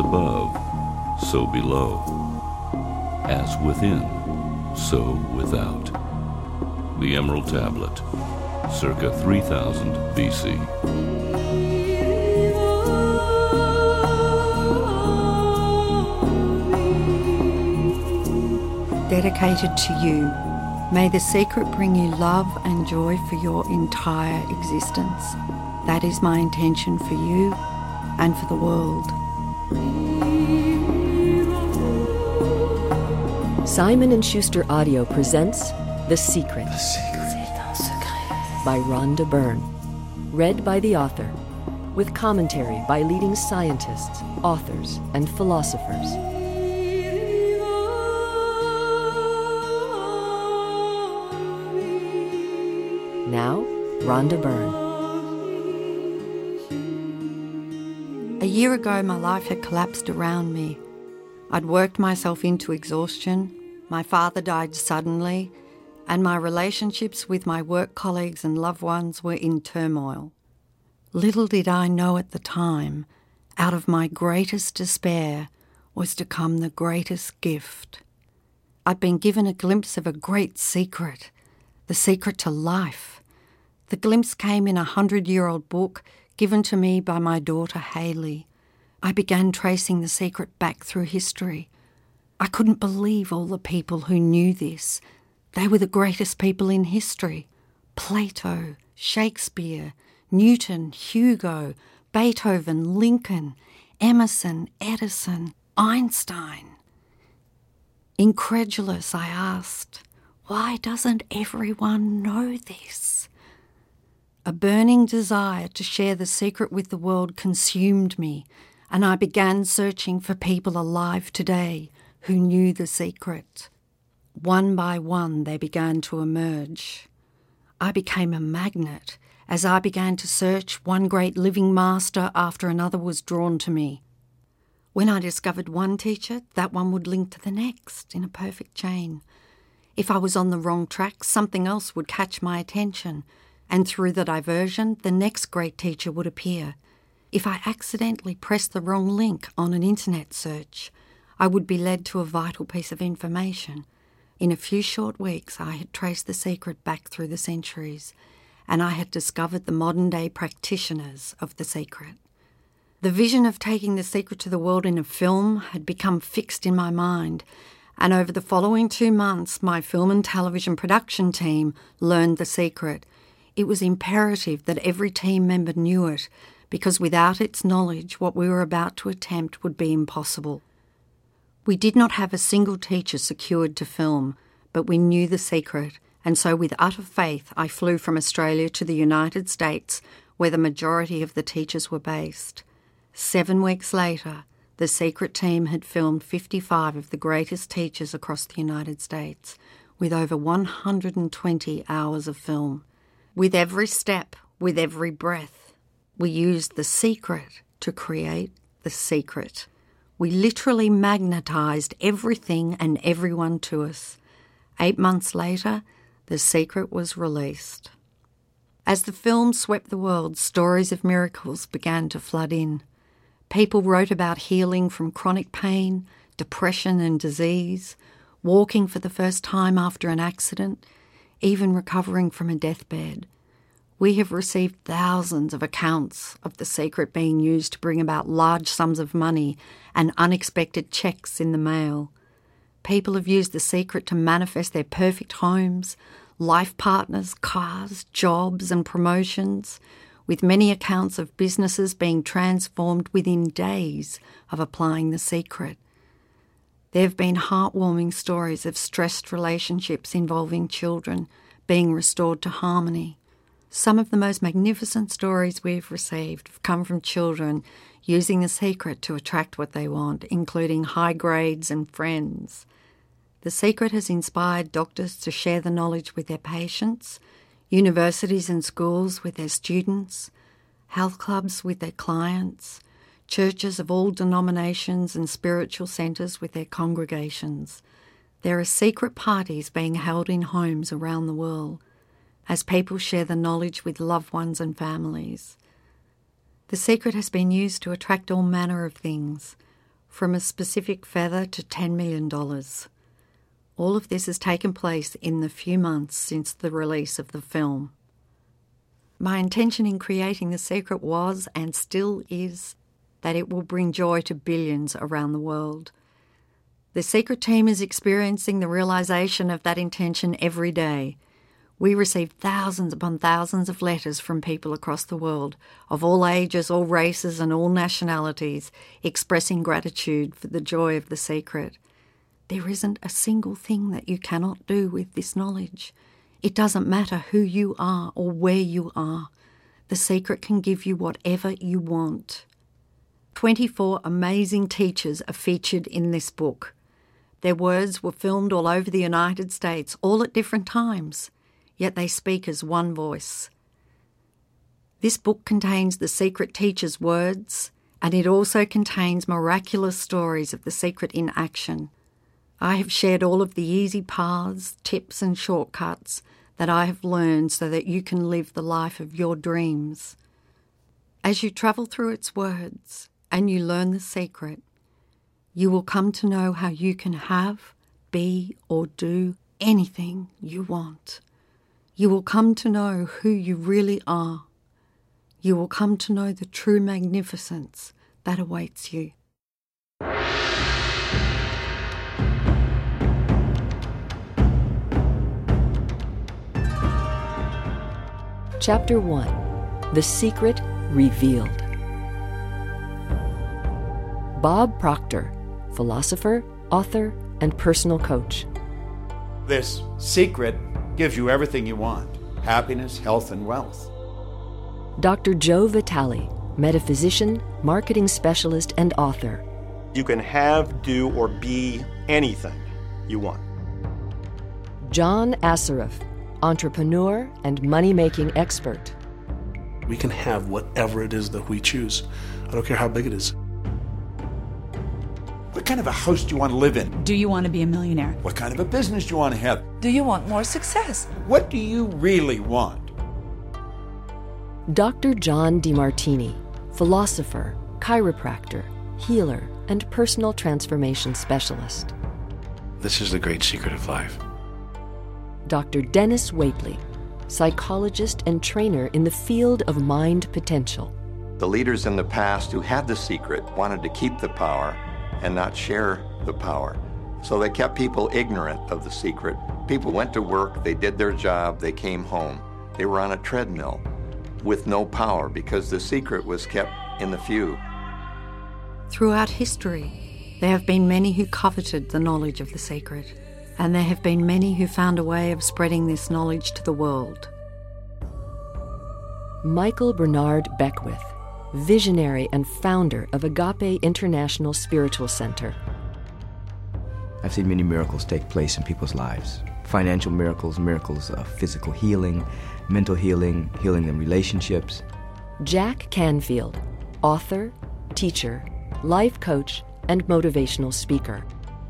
above, so below. As within, so without. The Emerald Tablet, circa 3000 BC. dedicated to you. May the secret bring you love and joy for your entire existence. That is my intention for you and for the world. Simon and Schuster Audio presents The Secret. The Secret. By Rhonda Byrne. Read by the author, with commentary by leading scientists, authors, and philosophers. Now, Rhonda Byrne. Year ago, my life had collapsed around me. I'd worked myself into exhaustion, my father died suddenly, and my relationships with my work colleagues and loved ones were in turmoil. Little did I know at the time, out of my greatest despair was to come the greatest gift. I'd been given a glimpse of a great secret, the secret to life. The glimpse came in a hundred year old book given to me by my daughter Haley. I began tracing the secret back through history. I couldn't believe all the people who knew this. They were the greatest people in history Plato, Shakespeare, Newton, Hugo, Beethoven, Lincoln, Emerson, Edison, Einstein. Incredulous, I asked, why doesn't everyone know this? A burning desire to share the secret with the world consumed me, and I began searching for people alive today who knew the secret. One by one, they began to emerge. I became a magnet. As I began to search, one great living master after another was drawn to me. When I discovered one teacher, that one would link to the next in a perfect chain. If I was on the wrong track, something else would catch my attention and through the diversion, the next great teacher would appear. If I accidentally pressed the wrong link on an internet search, I would be led to a vital piece of information. In a few short weeks, I had traced the secret back through the centuries, and I had discovered the modern day practitioners of the secret. The vision of taking the secret to the world in a film had become fixed in my mind, and over the following two months, my film and television production team learned the secret it was imperative that every team member knew it, because without its knowledge, what we were about to attempt would be impossible. We did not have a single teacher secured to film, but we knew the secret, and so with utter faith, I flew from Australia to the United States, where the majority of the teachers were based. Seven weeks later, the secret team had filmed 55 of the greatest teachers across the United States, with over 120 hours of film. With every step, with every breath, we used the secret to create the secret. We literally magnetized everything and everyone to us. Eight months later, the secret was released. As the film swept the world, stories of miracles began to flood in. People wrote about healing from chronic pain, depression, and disease, walking for the first time after an accident, even recovering from a deathbed. We have received thousands of accounts of the secret being used to bring about large sums of money and unexpected checks in the mail. People have used the secret to manifest their perfect homes, life partners, cars, jobs, and promotions, with many accounts of businesses being transformed within days of applying the secret. There have been heartwarming stories of stressed relationships involving children being restored to harmony. Some of the most magnificent stories we've received have come from children using the secret to attract what they want, including high grades and friends. The secret has inspired doctors to share the knowledge with their patients, universities and schools with their students, health clubs with their clients, churches of all denominations and spiritual centres with their congregations. There are secret parties being held in homes around the world as people share the knowledge with loved ones and families. The secret has been used to attract all manner of things, from a specific feather to $10 million. All of this has taken place in the few months since the release of the film. My intention in creating The Secret was, and still is, that it will bring joy to billions around the world. The Secret team is experiencing the realization of that intention every day. We receive thousands upon thousands of letters from people across the world, of all ages, all races, and all nationalities, expressing gratitude for the joy of the secret. There isn't a single thing that you cannot do with this knowledge. It doesn't matter who you are or where you are. The secret can give you whatever you want. 24 amazing teachers are featured in this book. Their words were filmed all over the United States, all at different times, yet they speak as one voice. This book contains the secret teacher's words, and it also contains miraculous stories of the secret in action. I have shared all of the easy paths, tips, and shortcuts that I have learned so that you can live the life of your dreams. As you travel through its words and you learn the secret, you will come to know how you can have, be, or do anything you want. You will come to know who you really are. You will come to know the true magnificence that awaits you. Chapter 1 The Secret Revealed. Bob Proctor, philosopher, author, and personal coach. This secret gives you everything you want happiness, health, and wealth. Dr. Joe Vitale, metaphysician, marketing specialist, and author. You can have, do, or be anything you want. John Assaraf, entrepreneur and money making expert. We can have whatever it is that we choose. I don't care how big it is. What kind of a house do you want to live in? Do you want to be a millionaire? What kind of a business do you want to have? Do you want more success? What do you really want? Dr. John Demartini, philosopher, chiropractor, healer, and personal transformation specialist. This is the great secret of life. Dr. Dennis Waitley, psychologist and trainer in the field of mind potential. The leaders in the past who had the secret wanted to keep the power and not share the power. So they kept people ignorant of the secret. People went to work, they did their job, they came home. They were on a treadmill with no power because the secret was kept in the few. Throughout history, there have been many who coveted the knowledge of the secret and there have been many who found a way of spreading this knowledge to the world. Michael Bernard Beckwith, visionary and founder of Agape International Spiritual Center. I've seen many miracles take place in people's lives financial miracles, miracles of physical healing, mental healing, healing in relationships. Jack Canfield, author, teacher, life coach, and motivational speaker.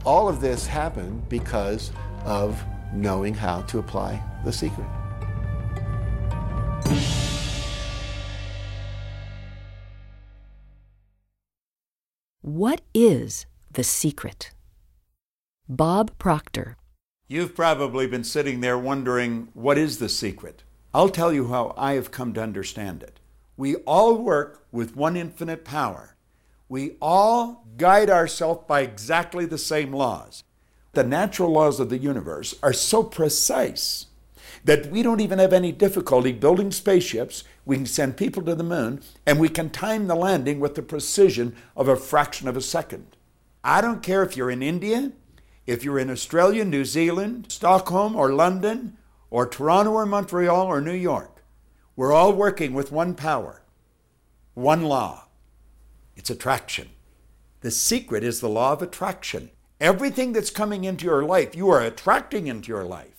All of this happened because of knowing how to apply the secret. What is the secret? Bob Proctor. You've probably been sitting there wondering, what is the secret? I'll tell you how I have come to understand it. We all work with one infinite power. We all guide ourselves by exactly the same laws. The natural laws of the universe are so precise that we don't even have any difficulty building spaceships. We can send people to the moon and we can time the landing with the precision of a fraction of a second. I don't care if you're in India, if you're in Australia, New Zealand, Stockholm, or London, or Toronto, or Montreal, or New York. We're all working with one power, one law. It's attraction. The secret is the law of attraction. Everything that's coming into your life, you are attracting into your life.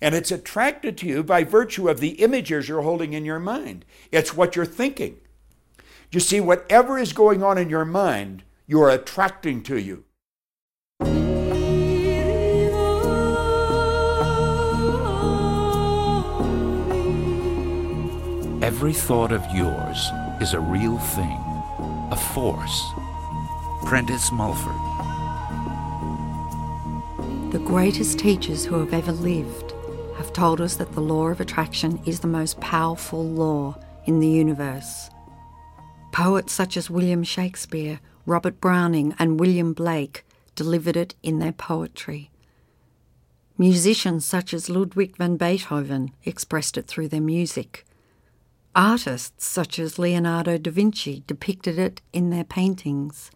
And it's attracted to you by virtue of the images you're holding in your mind. It's what you're thinking. You see, whatever is going on in your mind, you are attracting to you. Every thought of yours is a real thing, a force Prentice Mulford. The greatest teachers who have ever lived have told us that the law of attraction is the most powerful law in the universe. Poets such as William Shakespeare, Robert Browning, and William Blake delivered it in their poetry. Musicians such as Ludwig van Beethoven expressed it through their music. Artists such as Leonardo da Vinci depicted it in their paintings.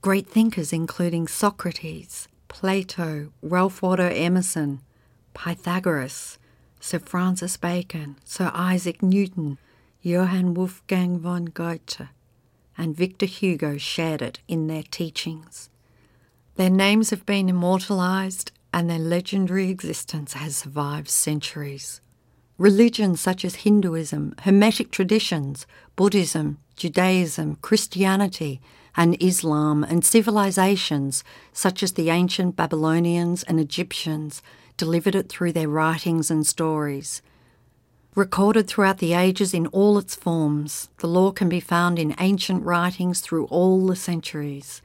Great thinkers including Socrates, Plato, Ralph Waldo Emerson, Pythagoras, Sir Francis Bacon, Sir Isaac Newton, Johann Wolfgang von Goethe, and Victor Hugo shared it in their teachings. Their names have been immortalised and their legendary existence has survived centuries. Religions such as Hinduism, Hermetic traditions, Buddhism, Judaism, Christianity, and Islam, and civilizations such as the ancient Babylonians and Egyptians delivered it through their writings and stories. Recorded throughout the ages in all its forms, the law can be found in ancient writings through all the centuries.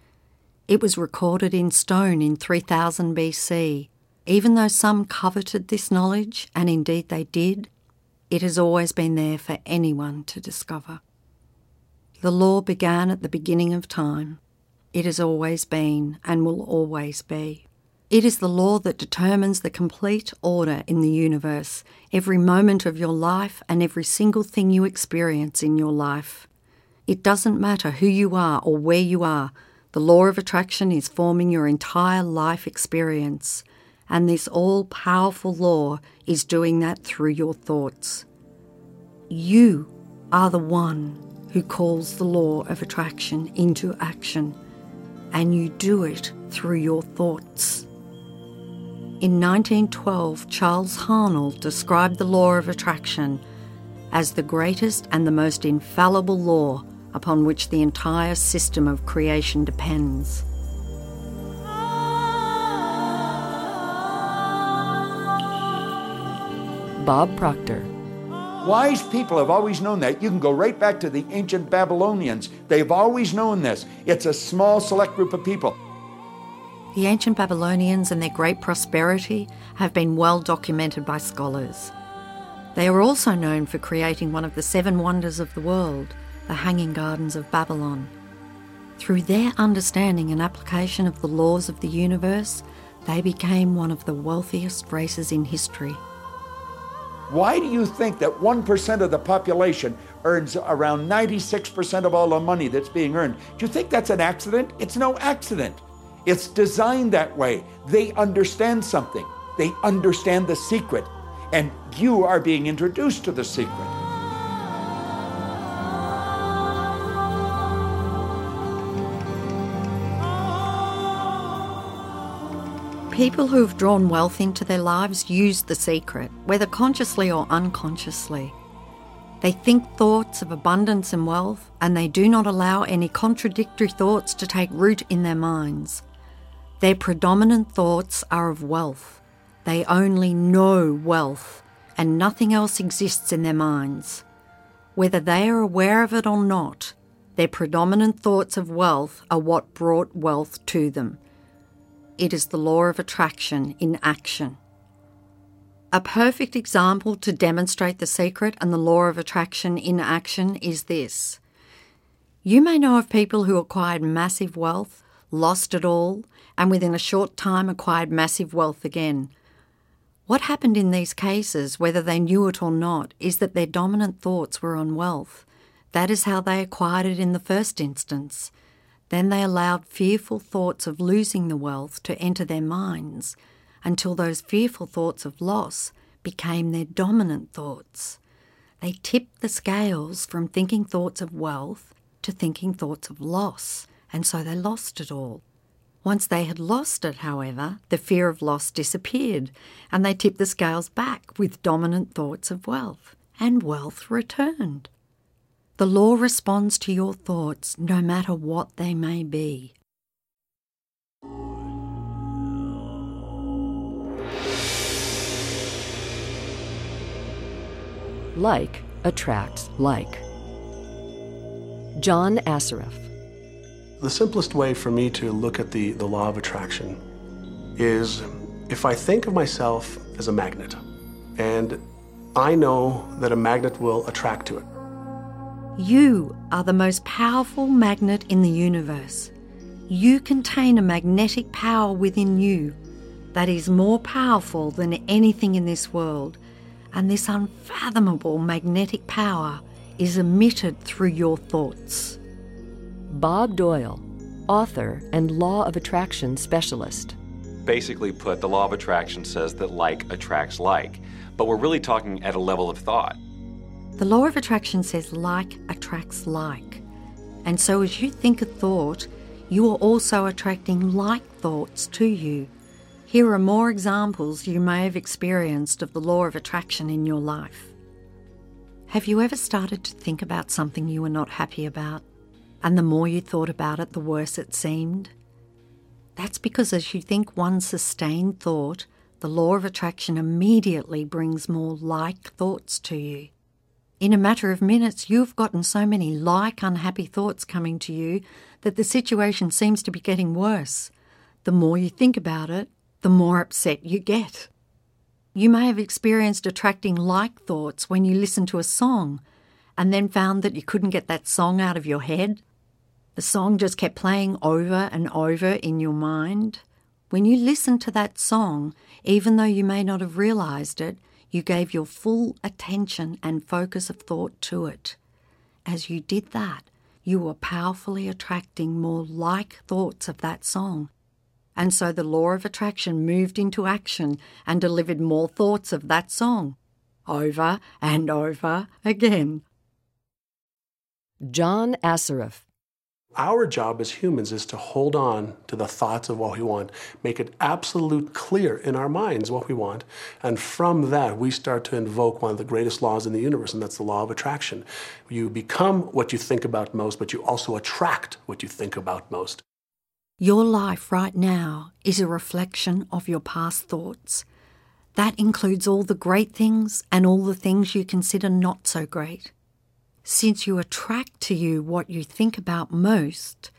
It was recorded in stone in 3000 BC. Even though some coveted this knowledge, and indeed they did, it has always been there for anyone to discover. The law began at the beginning of time. It has always been and will always be. It is the law that determines the complete order in the universe, every moment of your life and every single thing you experience in your life. It doesn't matter who you are or where you are, the law of attraction is forming your entire life experience, and this all powerful law is doing that through your thoughts. You are the one who calls the law of attraction into action, and you do it through your thoughts. In 1912, Charles Haanel described the law of attraction as the greatest and the most infallible law upon which the entire system of creation depends. Bob Proctor. Wise people have always known that. You can go right back to the ancient Babylonians. They've always known this. It's a small, select group of people. The ancient Babylonians and their great prosperity have been well documented by scholars. They are also known for creating one of the seven wonders of the world, the Hanging Gardens of Babylon. Through their understanding and application of the laws of the universe, they became one of the wealthiest races in history. Why do you think that 1% of the population earns around 96% of all the money that's being earned? Do you think that's an accident? It's no accident. It's designed that way. They understand something, they understand the secret, and you are being introduced to the secret. People who have drawn wealth into their lives use the secret, whether consciously or unconsciously. They think thoughts of abundance and wealth, and they do not allow any contradictory thoughts to take root in their minds. Their predominant thoughts are of wealth. They only know wealth, and nothing else exists in their minds. Whether they are aware of it or not, their predominant thoughts of wealth are what brought wealth to them. It is the law of attraction in action. A perfect example to demonstrate the secret and the law of attraction in action is this. You may know of people who acquired massive wealth, lost it all, and within a short time acquired massive wealth again. What happened in these cases, whether they knew it or not, is that their dominant thoughts were on wealth. That is how they acquired it in the first instance. Then they allowed fearful thoughts of losing the wealth to enter their minds until those fearful thoughts of loss became their dominant thoughts. They tipped the scales from thinking thoughts of wealth to thinking thoughts of loss, and so they lost it all. Once they had lost it, however, the fear of loss disappeared, and they tipped the scales back with dominant thoughts of wealth, and wealth returned. The law responds to your thoughts no matter what they may be. Like attracts like. John Assaraf. The simplest way for me to look at the, the law of attraction is if I think of myself as a magnet, and I know that a magnet will attract to it. You are the most powerful magnet in the universe. You contain a magnetic power within you that is more powerful than anything in this world, and this unfathomable magnetic power is emitted through your thoughts. Bob Doyle, author and law of attraction specialist. Basically put, the law of attraction says that like attracts like, but we're really talking at a level of thought. The law of attraction says like attracts like. And so as you think a thought, you are also attracting like thoughts to you. Here are more examples you may have experienced of the law of attraction in your life. Have you ever started to think about something you were not happy about? And the more you thought about it, the worse it seemed? That's because as you think one sustained thought, the law of attraction immediately brings more like thoughts to you. In a matter of minutes, you've gotten so many like unhappy thoughts coming to you that the situation seems to be getting worse. The more you think about it, the more upset you get. You may have experienced attracting like thoughts when you listened to a song and then found that you couldn't get that song out of your head. The song just kept playing over and over in your mind. When you listened to that song, even though you may not have realized it, you gave your full attention and focus of thought to it. As you did that, you were powerfully attracting more like thoughts of that song. And so the law of attraction moved into action and delivered more thoughts of that song over and over again. John Assaraf. Our job as humans is to hold on to the thoughts of what we want, make it absolute clear in our minds what we want, and from that we start to invoke one of the greatest laws in the universe, and that's the law of attraction. You become what you think about most, but you also attract what you think about most. Your life right now is a reflection of your past thoughts. That includes all the great things and all the things you consider not so great. Since you attract to you what you think about most,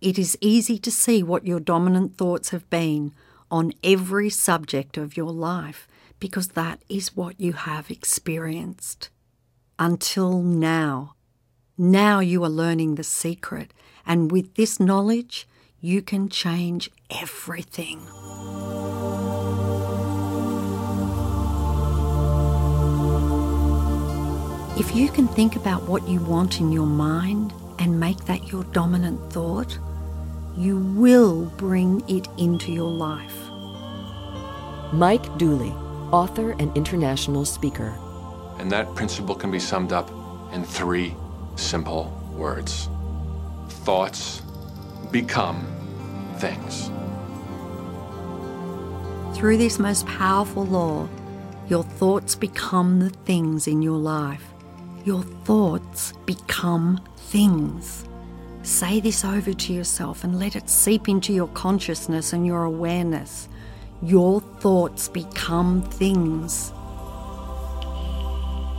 it is easy to see what your dominant thoughts have been on every subject of your life because that is what you have experienced. Until now. Now you are learning the secret, and with this knowledge, you can change everything. If you can think about what you want in your mind and make that your dominant thought, you will bring it into your life. Mike Dooley, author and international speaker. And that principle can be summed up in three simple words Thoughts become things. Through this most powerful law, your thoughts become the things in your life. Your thoughts become things. Say this over to yourself and let it seep into your consciousness and your awareness. Your thoughts become things.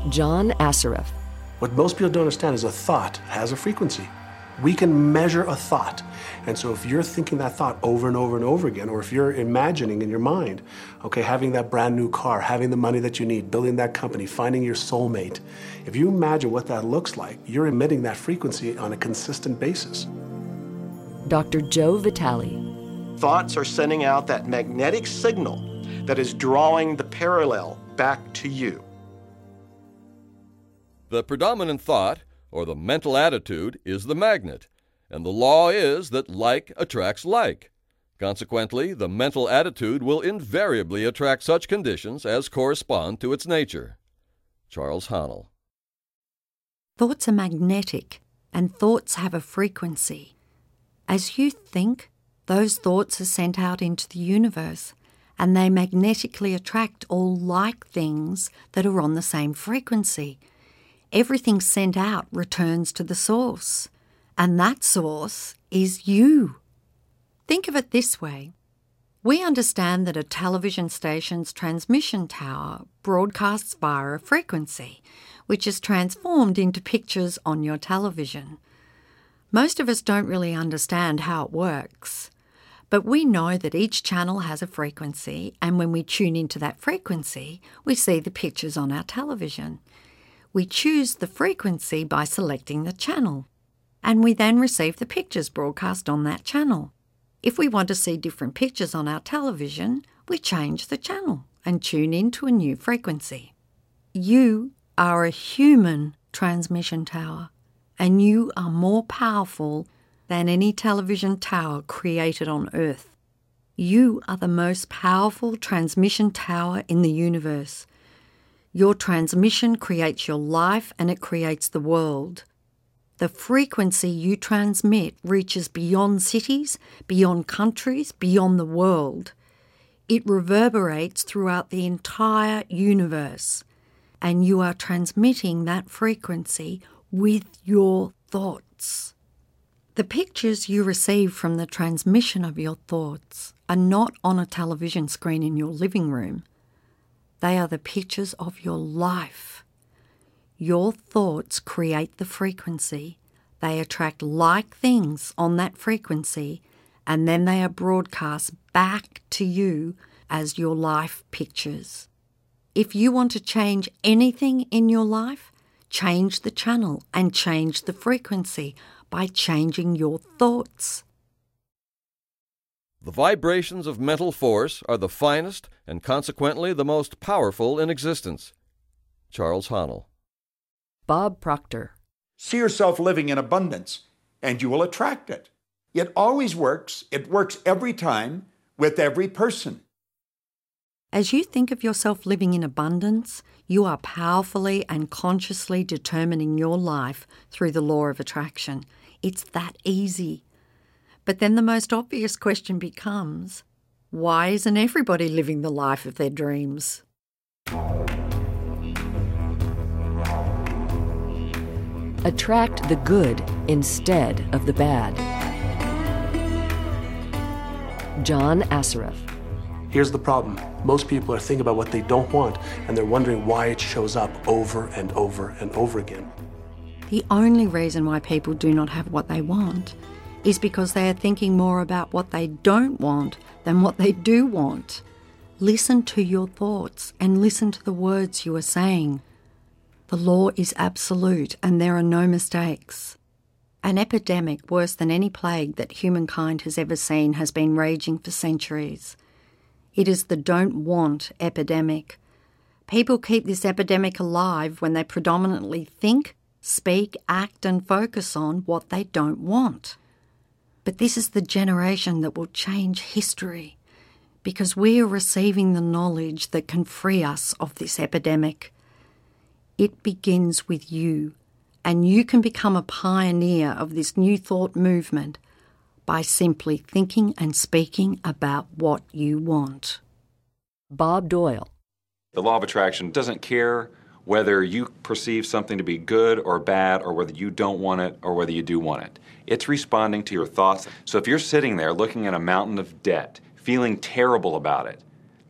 John Assaraf. What most people don't understand is a thought has a frequency. We can measure a thought. And so if you're thinking that thought over and over and over again, or if you're imagining in your mind, okay, having that brand new car, having the money that you need, building that company, finding your soulmate, if you imagine what that looks like, you're emitting that frequency on a consistent basis. Dr. Joe Vitale. Thoughts are sending out that magnetic signal that is drawing the parallel back to you. The predominant thought, or the mental attitude, is the magnet, and the law is that like attracts like. Consequently, the mental attitude will invariably attract such conditions as correspond to its nature. Charles Haanel. Thoughts are magnetic, and thoughts have a frequency. As you think, those thoughts are sent out into the universe, and they magnetically attract all like things that are on the same frequency. Everything sent out returns to the source, and that source is you. Think of it this way. We understand that a television station's transmission tower broadcasts via a frequency, which is transformed into pictures on your television. Most of us don't really understand how it works, but we know that each channel has a frequency, and when we tune into that frequency, we see the pictures on our television. We choose the frequency by selecting the channel, and we then receive the pictures broadcast on that channel. If we want to see different pictures on our television, we change the channel and tune into a new frequency. You are a human transmission tower, and you are more powerful than any television tower created on Earth. You are the most powerful transmission tower in the universe. Your transmission creates your life and it creates the world. The frequency you transmit reaches beyond cities, beyond countries, beyond the world. It reverberates throughout the entire universe, and you are transmitting that frequency with your thoughts. The pictures you receive from the transmission of your thoughts are not on a television screen in your living room. They are the pictures of your life. Your thoughts create the frequency. They attract like things on that frequency, and then they are broadcast back to you as your life pictures. If you want to change anything in your life, change the channel and change the frequency by changing your thoughts. The vibrations of mental force are the finest and consequently the most powerful in existence. Charles Haanel. Bob Proctor. See yourself living in abundance, and you will attract it. It always works, it works every time with every person. As you think of yourself living in abundance, you are powerfully and consciously determining your life through the law of attraction. It's that easy. But then the most obvious question becomes why isn't everybody living the life of their dreams? Attract the good instead of the bad. John Assaraf. Here's the problem most people are thinking about what they don't want, and they're wondering why it shows up over and over and over again. The only reason why people do not have what they want is because they are thinking more about what they don't want than what they do want. Listen to your thoughts and listen to the words you are saying. The law is absolute and there are no mistakes. An epidemic worse than any plague that humankind has ever seen has been raging for centuries. It is the don't want epidemic. People keep this epidemic alive when they predominantly think, speak, act, and focus on what they don't want. But this is the generation that will change history because we are receiving the knowledge that can free us of this epidemic. It begins with you, and you can become a pioneer of this new thought movement by simply thinking and speaking about what you want. Bob Doyle. The law of attraction doesn't care whether you perceive something to be good or bad, or whether you don't want it or whether you do want it. It's responding to your thoughts. So if you're sitting there looking at a mountain of debt, feeling terrible about it,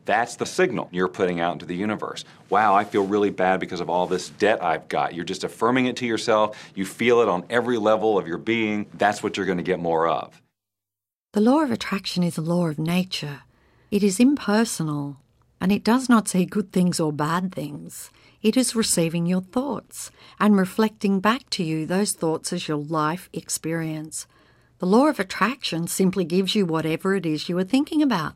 that's the signal you're putting out into the universe. Wow, I feel really bad because of all this debt I've got. You're just affirming it to yourself. You feel it on every level of your being. That's what you're going to get more of. The law of attraction is a law of nature. It is impersonal, and it does not say good things or bad things. It is receiving your thoughts and reflecting back to you those thoughts as your life experience. The law of attraction simply gives you whatever it is you are thinking about.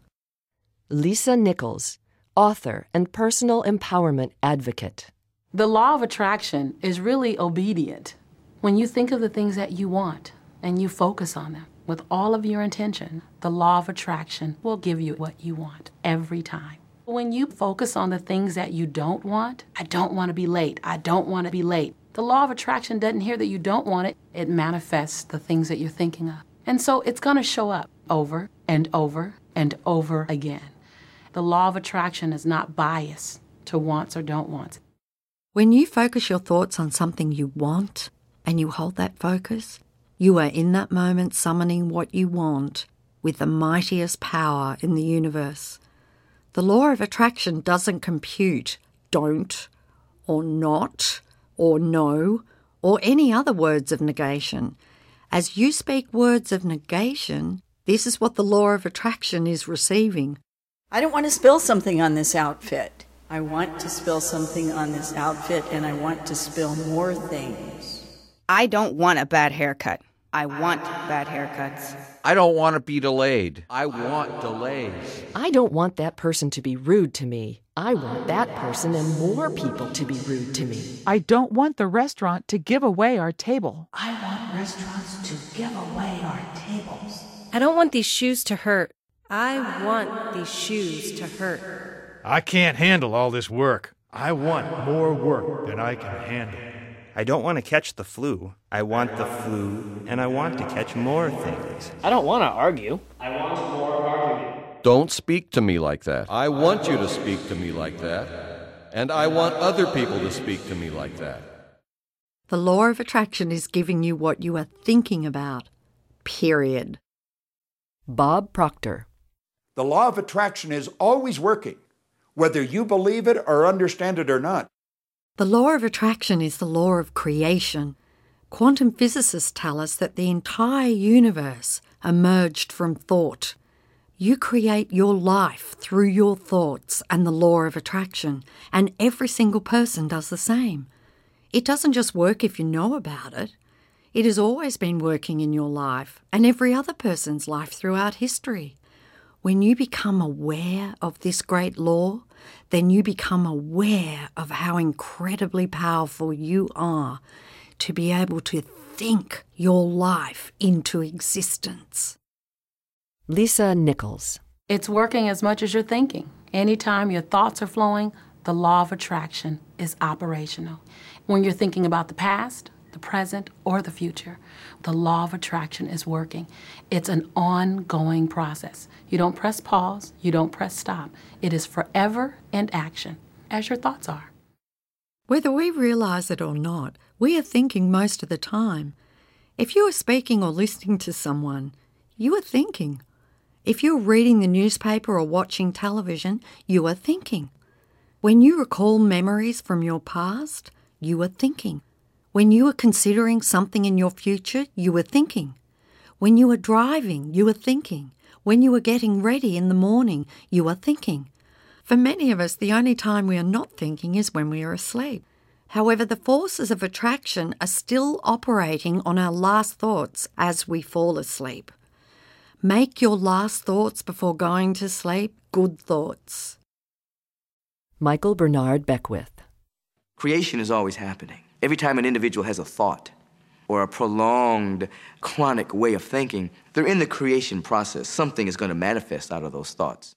Lisa Nichols, author and personal empowerment advocate. The law of attraction is really obedient. When you think of the things that you want and you focus on them with all of your intention, the law of attraction will give you what you want every time. When you focus on the things that you don't want, I don't want to be late, I don't want to be late. The law of attraction doesn't hear that you don't want it, it manifests the things that you're thinking of. And so it's going to show up over and over and over again. The law of attraction is not biased to wants or don't wants. When you focus your thoughts on something you want and you hold that focus, you are in that moment summoning what you want with the mightiest power in the universe. The law of attraction doesn't compute don't or not or no or any other words of negation. As you speak words of negation, this is what the law of attraction is receiving. I don't want to spill something on this outfit. I want to spill something on this outfit and I want to spill more things. I don't want a bad haircut. I want bad haircuts. I don't want to be delayed. I want delays. I don't want that person to be rude to me. I want that person and more people to be rude to me. I don't want the restaurant to give away our table. I want restaurants to give away our tables. I don't want these shoes to hurt. I want these shoes to hurt. I can't handle all this work. I want more work than I can handle. I don't want to catch the flu. I want the flu, and I want to catch more things. I don't want to argue. I want more argument. Don't speak to me like that. I want you to speak to me like that. And I want other people to speak to me like that. The law of attraction is giving you what you are thinking about. Period. Bob Proctor. The law of attraction is always working, whether you believe it or understand it or not. The law of attraction is the law of creation. Quantum physicists tell us that the entire universe emerged from thought. You create your life through your thoughts and the law of attraction, and every single person does the same. It doesn't just work if you know about it. It has always been working in your life and every other person's life throughout history. When you become aware of this great law, then you become aware of how incredibly powerful you are to be able to think your life into existence. Lisa Nichols. It's working as much as you're thinking. Anytime your thoughts are flowing, the law of attraction is operational. When you're thinking about the past, the present, or the future, the law of attraction is working. It's an ongoing process. You don't press pause, you don't press stop. It is forever in action, as your thoughts are. Whether we realize it or not, we are thinking most of the time. If you are speaking or listening to someone, you are thinking. If you're reading the newspaper or watching television, you are thinking. When you recall memories from your past, you are thinking. When you were considering something in your future, you were thinking. When you were driving, you were thinking. When you were getting ready in the morning, you were thinking. For many of us, the only time we are not thinking is when we are asleep. However, the forces of attraction are still operating on our last thoughts as we fall asleep. Make your last thoughts before going to sleep good thoughts. Michael Bernard Beckwith. Creation is always happening. Every time an individual has a thought or a prolonged, chronic way of thinking, they're in the creation process. Something is going to manifest out of those thoughts.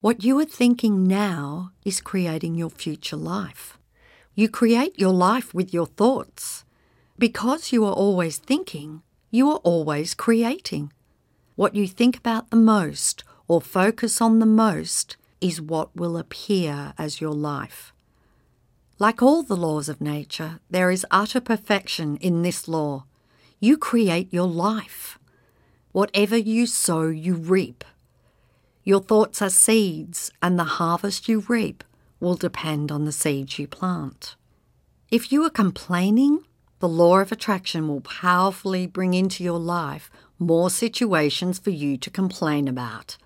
What you are thinking now is creating your future life. You create your life with your thoughts. Because you are always thinking, you are always creating. What you think about the most or focus on the most is what will appear as your life. Like all the laws of nature, there is utter perfection in this law. You create your life. Whatever you sow, you reap. Your thoughts are seeds, and the harvest you reap will depend on the seeds you plant. If you are complaining, the law of attraction will powerfully bring into your life more situations for you to complain about.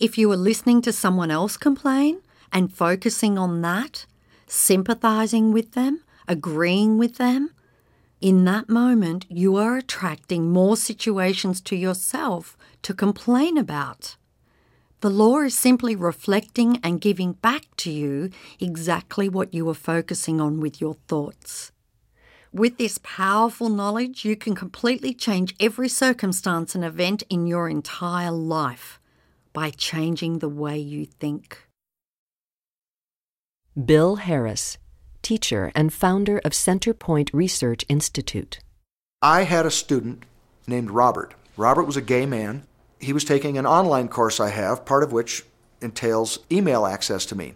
If you are listening to someone else complain and focusing on that, sympathizing with them, agreeing with them, in that moment you are attracting more situations to yourself to complain about. The law is simply reflecting and giving back to you exactly what you are focusing on with your thoughts. With this powerful knowledge, you can completely change every circumstance and event in your entire life by changing the way you think. Bill Harris, teacher and founder of Centerpointe Research Institute. I had a student named Robert. Robert was a gay man. He was taking an online course I have, part of which entails email access to me.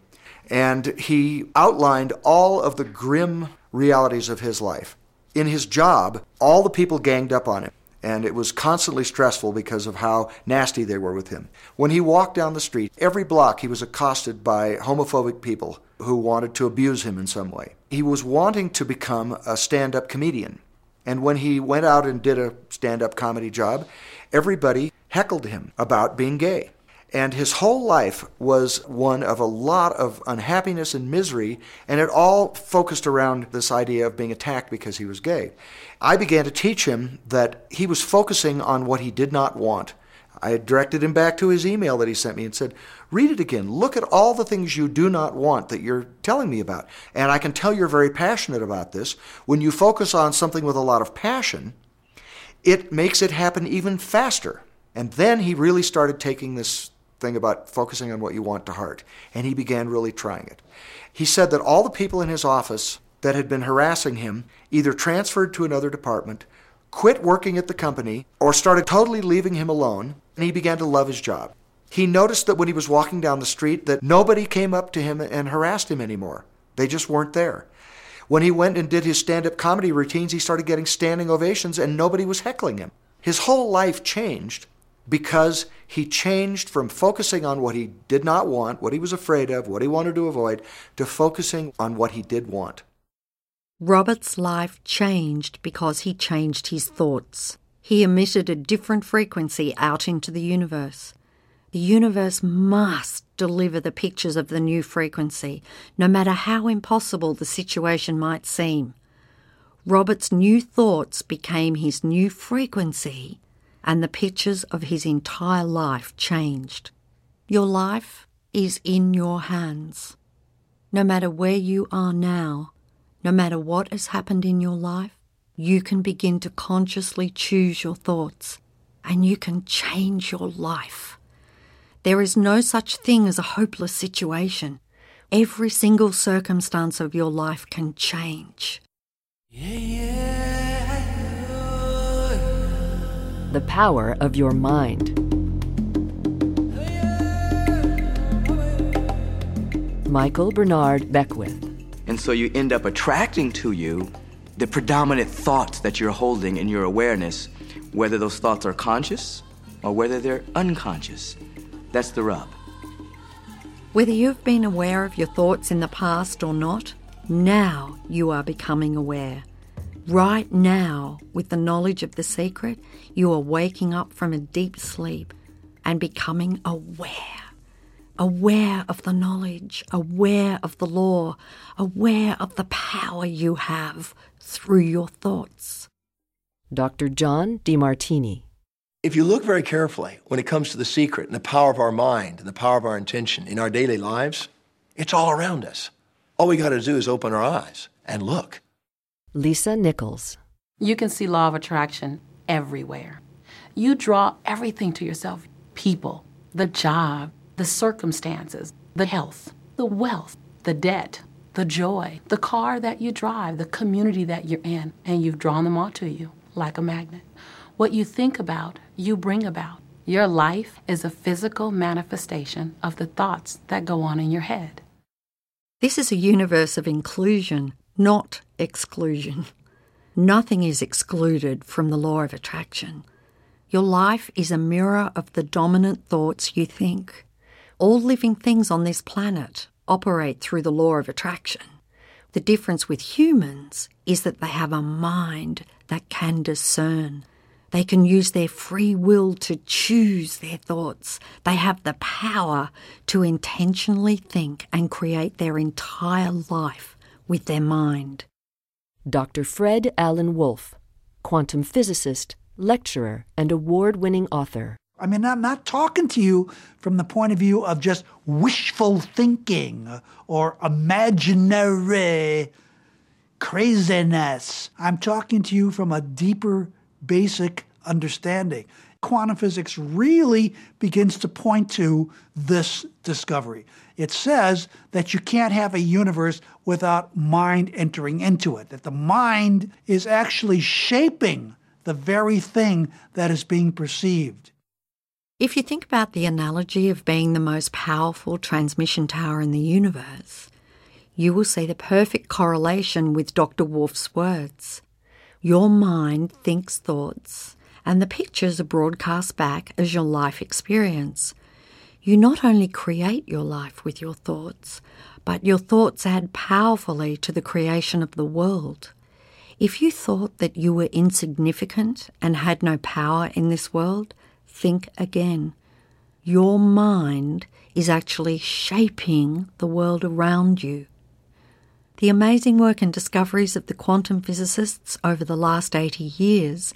And he outlined all of the grim realities of his life. In his job, all the people ganged up on him, and it was constantly stressful because of how nasty they were with him. When he walked down the street, every block he was accosted by homophobic people who wanted to abuse him in some way. He was wanting to become a stand up comedian. And when he went out and did a stand up comedy job, everybody heckled him about being gay. And his whole life was one of a lot of unhappiness and misery, and it all focused around this idea of being attacked because he was gay. I began to teach him that he was focusing on what he did not want. I directed him back to his email that he sent me and said, Read it again. Look at all the things you do not want that you're telling me about. And I can tell you're very passionate about this. When you focus on something with a lot of passion, it makes it happen even faster. And then he really started taking this thing about focusing on what you want to heart. And he began really trying it. He said that all the people in his office that had been harassing him either transferred to another department, quit working at the company, or started totally leaving him alone, and he began to love his job. He noticed that when he was walking down the street that nobody came up to him and harassed him anymore. They just weren't there. When he went and did his stand-up comedy routines, he started getting standing ovations and nobody was heckling him. His whole life changed because he changed from focusing on what he did not want, what he was afraid of, what he wanted to avoid, to focusing on what he did want. Robert's life changed because he changed his thoughts. He emitted a different frequency out into the universe. The universe must deliver the pictures of the new frequency, no matter how impossible the situation might seem. Robert's new thoughts became his new frequency, and the pictures of his entire life changed. Your life is in your hands. No matter where you are now, no matter what has happened in your life, you can begin to consciously choose your thoughts and you can change your life. There is no such thing as a hopeless situation. Every single circumstance of your life can change. The power of your mind. Michael Bernard Beckwith. And so you end up attracting to you the predominant thoughts that you're holding in your awareness, whether those thoughts are conscious or whether they're unconscious. That's the rub. Whether you've been aware of your thoughts in the past or not, now you are becoming aware. Right now, with the knowledge of the secret, you are waking up from a deep sleep and becoming aware. Aware of the knowledge, aware of the law, aware of the power you have through your thoughts. Dr. John DeMartini. If you look very carefully when it comes to the secret and the power of our mind and the power of our intention in our daily lives, it's all around us. All we got to do is open our eyes and look. Lisa Nichols. You can see law of attraction everywhere. You draw everything to yourself people, the job, the circumstances, the health, the wealth, the debt, the joy, the car that you drive, the community that you're in, and you've drawn them all to you like a magnet. What you think about, you bring about. Your life is a physical manifestation of the thoughts that go on in your head. This is a universe of inclusion, not exclusion. Nothing is excluded from the law of attraction. Your life is a mirror of the dominant thoughts you think. All living things on this planet operate through the law of attraction. The difference with humans is that they have a mind that can discern. They can use their free will to choose their thoughts. They have the power to intentionally think and create their entire life with their mind. Dr. Fred Alan Wolf, quantum physicist, lecturer, and award winning author. I mean, I'm not talking to you from the point of view of just wishful thinking or imaginary craziness. I'm talking to you from a deeper, basic understanding. Quantum physics really begins to point to this discovery. It says that you can't have a universe without mind entering into it, that the mind is actually shaping the very thing that is being perceived. If you think about the analogy of being the most powerful transmission tower in the universe, you will see the perfect correlation with Dr. Wolf's words. Your mind thinks thoughts, and the pictures are broadcast back as your life experience. You not only create your life with your thoughts, but your thoughts add powerfully to the creation of the world. If you thought that you were insignificant and had no power in this world, think again. Your mind is actually shaping the world around you. The amazing work and discoveries of the quantum physicists over the last 80 years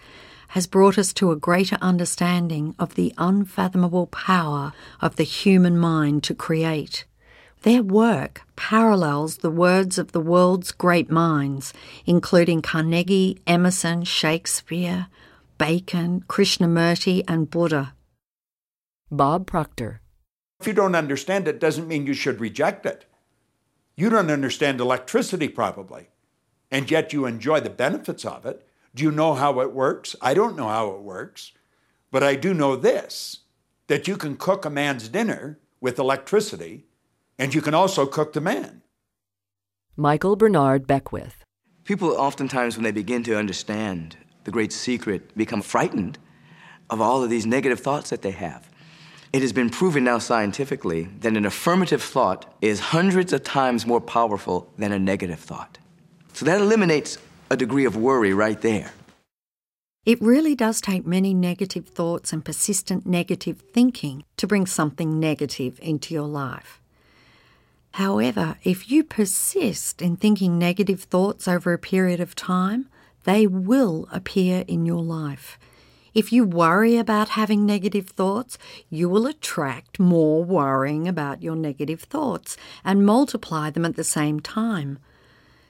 has brought us to a greater understanding of the unfathomable power of the human mind to create. Their work parallels the words of the world's great minds, including Carnegie, Emerson, Shakespeare, Bacon, Krishnamurti, and Buddha. Bob Proctor. If you don't understand it, doesn't mean you should reject it. You don't understand electricity, probably, and yet you enjoy the benefits of it. Do you know how it works? I don't know how it works, but I do know this that you can cook a man's dinner with electricity, and you can also cook the man. Michael Bernard Beckwith. People oftentimes, when they begin to understand the great secret, become frightened of all of these negative thoughts that they have. It has been proven now scientifically that an affirmative thought is hundreds of times more powerful than a negative thought. So that eliminates a degree of worry right there. It really does take many negative thoughts and persistent negative thinking to bring something negative into your life. However, if you persist in thinking negative thoughts over a period of time, they will appear in your life. If you worry about having negative thoughts, you will attract more worrying about your negative thoughts and multiply them at the same time.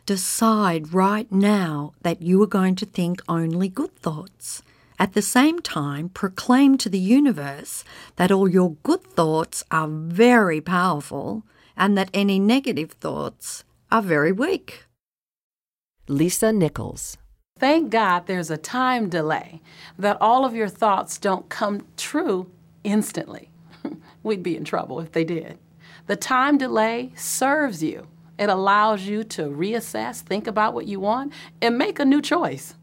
Decide right now that you are going to think only good thoughts. At the same time, proclaim to the universe that all your good thoughts are very powerful and that any negative thoughts are very weak. Lisa Nichols. Thank God there's a time delay that all of your thoughts don't come true instantly. We'd be in trouble if they did. The time delay serves you. It allows you to reassess, think about what you want, and make a new choice.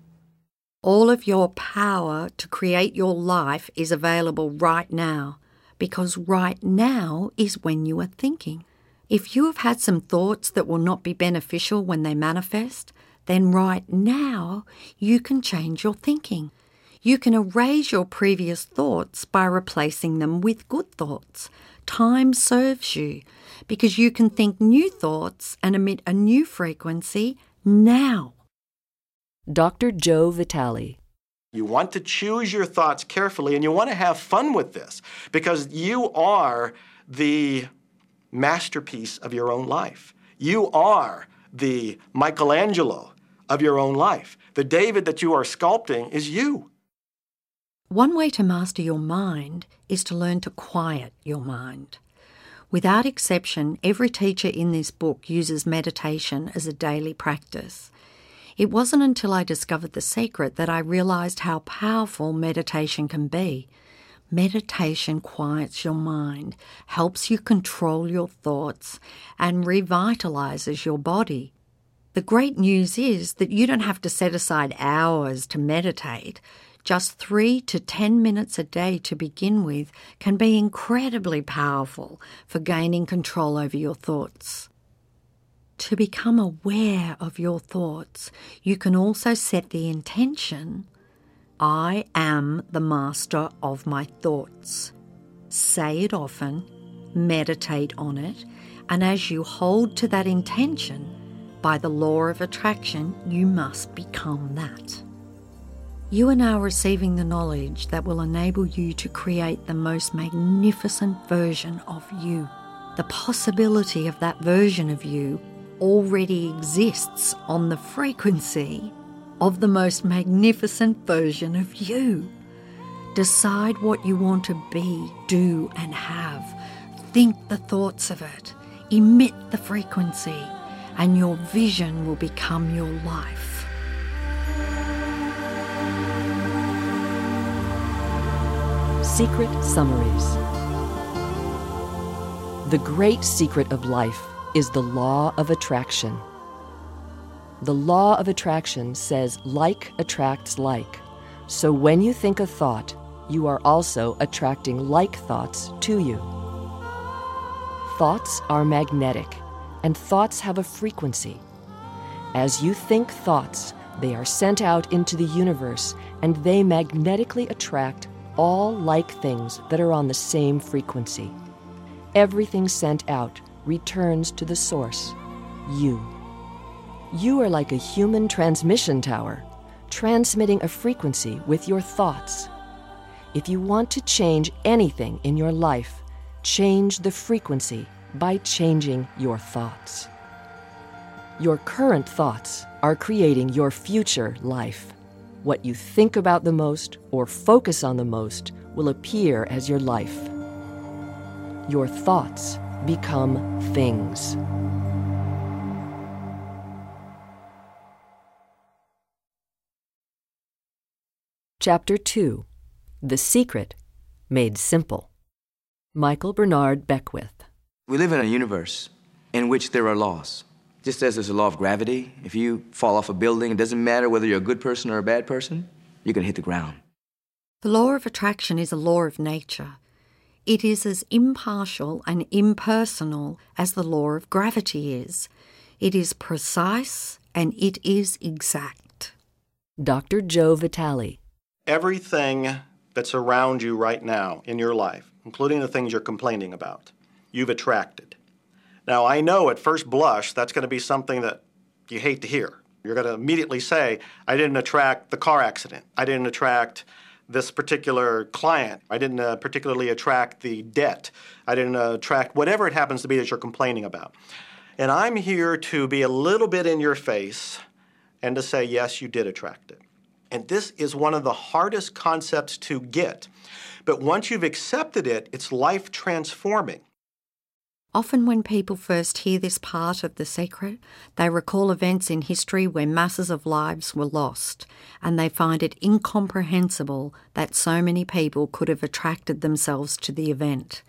All of your power to create your life is available right now because right now is when you are thinking. If you have had some thoughts that will not be beneficial when they manifest, then right now you can change your thinking. You can erase your previous thoughts by replacing them with good thoughts. Time serves you because you can think new thoughts and emit a new frequency now. Dr. Joe Vitale. You want to choose your thoughts carefully and you want to have fun with this because you are the masterpiece of your own life. You are the Michelangelo of your own life. The David that you are sculpting is you. One way to master your mind is to learn to quiet your mind. Without exception, every teacher in this book uses meditation as a daily practice. It wasn't until I discovered the secret that I realized how powerful meditation can be. Meditation quiets your mind, helps you control your thoughts, and revitalizes your body. The great news is that you don't have to set aside hours to meditate. Just three to ten minutes a day to begin with can be incredibly powerful for gaining control over your thoughts. To become aware of your thoughts, you can also set the intention I am the master of my thoughts. Say it often, meditate on it, and as you hold to that intention, by the law of attraction, you must become that. You are now receiving the knowledge that will enable you to create the most magnificent version of you. The possibility of that version of you already exists on the frequency of the most magnificent version of you. Decide what you want to be, do, and have. Think the thoughts of it. Emit the frequency and your vision will become your life. Secret Summaries The great secret of life is the law of attraction. The law of attraction says like attracts like. So when you think a thought, you are also attracting like thoughts to you. Thoughts are magnetic and thoughts have a frequency. As you think thoughts, They are sent out into the universe and they magnetically attract all like things that are on the same frequency. Everything sent out returns to the source, you. You are like a human transmission tower, transmitting a frequency with your thoughts. If you want to change anything in your life, change the frequency by changing your thoughts. Your current thoughts are creating your future life. What you think about the most or focus on the most will appear as your life. Your thoughts become things. Chapter 2 The Secret Made Simple. Michael Bernard Beckwith. We live in a universe in which there are laws. Just as there's a law of gravity, if you fall off a building, it doesn't matter whether you're a good person or a bad person, you're going to hit the ground. The law of attraction is a law of nature. It is as impartial and impersonal as the law of gravity is. It is precise and it is exact. Dr. Joe Vitale. Everything that's around you right now in your life, including the things you're complaining about, you've attracted. Now, I know at first blush that's going to be something that you hate to hear. You're going to immediately say, I didn't attract the car accident. I didn't attract this particular client. I didn't uh, particularly attract the debt. I didn't uh, attract whatever it happens to be that you're complaining about. And I'm here to be a little bit in your face and to say, yes, you did attract it. And this is one of the hardest concepts to get. But once you've accepted it, it's life transforming. Often, when people first hear this part of the secret, they recall events in history where masses of lives were lost, and they find it incomprehensible that so many people could have attracted themselves to the event.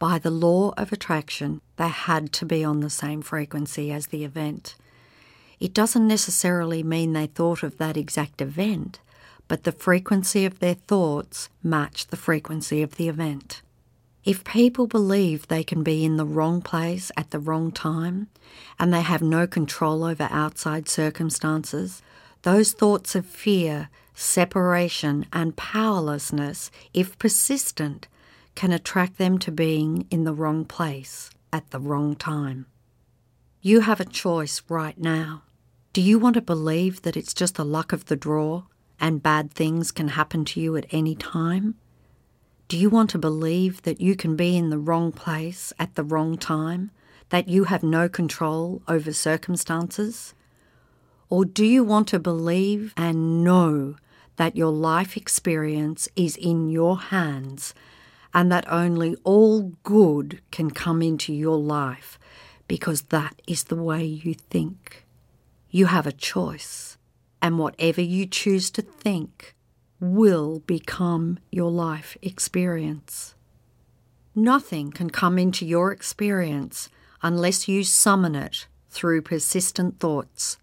By the law of attraction, they had to be on the same frequency as the event. It doesn't necessarily mean they thought of that exact event, but the frequency of their thoughts matched the frequency of the event. If people believe they can be in the wrong place at the wrong time and they have no control over outside circumstances, those thoughts of fear, separation, and powerlessness, if persistent, can attract them to being in the wrong place at the wrong time. You have a choice right now. Do you want to believe that it's just the luck of the draw and bad things can happen to you at any time? Do you want to believe that you can be in the wrong place at the wrong time, that you have no control over circumstances? Or do you want to believe and know that your life experience is in your hands and that only all good can come into your life because that is the way you think? You have a choice, and whatever you choose to think, will become your life experience. Nothing can come into your experience unless you summon it through persistent thoughts.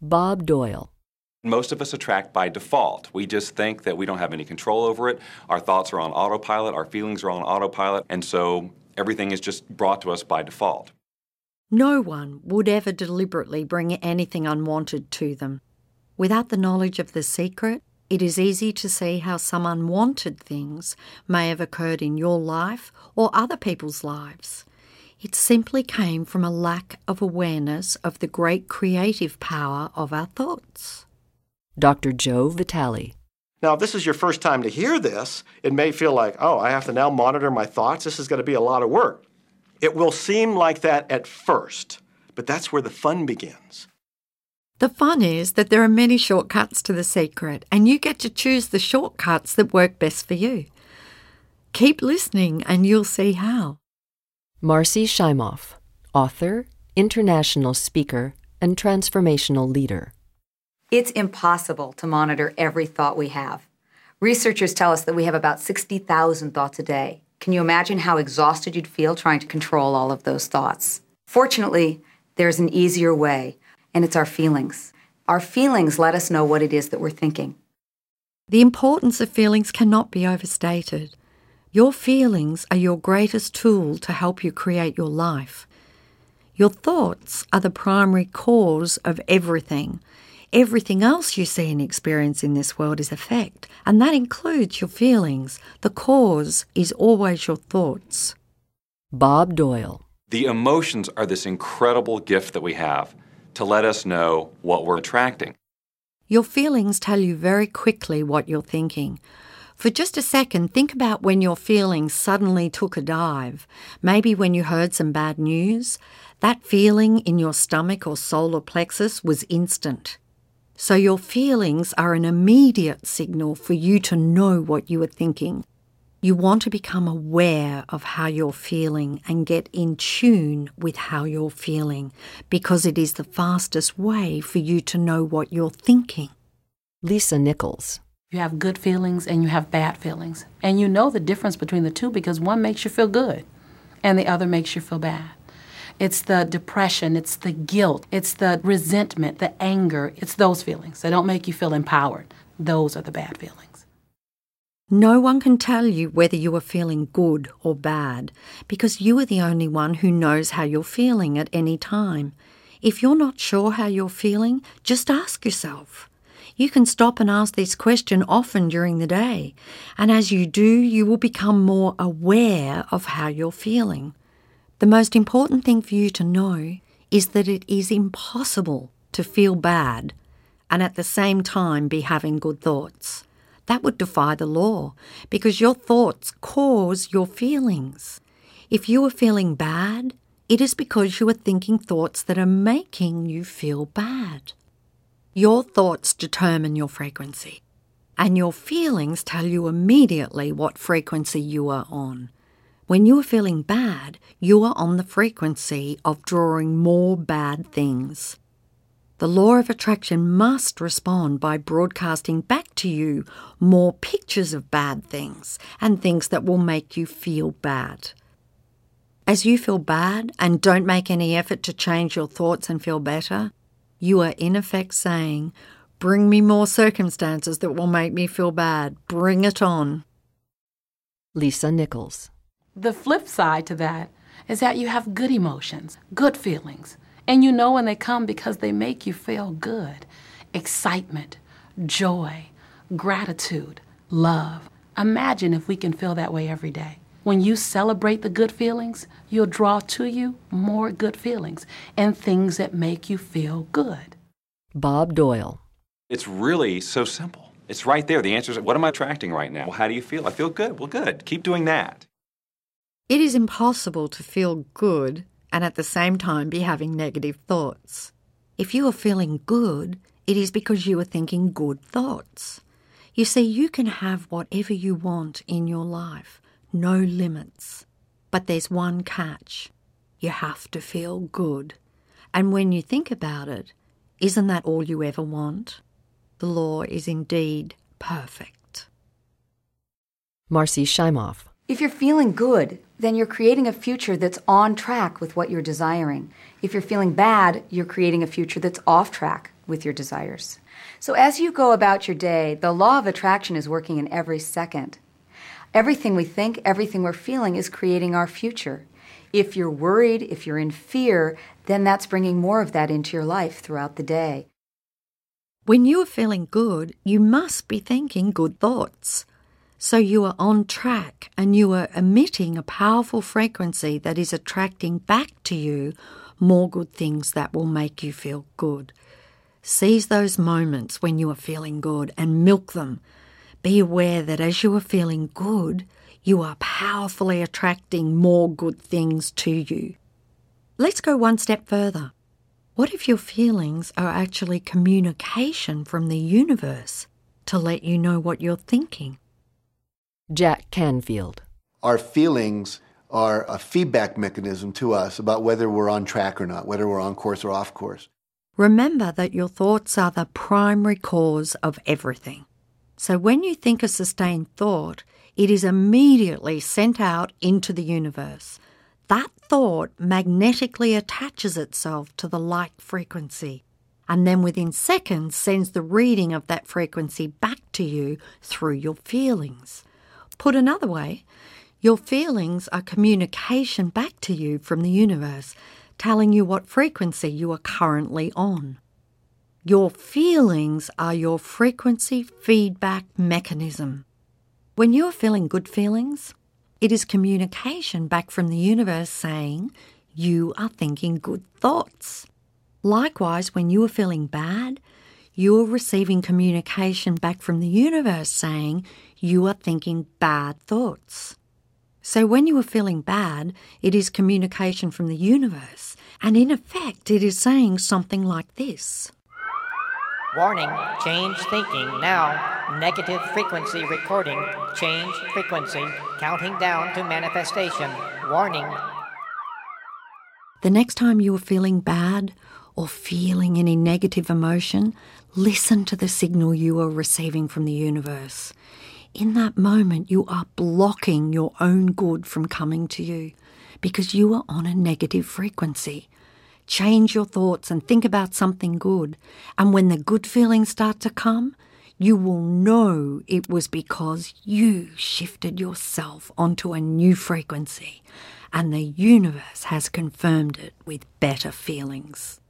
Bob Doyle. Most of us attract by default. We just think that we don't have any control over it. Our thoughts are on autopilot, our feelings are on autopilot, and so everything is just brought to us by default. No one would ever deliberately bring anything unwanted to them. Without the knowledge of the secret, it is easy to see how some unwanted things may have occurred in your life or other people's lives. It simply came from a lack of awareness of the great creative power of our thoughts. Dr. Joe Vitale. Now, if this is your first time to hear this, it may feel like, oh, I have to now monitor my thoughts. This is going to be a lot of work. It will seem like that at first, but that's where the fun begins. The fun is that there are many shortcuts to the secret, and you get to choose the shortcuts that work best for you. Keep listening, and you'll see how. Marcy Shimoff, author, international speaker, and transformational leader. It's impossible to monitor every thought we have. Researchers tell us that we have about 60,000 thoughts a day. Can you imagine how exhausted you'd feel trying to control all of those thoughts? Fortunately, there's an easier way and it's our feelings. Our feelings let us know what it is that we're thinking. The importance of feelings cannot be overstated. Your feelings are your greatest tool to help you create your life. Your thoughts are the primary cause of everything. Everything else you see and experience in this world is effect, and that includes your feelings. The cause is always your thoughts. Bob Doyle. The emotions are this incredible gift that we have to let us know what we're attracting. Your feelings tell you very quickly what you're thinking. For just a second, think about when your feelings suddenly took a dive. Maybe when you heard some bad news. That feeling in your stomach or solar plexus was instant. So your feelings are an immediate signal for you to know what you are thinking. You want to become aware of how you're feeling and get in tune with how you're feeling because it is the fastest way for you to know what you're thinking. Lisa Nichols. You have good feelings and you have bad feelings. And you know the difference between the two because one makes you feel good and the other makes you feel bad. It's the depression, it's the guilt, it's the resentment, the anger. It's those feelings. They don't make you feel empowered. Those are the bad feelings. No one can tell you whether you are feeling good or bad because you are the only one who knows how you're feeling at any time. If you're not sure how you're feeling, just ask yourself. You can stop and ask this question often during the day, and as you do, you will become more aware of how you're feeling. The most important thing for you to know is that it is impossible to feel bad and at the same time be having good thoughts. That would defy the law because your thoughts cause your feelings. If you are feeling bad, it is because you are thinking thoughts that are making you feel bad. Your thoughts determine your frequency, and your feelings tell you immediately what frequency you are on. When you are feeling bad, you are on the frequency of drawing more bad things. The law of attraction must respond by broadcasting back to you more pictures of bad things and things that will make you feel bad. As you feel bad and don't make any effort to change your thoughts and feel better, you are in effect saying, Bring me more circumstances that will make me feel bad. Bring it on. Lisa Nichols. The flip side to that is that you have good emotions, good feelings, and you know when they come because they make you feel good. Excitement, joy, gratitude, love. Imagine if we can feel that way every day. When you celebrate the good feelings, you'll draw to you more good feelings and things that make you feel good. Bob Doyle. It's really so simple. It's right there. The answer is what am I attracting right now? Well, how do you feel? I feel good. Well, good. Keep doing that. It is impossible to feel good and at the same time be having negative thoughts. If you are feeling good, it is because you are thinking good thoughts. You see, you can have whatever you want in your life, no limits. But there's one catch you have to feel good. And when you think about it, isn't that all you ever want? The law is indeed perfect. Marcy Shimoff. If you're feeling good, then you're creating a future that's on track with what you're desiring. If you're feeling bad, you're creating a future that's off track with your desires. So as you go about your day, the law of attraction is working in every second. Everything we think, everything we're feeling is creating our future. If you're worried, if you're in fear, then that's bringing more of that into your life throughout the day. When you are feeling good, you must be thinking good thoughts. So you are on track and you are emitting a powerful frequency that is attracting back to you more good things that will make you feel good. Seize those moments when you are feeling good and milk them. Be aware that as you are feeling good, you are powerfully attracting more good things to you. Let's go one step further. What if your feelings are actually communication from the universe to let you know what you're thinking? Jack Canfield. Our feelings are a feedback mechanism to us about whether we're on track or not, whether we're on course or off course. Remember that your thoughts are the primary cause of everything. So when you think a sustained thought, it is immediately sent out into the universe. That thought magnetically attaches itself to the like frequency and then within seconds sends the reading of that frequency back to you through your feelings. Put another way, your feelings are communication back to you from the universe. telling you what frequency you are currently on. Your feelings are your frequency feedback mechanism. When you are feeling good feelings, it is communication back from the universe saying you are thinking good thoughts. Likewise, when you are feeling bad, you are receiving communication back from the universe saying you are thinking bad thoughts. So when you are feeling bad, it is communication from the universe, and in effect, it is saying something like this Warning, change thinking now. Negative frequency recording. Change frequency. Counting down to manifestation. Warning. The next time you are feeling bad or feeling any negative emotion, listen to the signal you are receiving from the universe. In that moment, you are blocking your own good from coming to you because you are on a negative frequency. Change your thoughts and think about something good. And when the good feelings start to come, you will know it was because you shifted yourself onto a new frequency and the universe has confirmed it with better feelings.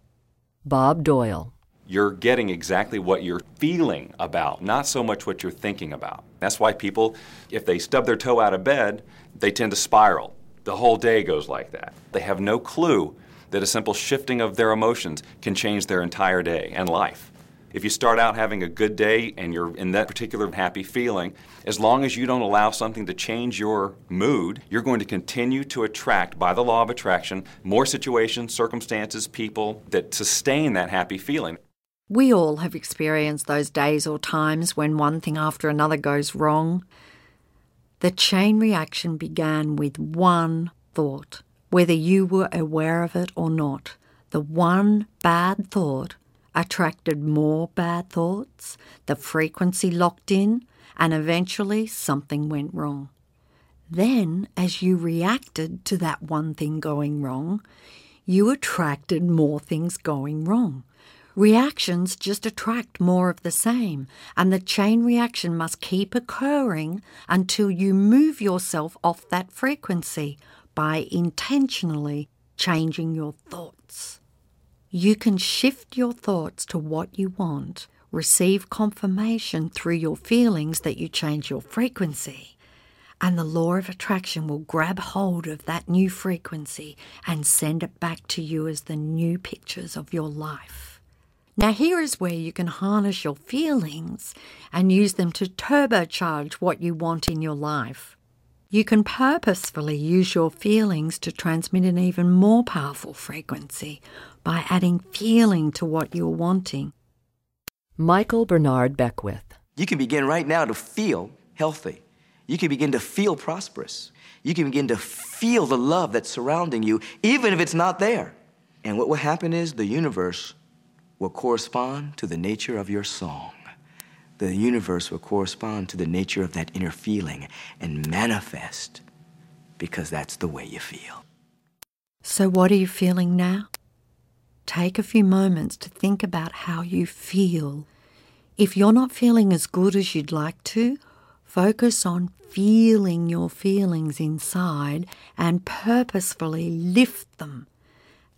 Bob Doyle. You're getting exactly what you're feeling about, not so much what you're thinking about. That's why people, if they stub their toe out of bed, they tend to spiral. The whole day goes like that. They have no clue that a simple shifting of their emotions can change their entire day and life. If you start out having a good day and you're in that particular happy feeling, as long as you don't allow something to change your mood, you're going to continue to attract, by the law of attraction, more situations, circumstances, people that sustain that happy feeling. We all have experienced those days or times when one thing after another goes wrong. The chain reaction began with one thought, whether you were aware of it or not. The one bad thought attracted more bad thoughts, the frequency locked in, and eventually something went wrong. Then, as you reacted to that one thing going wrong, you attracted more things going wrong. Reactions just attract more of the same, and the chain reaction must keep occurring until you move yourself off that frequency by intentionally changing your thoughts. You can shift your thoughts to what you want, receive confirmation through your feelings that you change your frequency, and the law of attraction will grab hold of that new frequency and send it back to you as the new pictures of your life. Now, here is where you can harness your feelings and use them to turbocharge what you want in your life. You can purposefully use your feelings to transmit an even more powerful frequency by adding feeling to what you're wanting. Michael Bernard Beckwith. You can begin right now to feel healthy. You can begin to feel prosperous. You can begin to feel the love that's surrounding you, even if it's not there. And what will happen is the universe will correspond to the nature of your song the universe will correspond to the nature of that inner feeling and manifest because that's the way you feel. So, what are you feeling now? Take a few moments to think about how you feel. If you're not feeling as good as you'd like to, focus on feeling your feelings inside and purposefully lift them.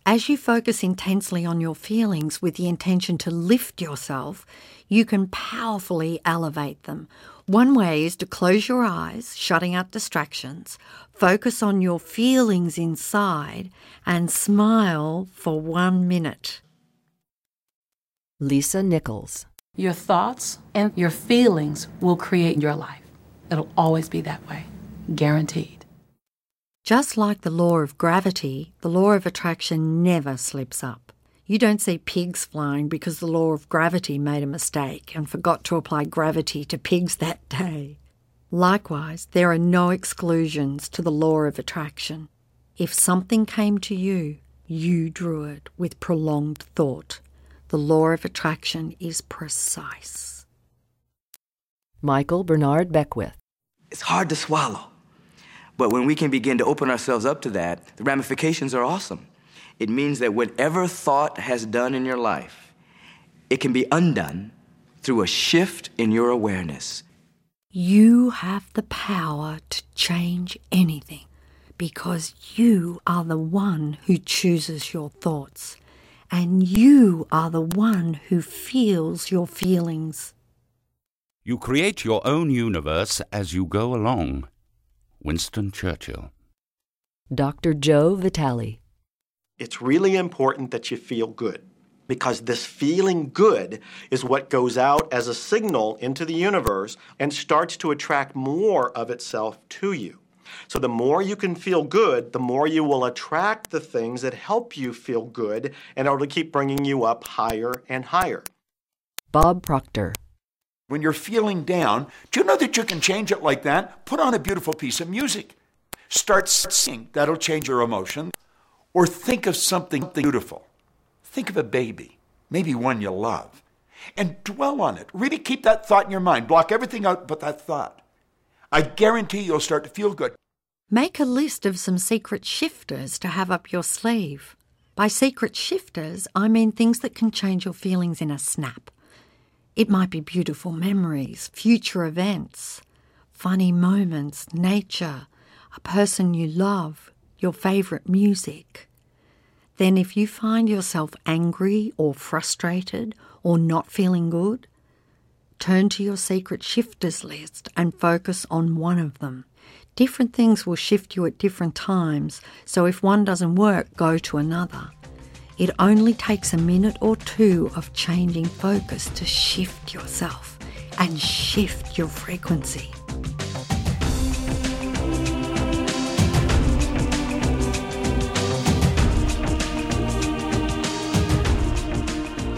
As you focus intensely on your feelings with the intention to lift yourself, you can powerfully elevate them. One way is to close your eyes, shutting out distractions, focus on your feelings inside, and smile for one minute. Lisa Nichols. Your thoughts and your feelings will create your life. It'll always be that way, guaranteed. Just like the law of gravity, the law of attraction never slips up. You don't see pigs flying because the law of gravity made a mistake and forgot to apply gravity to pigs that day. Likewise, there are no exclusions to the law of attraction. If something came to you, you drew it with prolonged thought. The law of attraction is precise. Michael Bernard Beckwith. It's hard to swallow. But when we can begin to open ourselves up to that, the ramifications are awesome. It means that whatever thought has done in your life, it can be undone through a shift in your awareness. You have the power to change anything Because you are the one who chooses your thoughts, and you are the one who feels your feelings. You create your own universe as you go along. Winston Churchill. Dr. Joe Vitale. It's really important that you feel good because this feeling good is what goes out as a signal into the universe and starts to attract more of itself to you. So, the more you can feel good, the more you will attract the things that help you feel good in order to keep bringing you up higher and higher. Bob Proctor. When you're feeling down, do you know that you can change it like that? Put on a beautiful piece of music. Start singing. That'll change your emotion. Or think of something beautiful. Think of a baby, maybe one you love, and dwell on it. Really keep that thought in your mind. Block everything out but that thought. I guarantee you'll start to feel good. Make a list of some secret shifters to have up your sleeve. By secret shifters, I mean things that can change your feelings in a snap. It might be beautiful memories, future events, funny moments, nature, a person you love, your favourite music. Then, if you find yourself angry or frustrated or not feeling good, turn to your secret shifters list and focus on one of them. Different things will shift you at different times, so if one doesn't work, go to another. It only takes a minute or two of changing focus to shift yourself and shift your frequency.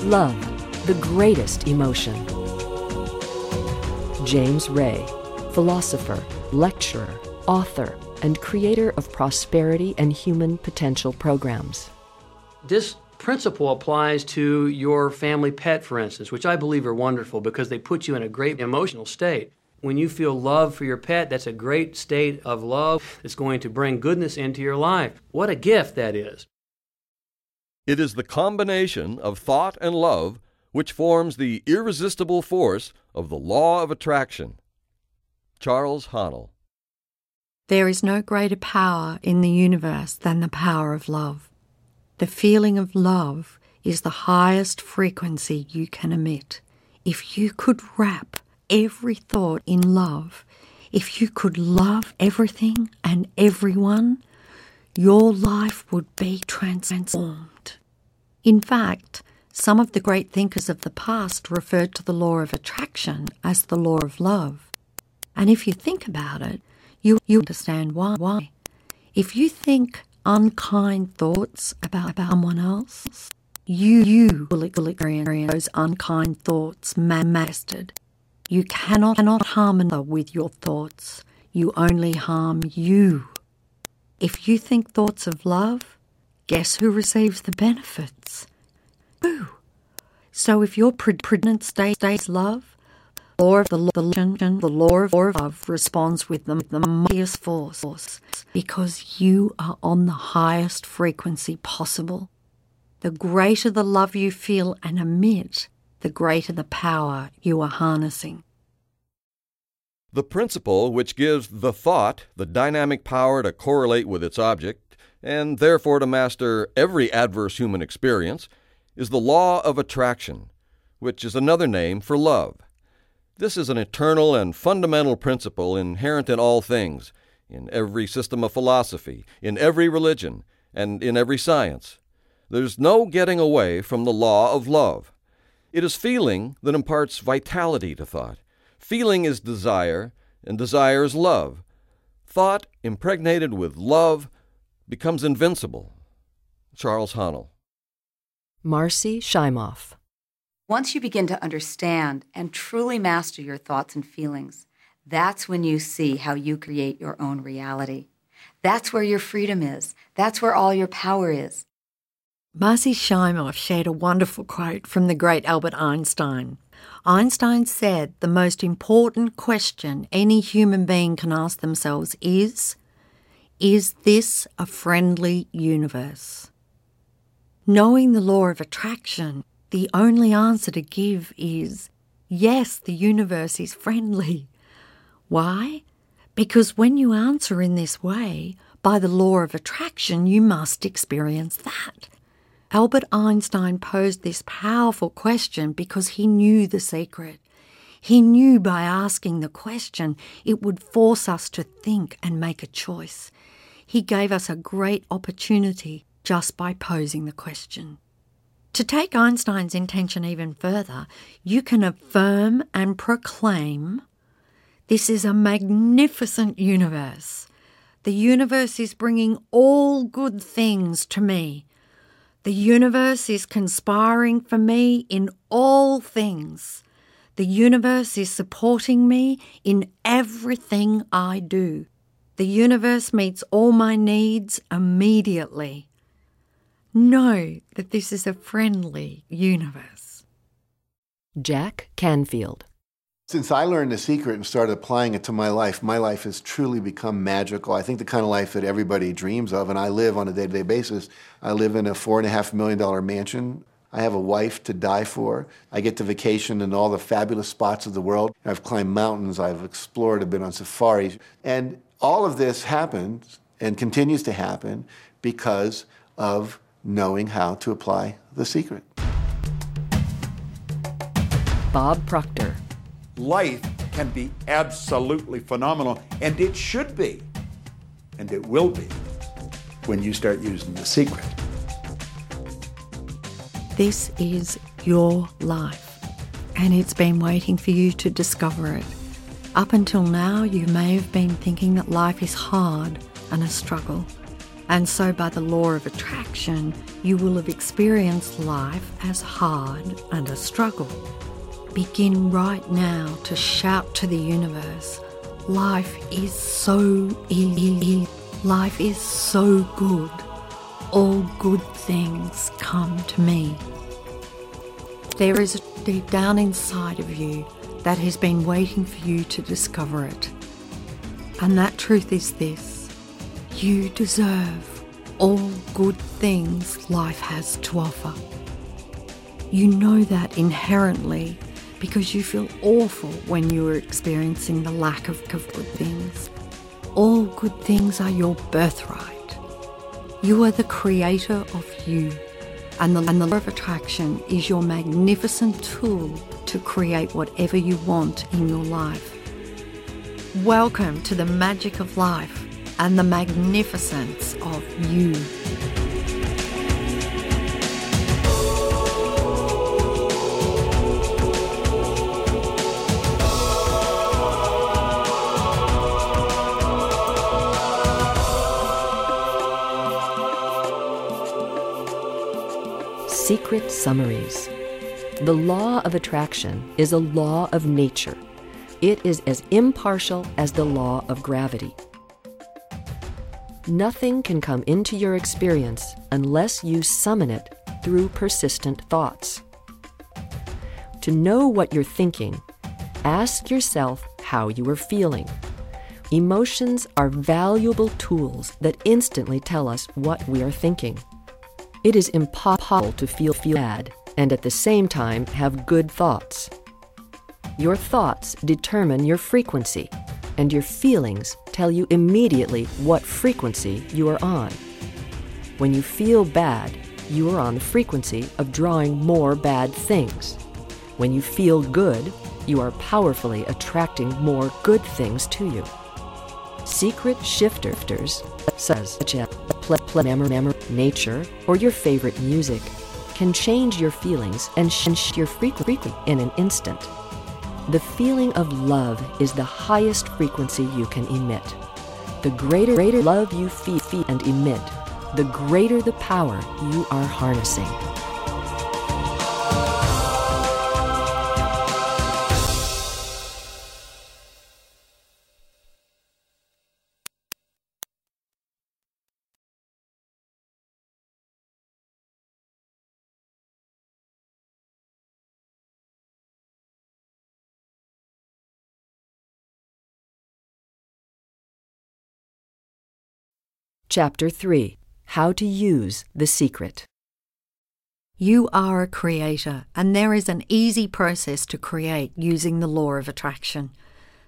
Love, the greatest emotion. James Ray, philosopher, lecturer, author, and creator of prosperity and human potential programs. This principle applies to your family pet, for instance, which I believe are wonderful because they put you in a great emotional state. When you feel love for your pet, that's a great state of love that's going to bring goodness into your life. What a gift that is. It is the combination of thought and love which forms the irresistible force of the law of attraction. Charles Haanel. There is no greater power in the universe than the power of love. The feeling of love is the highest frequency you can emit. If you could wrap every thought in love, if you could love everything and everyone, your life would be transformed. In fact, some of the great thinkers of the past referred to the law of attraction as the law of love. And if you think about it, you, you understand why. why. If you think unkind thoughts about, about someone else, you, you will experience those unkind thoughts manifested. You cannot, cannot harm another with your thoughts. You only harm you. If you think thoughts of love, guess who receives the benefits? You. So if your pregnant state stays love, of the, the, the law of love responds with the, the mightiest force because you are on the highest frequency possible. The greater the love you feel and emit, the greater the power you are harnessing. The principle which gives the thought the dynamic power to correlate with its object, and therefore to master every adverse human experience, is the law of attraction, which is another name for love. This is an eternal and fundamental principle inherent in all things, in every system of philosophy, in every religion, and in every science. There's no getting away from the law of love. It is feeling that imparts vitality to thought. Feeling is desire, and desire is love. Thought impregnated with love becomes invincible. Charles Haanel. Marcy Shimoff. Once you begin to understand and truly master your thoughts and feelings, that's when you see how you create your own reality. That's where your freedom is. That's where all your power is. Marcy Shimoff shared a wonderful quote from the great Albert Einstein. Einstein said the most important question any human being can ask themselves is Is this a friendly universe? Knowing the law of attraction, the only answer to give is yes, the universe is friendly. Why? Because when you answer in this way, By the law of attraction, you must experience that. Albert Einstein posed this powerful question because he knew the secret. He knew by asking the question it would force us to think and make a choice. He gave us a great opportunity just by posing the question. To take Einstein's intention even further, you can affirm and proclaim this is a magnificent universe. The universe is bringing all good things to me. The universe is conspiring for me in all things. The universe is supporting me in everything I do. The universe meets all my needs immediately. Know that this is a friendly universe. Jack Canfield. Since I learned the secret and started applying it to my life, my life has truly become magical. I think the kind of life that everybody dreams of, and I live on a day to day basis. I live in a four and a half million dollar mansion. I have a wife to die for. I get to vacation in all the fabulous spots of the world. I've climbed mountains, I've explored, I've been on safaris. And all of this happens and continues to happen because of knowing how to apply the secret. Bob Proctor. Life can be absolutely phenomenal, and it should be, and it will be when you start using the secret. This is your life, and it's been waiting for you to discover it. Up until now, you may have been thinking that life is hard and a struggle. And so, by the law of attraction, you will have experienced life as hard and a struggle. Begin right now to shout to the universe life is so easy, life is so good. All good things come to me. There is a deep down inside of you that has been waiting for you to discover it. And that truth is this you deserve all good things life has to offer. You know that inherently because you feel awful when you are experiencing the lack of good things. All good things are your birthright. You are the creator of you, and the, and the law of attraction is your magnificent tool to create whatever you want in your life. Welcome to the magic of life and the magnificence of you. Secret Summaries. The law of attraction is a law of nature. It is as impartial as the law of gravity. Nothing can come into your experience unless you summon it through persistent thoughts. To know what you're thinking, ask yourself how you are feeling. Emotions are valuable tools that instantly tell us what we are thinking. It is impossible to feel bad and at the same time have good thoughts. Your thoughts determine your frequency, and your feelings tell you immediately what frequency you are on. When you feel bad, you are on the frequency of drawing more bad things. When you feel good, you are powerfully attracting more good things to you. Secret shifters, such as nature, or your favorite music, can change your feelings and shift your frequency in an instant. The feeling of love is the highest frequency you can emit. The greater, greater love you feel and emit, the greater the power you are harnessing. Chapter 3 How to Use the Secret. You are a creator, and there is an easy process to create using the law of attraction.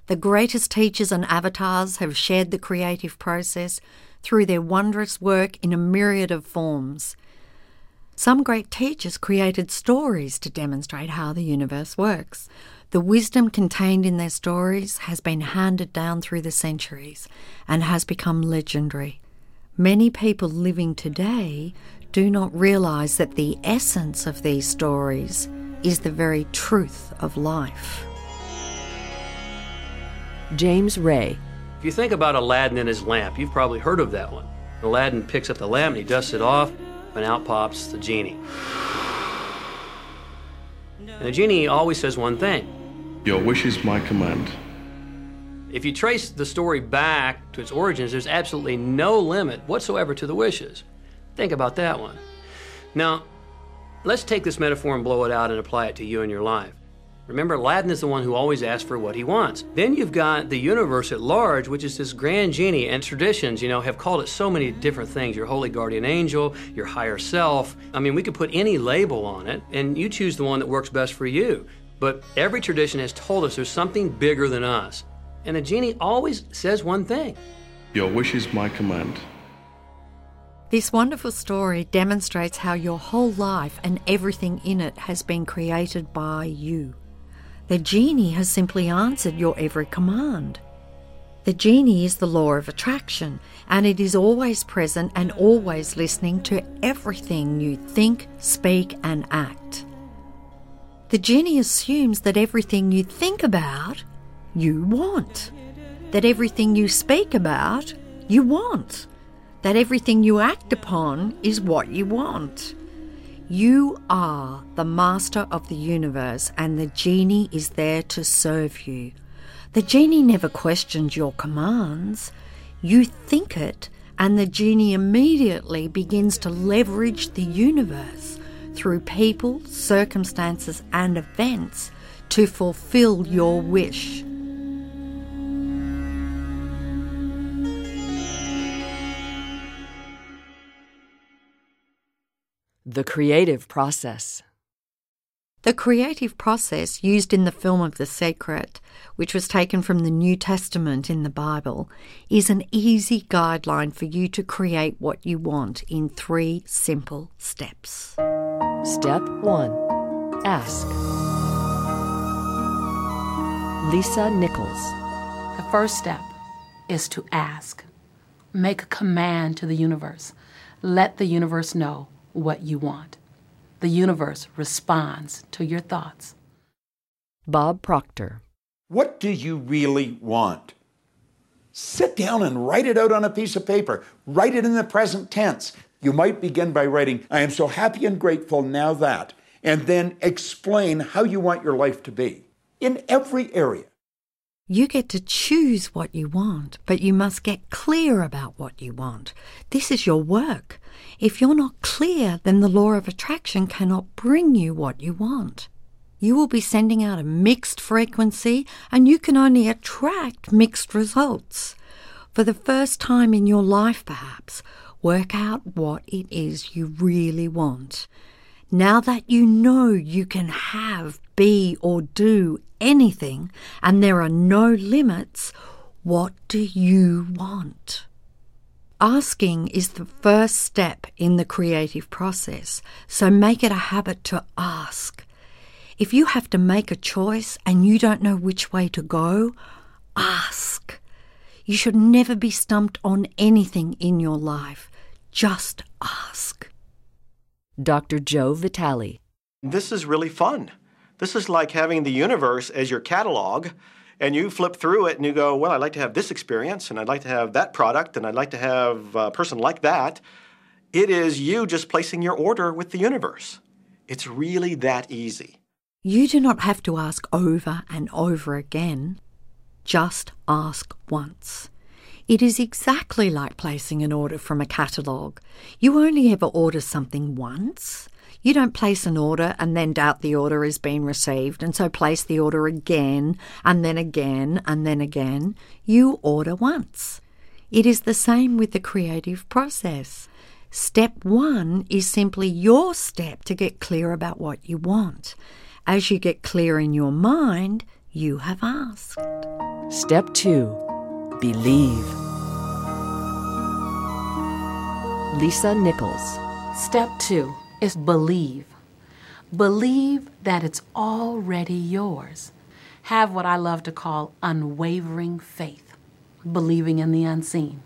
The greatest teachers and avatars have shared the creative process through their wondrous work in a myriad of forms. Some great teachers created stories to demonstrate how the universe works. The wisdom contained in their stories has been handed down through the centuries and has become legendary. Many people living today do not realize that the essence of these stories is the very truth of life. James Ray. If you think about Aladdin and his lamp, you've probably heard of that one. Aladdin picks up the lamp and he dusts it off, and out pops the genie. And the genie always says one thing Your wish is my command. If you trace the story back to its origins, there's absolutely no limit whatsoever to the wishes. Think about that one. Now, let's take this metaphor and blow it out and apply it to you and your life. Remember, Aladdin is the one who always asks for what he wants. Then you've got the universe at large, which is this grand genie, and traditions, you know, have called it so many different things your holy guardian angel, your higher self. I mean, we could put any label on it, and you choose the one that works best for you. But every tradition has told us there's something bigger than us. And the genie always says one thing Your wish is my command. This wonderful story demonstrates how your whole life and everything in it has been created by you. The genie has simply answered your every command. The genie is the law of attraction, and it is always present and always listening to everything you think, speak, and act. The genie assumes that everything you think about, you want. That everything you speak about, you want. That everything you act upon is what you want. You are the master of the universe, and the genie is there to serve you. The genie never questions your commands. You think it, and the genie immediately begins to leverage the universe through people, circumstances, and events to fulfill your wish. The creative process. The creative process used in the film of The Secret, which was taken from the New Testament in the Bible, is an easy guideline for you to create what you want in three simple steps. Step 1 Ask. Lisa Nichols. The first step is to ask. Make a command to the universe. Let the universe know what you want. The universe responds to your thoughts. Bob Proctor. What do you really want? Sit down and write it out on a piece of paper. Write it in the present tense. You might begin by writing, I am so happy and grateful now that, and then explain how you want your life to be in every area. You get to choose what you want, but you must get clear about what you want. This is your work. If you're not clear, then the law of attraction cannot bring you what you want. You will be sending out a mixed frequency, and you can only attract mixed results. For the first time in your life, perhaps, work out what it is you really want. Now that you know you can have, be, or do anything, and there are no limits, what do you want? Asking is the first step in the creative process, so make it a habit to ask. If you have to make a choice and you don't know which way to go, ask. You should never be stumped on anything in your life. Just ask. Dr. Joe Vitale. This is really fun. This is like having the universe as your catalog, and you flip through it and you go, Well, I'd like to have this experience, and I'd like to have that product, and I'd like to have a person like that. It is you just placing your order with the universe. It's really that easy. You do not have to ask over and over again. Just ask once. It is exactly like placing an order from a catalogue. You only ever order something once. You don't place an order and then doubt the order has been received, and so place the order again, and then again, and then again. You order once. It is the same with the creative process. Step one is simply your step to get clear about what you want. As you get clear in your mind, you have asked. Step two Believe. Lisa Nichols. Step two is believe. Believe that it's already yours. Have what I love to call unwavering faith, believing in the unseen.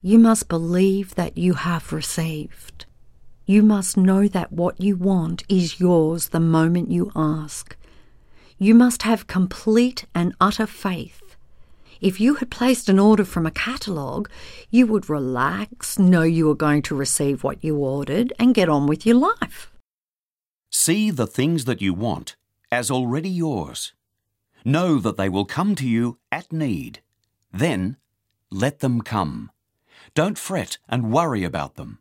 You must believe that you have received. You must know that what you want is yours the moment you ask. You must have complete and utter faith. If you had placed an order from a catalogue, you would relax, know you were going to receive what you ordered, and get on with your life. See the things that you want as already yours. Know that they will come to you at need. Then let them come. Don't fret and worry about them.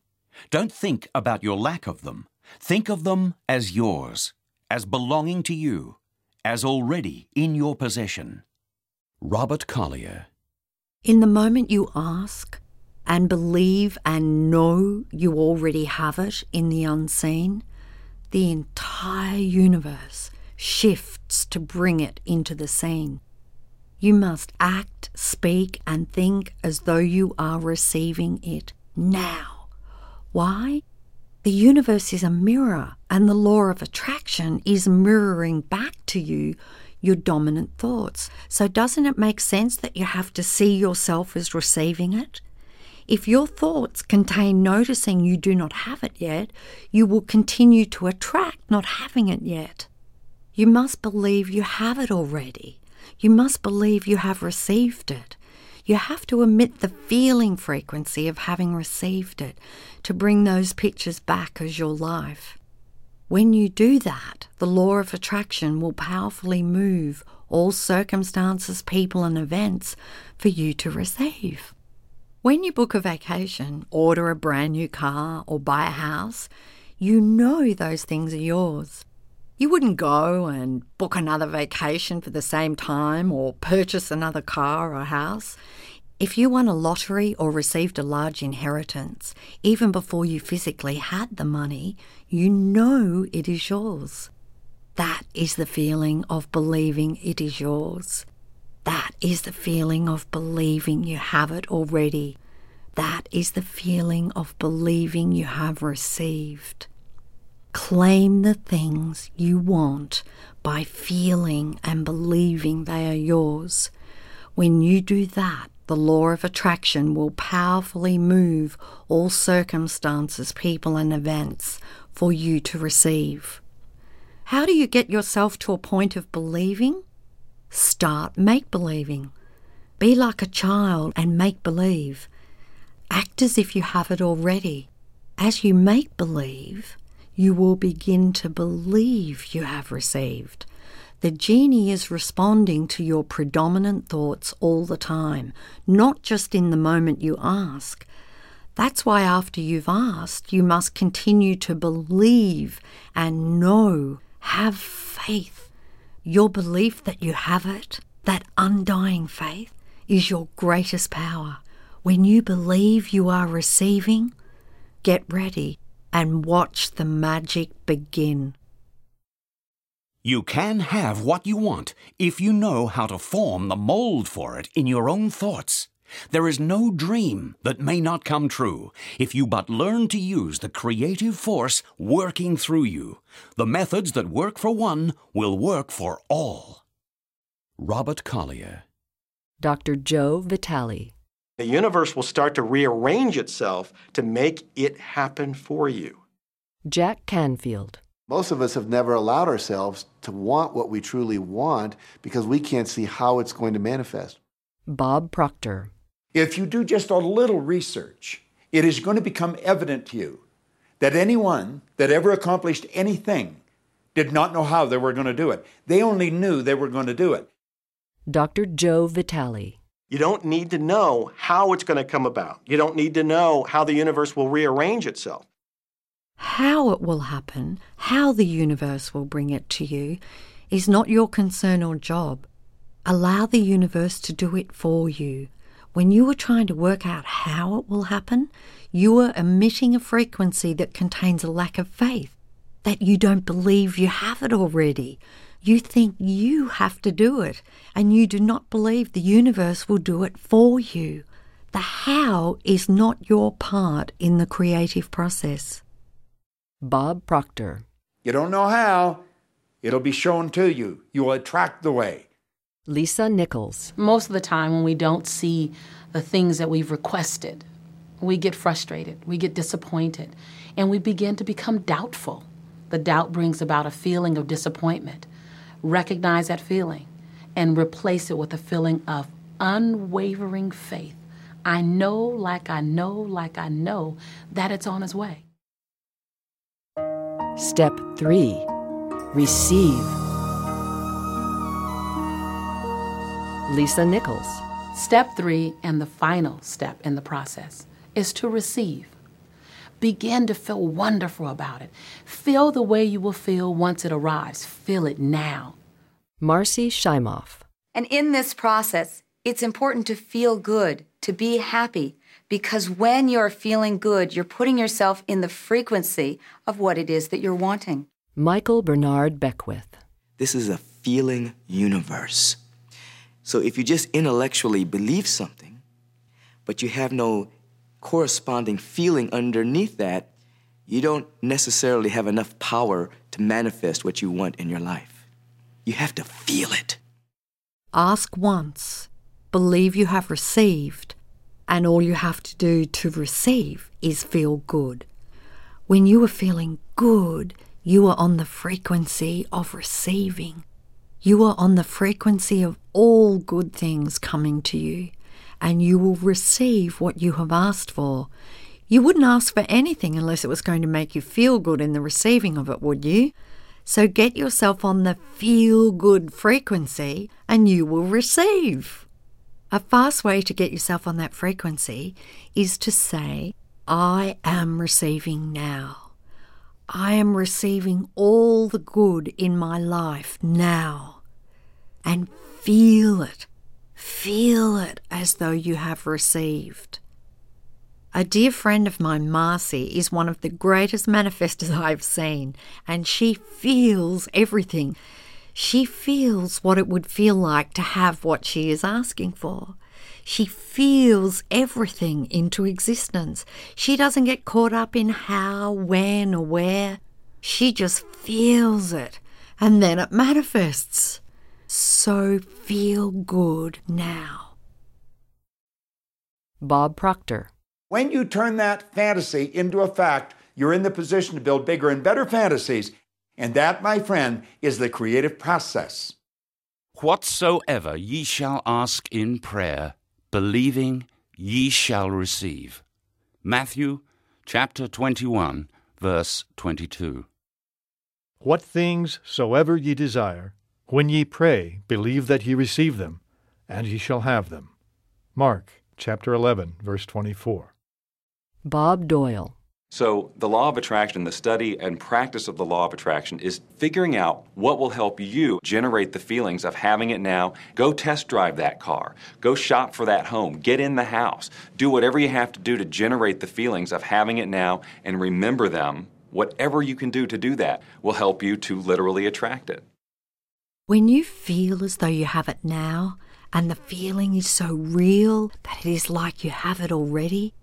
Don't think about your lack of them. Think of them as yours, as belonging to you, as already in your possession. Robert Collier. In the moment you ask and believe and know you already have it in the unseen, the entire universe shifts to bring it into the scene. You must act, speak, and think as though you are receiving it now. Why? The universe is a mirror, and the law of attraction is mirroring back to you your dominant thoughts. So, doesn't it make sense that you have to see yourself as receiving it? If your thoughts contain noticing you do not have it yet, you will continue to attract not having it yet. You must believe you have it already. You must believe you have received it. You have to emit the feeling frequency of having received it to bring those pictures back as your life. When you do that, the law of attraction will powerfully move all circumstances, people, and events for you to receive. When you book a vacation, order a brand new car, or buy a house, you know those things are yours. You wouldn't go and book another vacation for the same time or purchase another car or house. If you won a lottery or received a large inheritance, even before you physically had the money, you know it is yours. That is the feeling of believing it is yours. That is the feeling of believing you have it already. That is the feeling of believing you have received. Claim the things you want by feeling and believing they are yours. When you do that, the law of attraction will powerfully move all circumstances, people, and events for you to receive. How do you get yourself to a point of believing? Start make believing. Be like a child and make believe. Act as if you have it already. As you make believe, you will begin to believe you have received. The genie is responding to your predominant thoughts all the time, not just in the moment you ask. That's why, after you've asked, you must continue to believe and know, have faith. Your belief that you have it, that undying faith, is your greatest power. When you believe you are receiving, get ready and watch the magic begin. You can have what you want if you know how to form the mold for it in your own thoughts. There is no dream that may not come true if you but learn to use the creative force working through you. The methods that work for one will work for all. Robert Collier. Dr. Joe Vitale. The universe will start to rearrange itself to make it happen for you. Jack Canfield. Most of us have never allowed ourselves to want what we truly want because we can't see how it's going to manifest. Bob Proctor. If you do just a little research, it is going to become evident to you that anyone that ever accomplished anything did not know how they were going to do it. They only knew they were going to do it. Dr. Joe Vitale. You don't need to know how it's going to come about. You don't need to know how the universe will rearrange itself. How it will happen, how the universe will bring it to you, is not your concern or job. Allow the universe to do it for you. When you are trying to work out how it will happen, you are emitting a frequency that contains a lack of faith, that you don't believe you have it already. You think you have to do it, and you do not believe the universe will do it for you. The how is not your part in the creative process. Bob Proctor. You don't know how, it'll be shown to you. You will attract the way. Lisa Nichols. Most of the time, when we don't see the things that we've requested, we get frustrated, we get disappointed, and we begin to become doubtful. The doubt brings about a feeling of disappointment. Recognize that feeling and replace it with a feeling of unwavering faith. I know, like I know, like I know, that it's on its way. Step 3 Receive. Lisa Nichols. Step three, and the final step in the process, is to receive. Begin to feel wonderful about it. Feel the way you will feel once it arrives. Feel it now. Marcy Shimoff. And in this process, it's important to feel good, to be happy, because when you're feeling good, you're putting yourself in the frequency of what it is that you're wanting. Michael Bernard Beckwith. This is a feeling universe. So if you just intellectually believe something, but you have no corresponding feeling underneath that, you don't necessarily have enough power to manifest what you want in your life. You have to feel it. Ask once, believe you have received, and all you have to do to receive is feel good. When you are feeling good, you are on the frequency of receiving. You are on the frequency of all good things coming to you, and you will receive what you have asked for. You wouldn't ask for anything unless it was going to make you feel good in the receiving of it, would you? So get yourself on the feel good frequency and you will receive. A fast way to get yourself on that frequency is to say, I am receiving now. I am receiving all the good in my life now. And feel it. Feel it as though you have received. A dear friend of mine, Marcy, is one of the greatest manifestors I've seen, and she feels everything. She feels what it would feel like to have what she is asking for. She feels everything into existence. She doesn't get caught up in how, when, or where. She just feels it, and then it manifests. So feel good now. Bob Proctor. When you turn that fantasy into a fact, you're in the position to build bigger and better fantasies. And that, my friend, is the creative process. Whatsoever ye shall ask in prayer, believing ye shall receive. Matthew chapter 21, verse 22. What things soever ye desire, when ye pray, believe that ye receive them, and ye shall have them. Mark chapter 11, verse 24. Bob Doyle. So, the law of attraction, the study and practice of the law of attraction is figuring out what will help you generate the feelings of having it now. Go test drive that car. Go shop for that home. Get in the house. Do whatever you have to do to generate the feelings of having it now and remember them. Whatever you can do to do that will help you to literally attract it. When you feel as though you have it now, and the feeling is so real that it is like you have it already,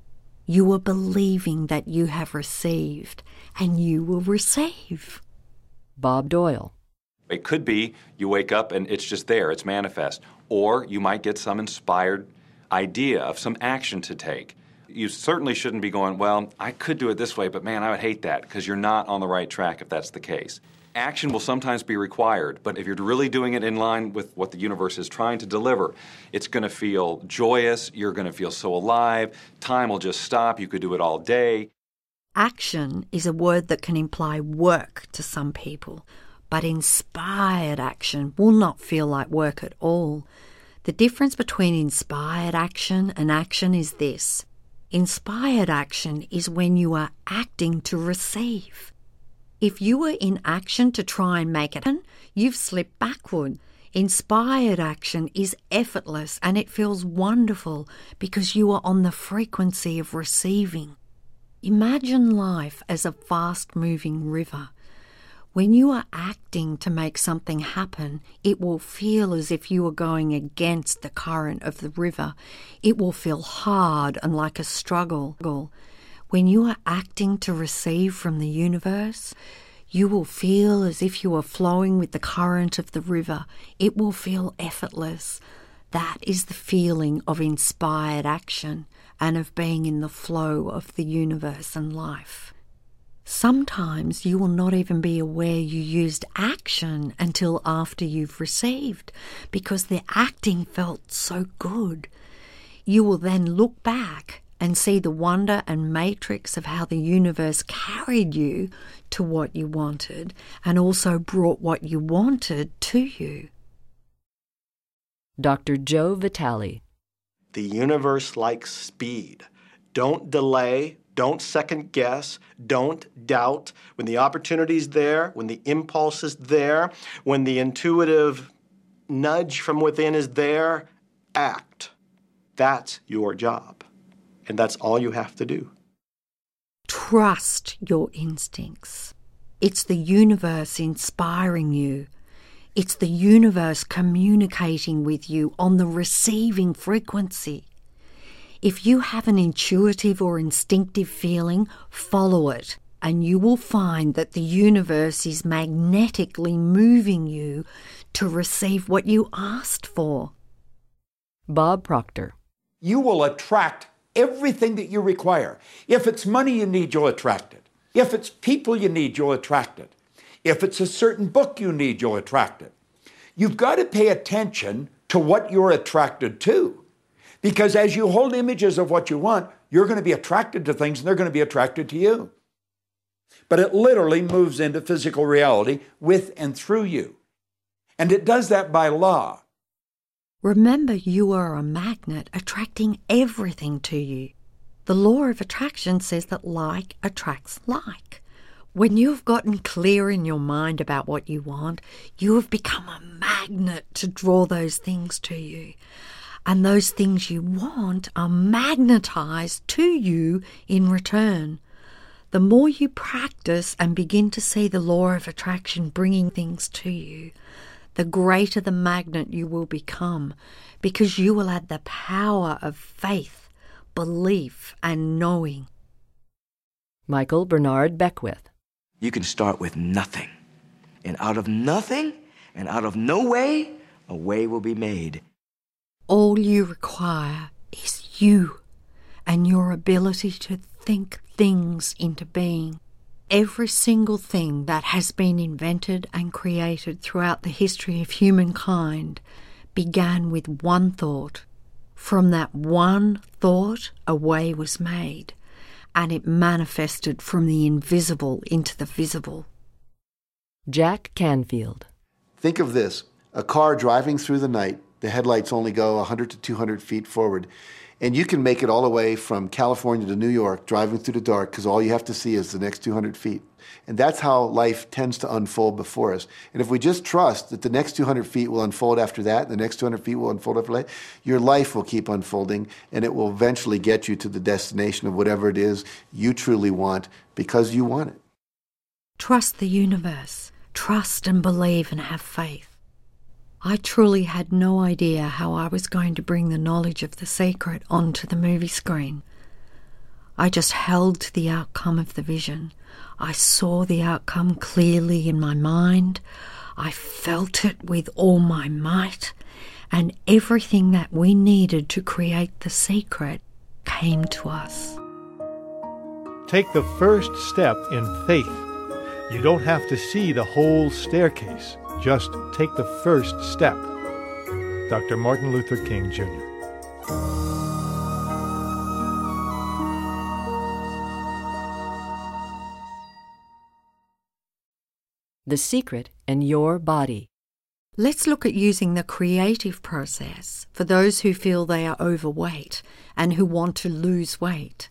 you are believing that you have received, and you will receive. Bob Doyle. It could be you wake up and it's just there, it's manifest. Or you might get some inspired idea of some action to take. You certainly shouldn't be going, well, I could do it this way, but man, I would hate that because you're not on the right track if that's the case. Action will sometimes be required, but if you're really doing it in line with what the universe is trying to deliver, it's going to feel joyous, you're going to feel so alive, time will just stop, you could do it all day. Action is a word that can imply work to some people, but inspired action will not feel like work at all. The difference between inspired action and action is this inspired action is when you are acting to receive. If you were in action to try and make it happen, you've slipped backward. Inspired action is effortless and it feels wonderful because you are on the frequency of receiving. Imagine life as a fast moving river. When you are acting to make something happen, it will feel as if you are going against the current of the river. It will feel hard and like a struggle. When you are acting to receive from the universe, you will feel as if you are flowing with the current of the river. It will feel effortless. That is the feeling of inspired action and of being in the flow of the universe and life. Sometimes you will not even be aware you used action until after you've received because the acting felt so good. You will then look back and see the wonder and matrix of how the universe carried you to what you wanted and also brought what you wanted to you. Dr. Joe Vitale. The universe likes speed. Don't delay, don't second guess, don't doubt. When the opportunity's there, when the impulse is there, when the intuitive nudge from within is there, act. That's your job. And that's all you have to do. Trust your instincts. It's the universe inspiring you. It's the universe communicating with you on the receiving frequency. If you have an intuitive or instinctive feeling, follow it, and you will find that the universe is magnetically moving you to receive what you asked for. Bob Proctor. You will attract everything that you require. If it's money you need, you'll attract it. If it's people you need, you'll attract it. If it's a certain book you need, you'll attract it. You've got to pay attention to what you're attracted to. Because as you hold images of what you want, you're going to be attracted to things and they're going to be attracted to you. But it literally moves into physical reality with and through you. And it does that by law. Remember, you are a magnet attracting everything to you. The law of attraction says that like attracts like. When you have gotten clear in your mind about what you want, you have become a magnet to draw those things to you. And those things you want are magnetized to you in return. The more you practice and begin to see the law of attraction bringing things to you, the greater the magnet you will become because you will add the power of faith, belief, and knowing. Michael Bernard Beckwith. You can start with nothing. And out of nothing and out of no way, a way will be made. All you require is you and your ability to think things into being. Every single thing that has been invented and created throughout the history of humankind began with one thought. From that one thought, a way was made, and it manifested from the invisible into the visible. Jack Canfield. Think of this a car driving through the night, the headlights only go 100 to 200 feet forward. And you can make it all the way from California to New York driving through the dark because all you have to see is the next 200 feet. And that's how life tends to unfold before us. And if we just trust that the next 200 feet will unfold after that, the next 200 feet will unfold after that, your life will keep unfolding and it will eventually get you to the destination of whatever it is you truly want because you want it. Trust the universe. Trust and believe and have faith. I truly had no idea how I was going to bring the knowledge of the secret onto the movie screen. I just held to the outcome of the vision. I saw the outcome clearly in my mind. I felt it with all my might, and everything that we needed to create the secret came to us. Take the first step in faith. You don't have to see the whole staircase. Just take the first step. Dr. Martin Luther King, Jr. The secret in your body. Let's look at using the creative process for those who feel they are overweight and who want to lose weight.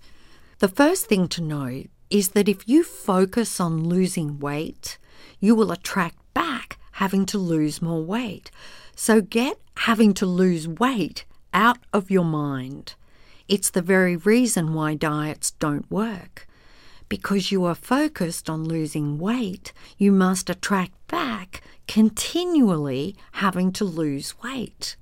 The first thing to know is that if you focus on losing weight, you will attract back having to lose more weight. So get having to lose weight out of your mind. It's the very reason why diets don't work. because you are focused on losing weight, you must attract back continually having to lose weight.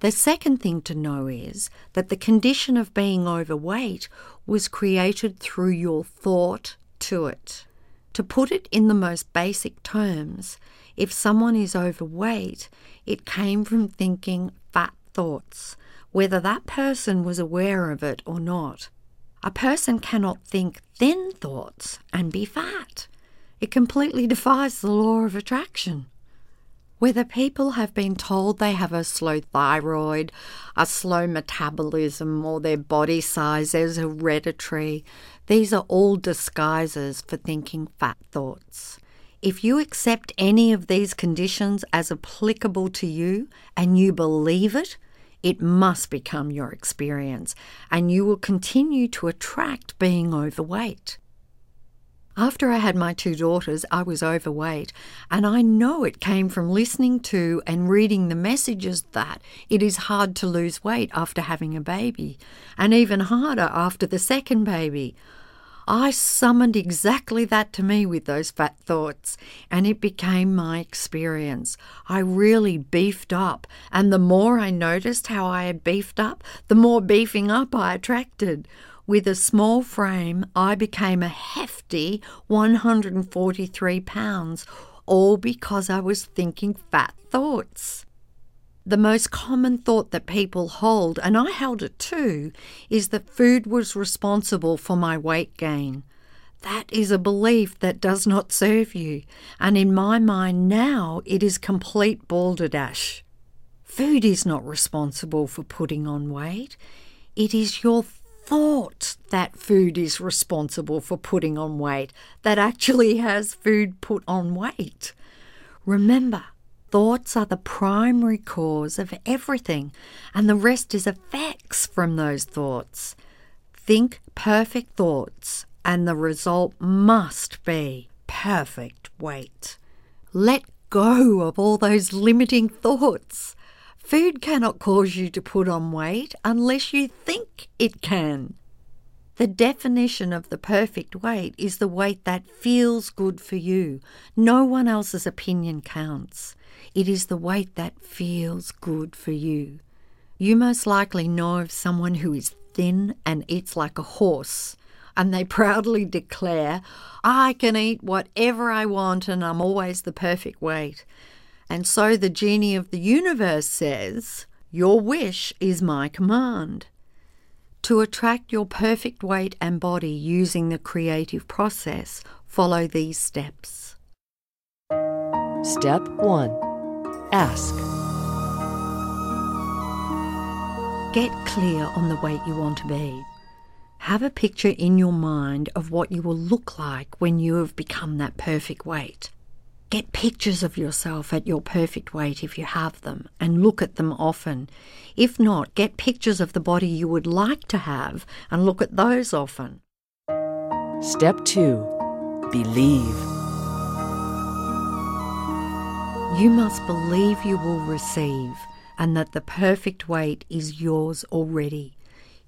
The second thing to know is that the condition of being overweight was created through your thought to it. To put it in the most basic terms, if someone is overweight, it came from thinking fat thoughts, whether that person was aware of it or not. A person cannot think thin thoughts and be fat. It completely defies the law of attraction. Whether people have been told they have a slow thyroid, a slow metabolism, or their body size is hereditary, these are all disguises for thinking fat thoughts. If you accept any of these conditions as applicable to you and you believe it, it must become your experience, and you will continue to attract being overweight. After I had my two daughters, I was overweight, and I know it came from listening to and reading the messages that it is hard to lose weight after having a baby, and even harder after the second baby. I summoned exactly that to me with those fat thoughts, and it became my experience. I really beefed up, and the more I noticed how I had beefed up, the more beefing up I attracted. With a small frame, I became a hefty 143 pounds, all because I was thinking fat thoughts. The most common thought that people hold, and I held it too, is that food was responsible for my weight gain. That is a belief that does not serve you, and in my mind now it is complete balderdash. Food is not responsible for putting on weight. It is your thought that food is responsible for putting on weight that actually has food put on weight. Remember, thoughts are the primary cause of everything, and the rest is effects from those thoughts. Think perfect thoughts, and the result must be perfect weight. Let go of all those limiting thoughts. Food cannot cause you to put on weight unless you think it can. The definition of the perfect weight is the weight that feels good for you. No one else's opinion counts. It is the weight that feels good for you. You most likely know of someone who is thin and eats like a horse, and they proudly declare, I can eat whatever I want and I'm always the perfect weight. And so the genie of the universe says, Your wish is my command. To attract your perfect weight and body using the creative process, follow these steps. Step 1 Ask. Get clear on the weight you want to be. Have a picture in your mind of what you will look like when you have become that perfect weight. Get pictures of yourself at your perfect weight if you have them and look at them often. If not, get pictures of the body you would like to have and look at those often. Step 2 Believe. You must believe you will receive and that the perfect weight is yours already.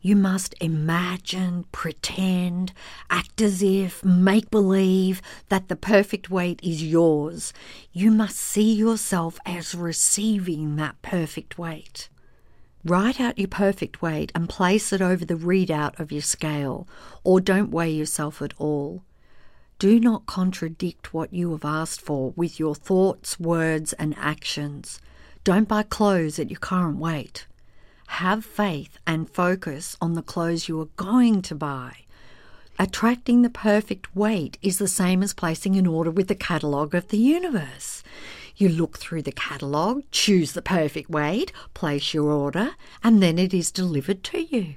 You must imagine, pretend, act as if, make believe that the perfect weight is yours. You must see yourself as receiving that perfect weight. Write out your perfect weight and place it over the readout of your scale, or don't weigh yourself at all. Do not contradict what you have asked for with your thoughts, words, and actions. Don't buy clothes at your current weight. Have faith and focus on the clothes you are going to buy. Attracting the perfect weight is the same as placing an order with the catalogue of the universe. You look through the catalogue, choose the perfect weight, place your order, and then it is delivered to you.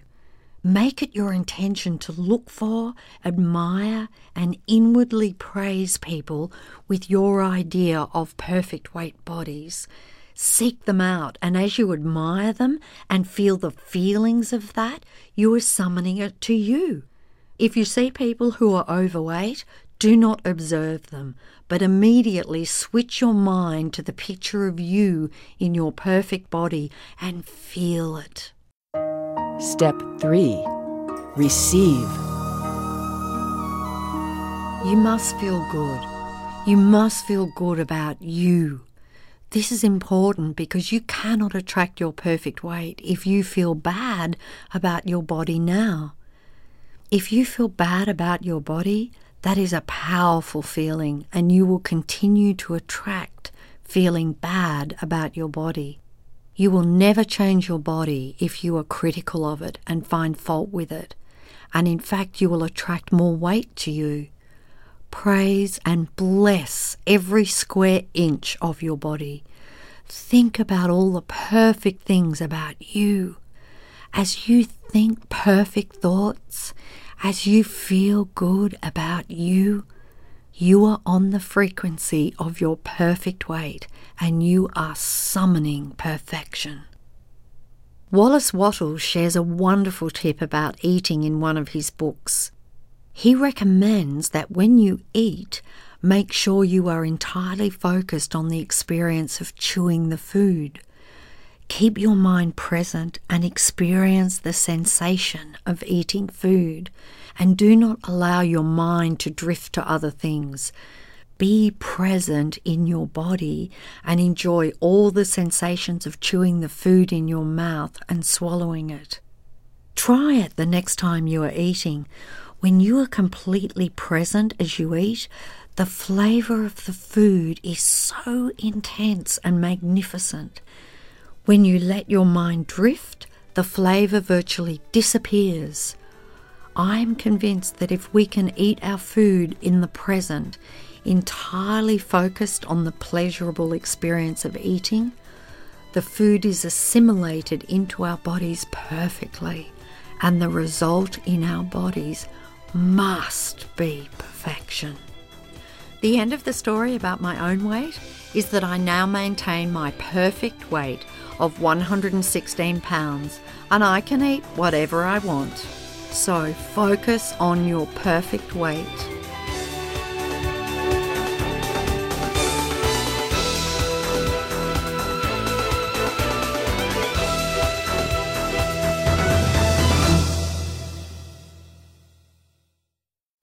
Make it your intention to look for, admire, and inwardly praise people with your idea of perfect weight bodies. Seek them out, and as you admire them and feel the feelings of that, you are summoning it to you. If you see people who are overweight, do not observe them, but immediately switch your mind to the picture of you in your perfect body and feel it. Step 3 Receive. You must feel good. You must feel good about you. This is important because you cannot attract your perfect weight if you feel bad about your body now. If you feel bad about your body, that is a powerful feeling, and you will continue to attract feeling bad about your body. You will never change your body if you are critical of it and find fault with it. And in fact, you will attract more weight to you. Praise and bless every square inch of your body. Think about all the perfect things about you. As you think perfect thoughts, as you feel good about you, you are on the frequency of your perfect weight and you are summoning perfection. Wallace Wattles shares a wonderful tip about eating in one of his books. He recommends that when you eat, make sure you are entirely focused on the experience of chewing the food. Keep your mind present and experience the sensation of eating food, and do not allow your mind to drift to other things. Be present in your body and enjoy all the sensations of chewing the food in your mouth and swallowing it. Try it the next time you are eating. When you are completely present as you eat, the flavour of the food is so intense and magnificent. When you let your mind drift, the flavour virtually disappears. I'm convinced that if we can eat our food in the present, entirely focused on the pleasurable experience of eating, the food is assimilated into our bodies perfectly, and the result in our bodies must be perfection. The end of the story about my own weight is that I now maintain my perfect weight of 116 pounds and I can eat whatever I want. So focus on your perfect weight.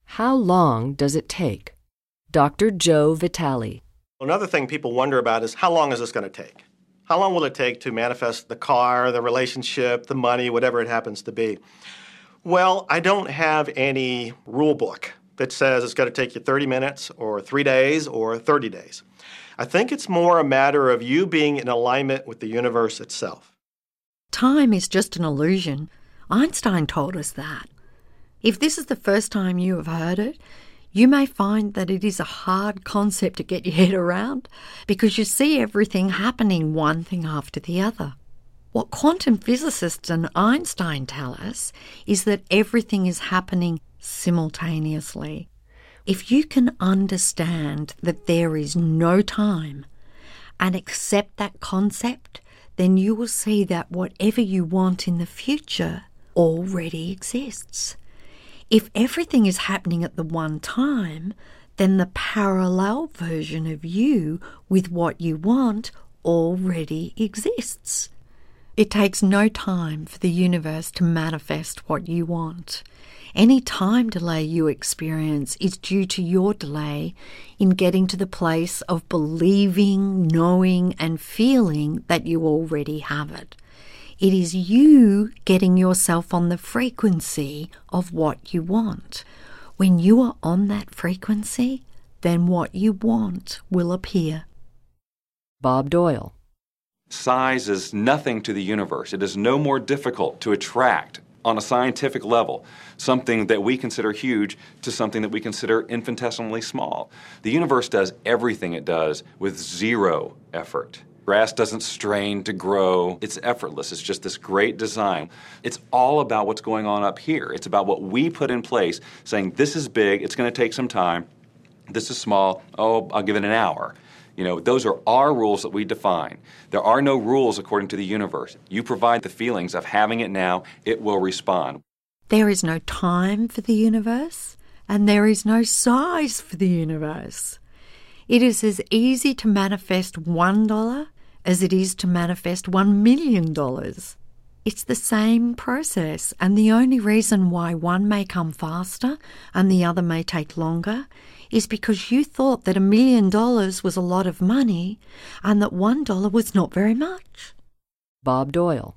How long does it take? Dr. Joe Vitale. Another thing people wonder about is how long is this going to take? How long will it take to manifest the car, the relationship, the money, whatever it happens to be? Well, I don't have any rule book that says it's going to take you 30 minutes or three days or 30 days. I think it's more a matter of you being in alignment with the universe itself. Time is just an illusion. Einstein told us that. If this is the first time you have heard it, you may find that it is a hard concept to get your head around because you see everything happening one thing after the other. What quantum physicists and Einstein tell us is that everything is happening simultaneously. If you can understand that there is no time and accept that concept, then you will see that whatever you want in the future already exists. If everything is happening at the one time, then the parallel version of you with what you want already exists. It takes no time for the universe to manifest what you want. Any time delay you experience is due to your delay in getting to the place of believing, knowing, and feeling that you already have it. It is you getting yourself on the frequency of what you want. When you are on that frequency, then what you want will appear. Bob Doyle. Size is nothing to the universe. It is no more difficult to attract on a scientific level something that we consider huge to something that we consider infinitesimally small. The universe does everything it does with zero effort. Grass doesn't strain to grow. It's effortless. It's just this great design. It's all about what's going on up here. It's about what we put in place, saying, this is big, it's going to take some time. This is small, oh, I'll give it an hour. You know, those are our rules that we define. There are no rules according to the universe. You provide the feelings of having it now, it will respond. There is no time for the universe, and there is no size for the universe. It is as easy to manifest one dollar as it is to manifest one million dollars. It's the same process, and the only reason why one may come faster and the other may take longer is because you thought that a million dollars was a lot of money and that one dollar was not very much. Bob Doyle.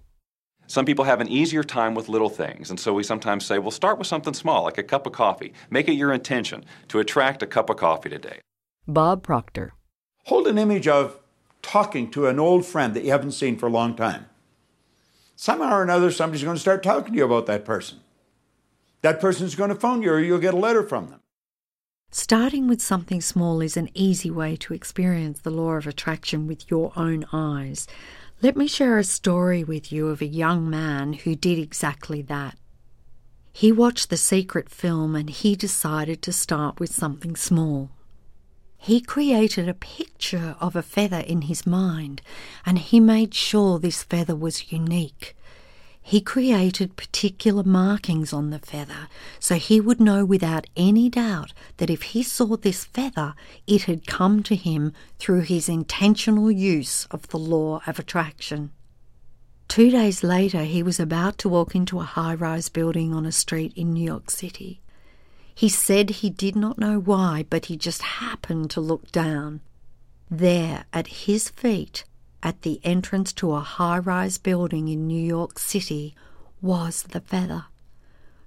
Some people have an easier time with little things, and so we sometimes say, well, start with something small, like a cup of coffee. Make it your intention to attract a cup of coffee today. Bob Proctor. Hold an image of talking to an old friend that you haven't seen for a long time. Somehow or another, somebody's going to start talking to you about that person. That person's going to phone you, or you'll get a letter from them. Starting with something small is an easy way to experience the law of attraction with your own eyes. Let me share a story with you of a young man who did exactly that. He watched the secret film and he decided to start with something small. He created a picture of a feather in his mind and he made sure this feather was unique. He created particular markings on the feather so he would know without any doubt that if he saw this feather, it had come to him through his intentional use of the law of attraction. Two days later, he was about to walk into a high rise building on a street in New York City. He said he did not know why, but he just happened to look down. There, at his feet, at the entrance to a high rise building in New York City, was the feather.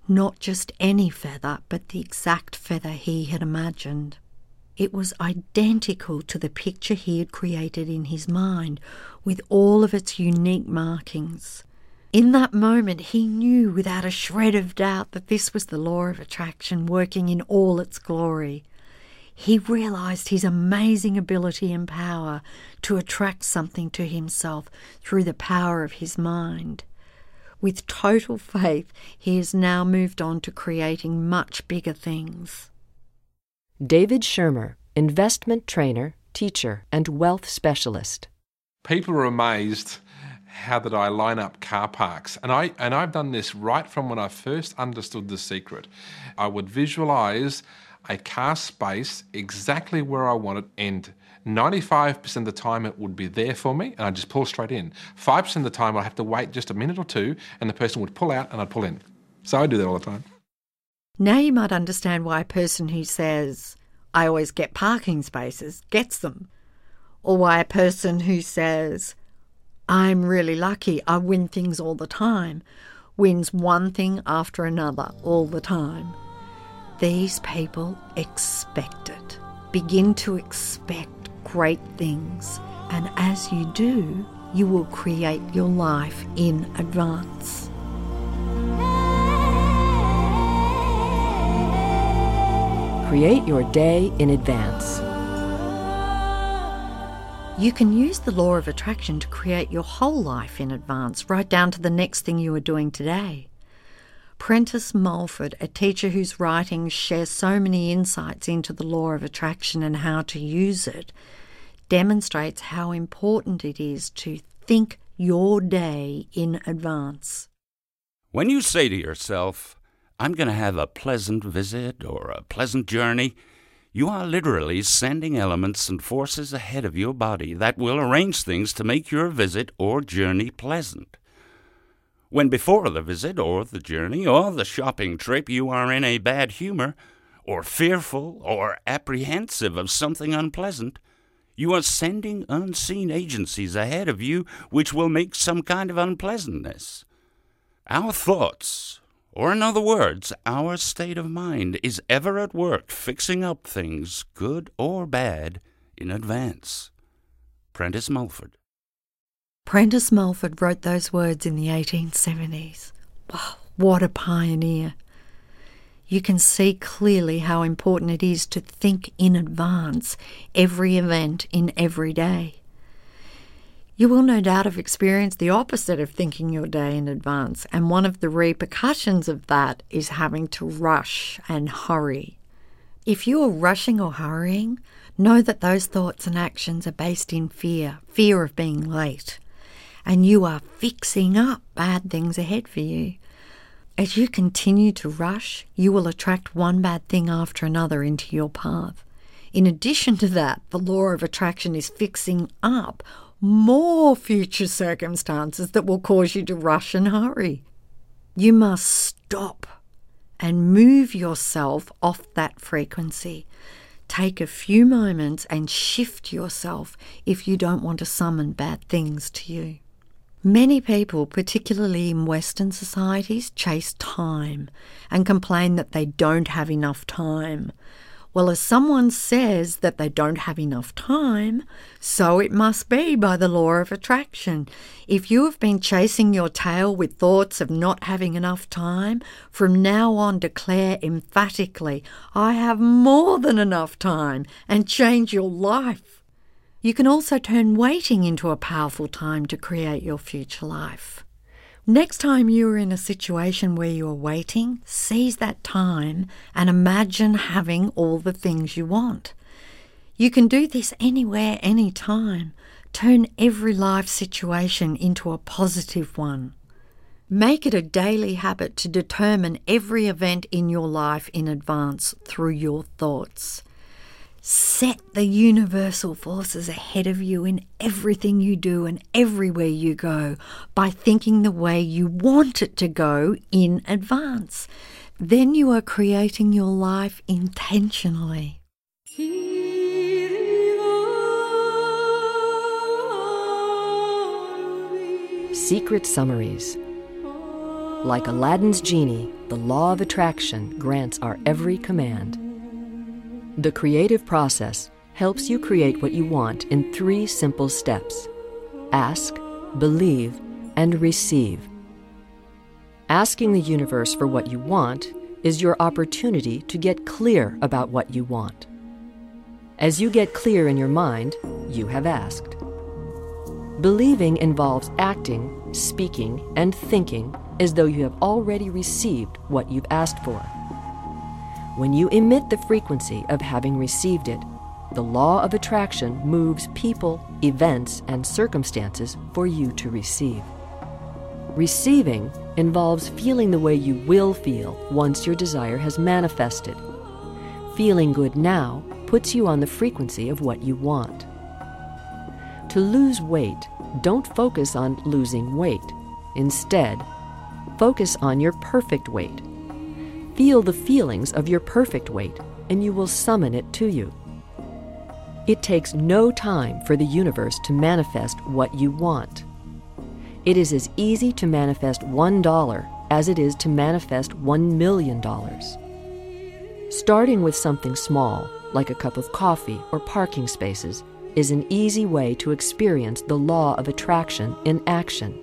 Not just any feather, but the exact feather he had imagined. It was identical to the picture he had created in his mind, with all of its unique markings. In that moment, he knew without a shred of doubt that this was the law of attraction working in all its glory. He realized his amazing ability and power to attract something to himself through the power of his mind. With total faith, he has now moved on to creating much bigger things. David Schirmer, investment trainer, teacher, and wealth specialist. People are amazed how that I line up car parks. And I and I've done this right from when I first understood the secret. I would visualize a car space exactly where I want it and 95% of the time it would be there for me and I'd just pull straight in. 5% of the time I'd have to wait just a minute or two and the person would pull out and I'd pull in. So I do that all the time. Now you might understand why a person who says, I always get parking spaces, gets them. Or why a person who says, I'm really lucky, I win things all the time, wins one thing after another all the time. These people expect it. Begin to expect great things, and as you do, you will create your life in advance. Create your day in advance. You can use the law of attraction to create your whole life in advance, right down to the next thing you are doing today. Prentice Mulford, a teacher whose writings share so many insights into the law of attraction and how to use it, demonstrates how important it is to think your day in advance. When you say to yourself, I'm going to have a pleasant visit or a pleasant journey, you are literally sending elements and forces ahead of your body that will arrange things to make your visit or journey pleasant. When before the visit or the journey or the shopping trip you are in a bad humor, or fearful or apprehensive of something unpleasant, you are sending unseen agencies ahead of you which will make some kind of unpleasantness. Our thoughts, or in other words, our state of mind, is ever at work fixing up things, good or bad, in advance. Prentice Mulford. Prentice Mulford wrote those words in the 1870s. Wow, what a pioneer! You can see clearly how important it is to think in advance every event in every day. You will no doubt have experienced the opposite of thinking your day in advance, and one of the repercussions of that is having to rush and hurry. If you are rushing or hurrying, know that those thoughts and actions are based in fear fear of being late and you are fixing up bad things ahead for you. As you continue to rush, you will attract one bad thing after another into your path. In addition to that, the law of attraction is fixing up more future circumstances that will cause you to rush and hurry. You must stop and move yourself off that frequency. Take a few moments and shift yourself if you don't want to summon bad things to you. Many people, particularly in Western societies, chase time and complain that they don't have enough time. Well, as someone says that they don't have enough time, so it must be by the law of attraction. If you have been chasing your tail with thoughts of not having enough time, from now on declare emphatically, I have more than enough time, and change your life. You can also turn waiting into a powerful time to create your future life. Next time you are in a situation where you are waiting, seize that time and imagine having all the things you want. You can do this anywhere, anytime. Turn every life situation into a positive one. Make it a daily habit to determine every event in your life in advance through your thoughts. Set the universal forces ahead of you in everything you do and everywhere you go by thinking the way you want it to go in advance. Then you are creating your life intentionally. Secret Summaries Like Aladdin's genie, the law of attraction grants our every command. The creative process helps you create what you want in three simple steps ask, believe, and receive. Asking the universe for what you want is your opportunity to get clear about what you want. As you get clear in your mind, you have asked. Believing involves acting, speaking, and thinking as though you have already received what you've asked for. When you emit the frequency of having received it, the law of attraction moves people, events, and circumstances for you to receive. Receiving involves feeling the way you will feel once your desire has manifested. Feeling good now puts you on the frequency of what you want. To lose weight, don't focus on losing weight. Instead, focus on your perfect weight. Feel the feelings of your perfect weight, and you will summon it to you. It takes no time for the universe to manifest what you want. It is as easy to manifest $1 as it is to manifest $1 million. Starting with something small, like a cup of coffee or parking spaces, is an easy way to experience the law of attraction in action.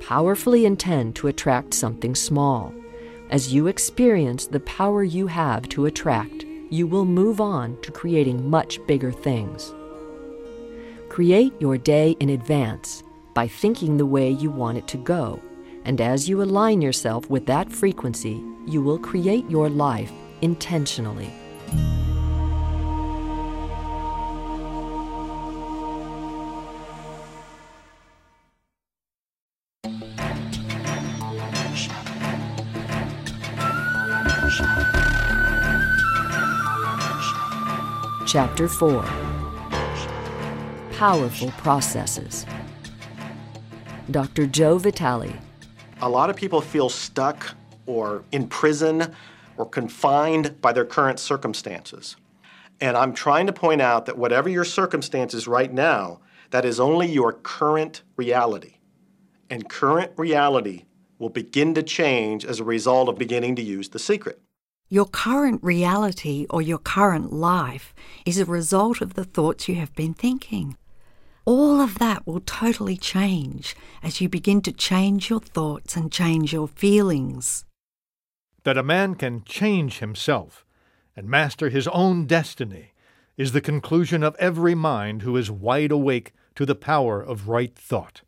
Powerfully intend to attract something small. As you experience the power you have to attract, you will move on to creating much bigger things. Create your day in advance by thinking the way you want it to go, and as you align yourself with that frequency, you will create your life intentionally. Chapter 4 Powerful Processes. Dr. Joe Vitale. A lot of people feel stuck or in prison or confined by their current circumstances. And I'm trying to point out that whatever your circumstances right now, that is only your current reality. And current reality will begin to change as a result of beginning to use the secret. Your current reality or your current life is a result of the thoughts you have been thinking. All of that will totally change as you begin to change your thoughts and change your feelings. That a man can change himself and master his own destiny is the conclusion of every mind who is wide awake to the power of right thought.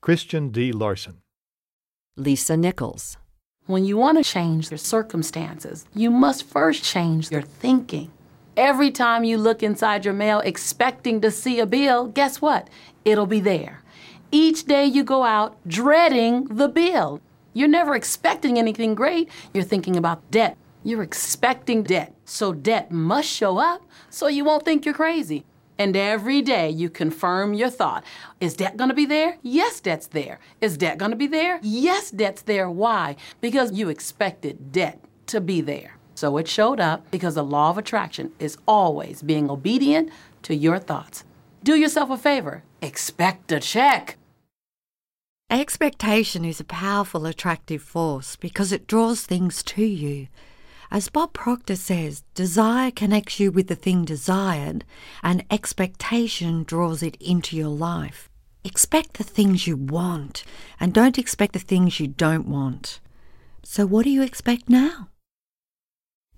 Christian D. Larson. Lisa Nichols. When you want to change your circumstances, you must first change your thinking. Every time you look inside your mail expecting to see a bill, guess what? It'll be there. Each day you go out dreading the bill. You're never expecting anything great. You're thinking about debt. You're expecting debt. So debt must show up so you won't think you're crazy. And every day you confirm your thought. Is debt going to be there? Yes, debt's there. Is debt going to be there? Yes, debt's there. Why? Because you expected debt to be there. So it showed up because the law of attraction is always being obedient to your thoughts. Do yourself a favor expect a check. Expectation is a powerful attractive force because it draws things to you. As Bob Proctor says, desire connects you with the thing desired, and expectation draws it into your life. Expect the things you want, and don't expect the things you don't want. So, what do you expect now?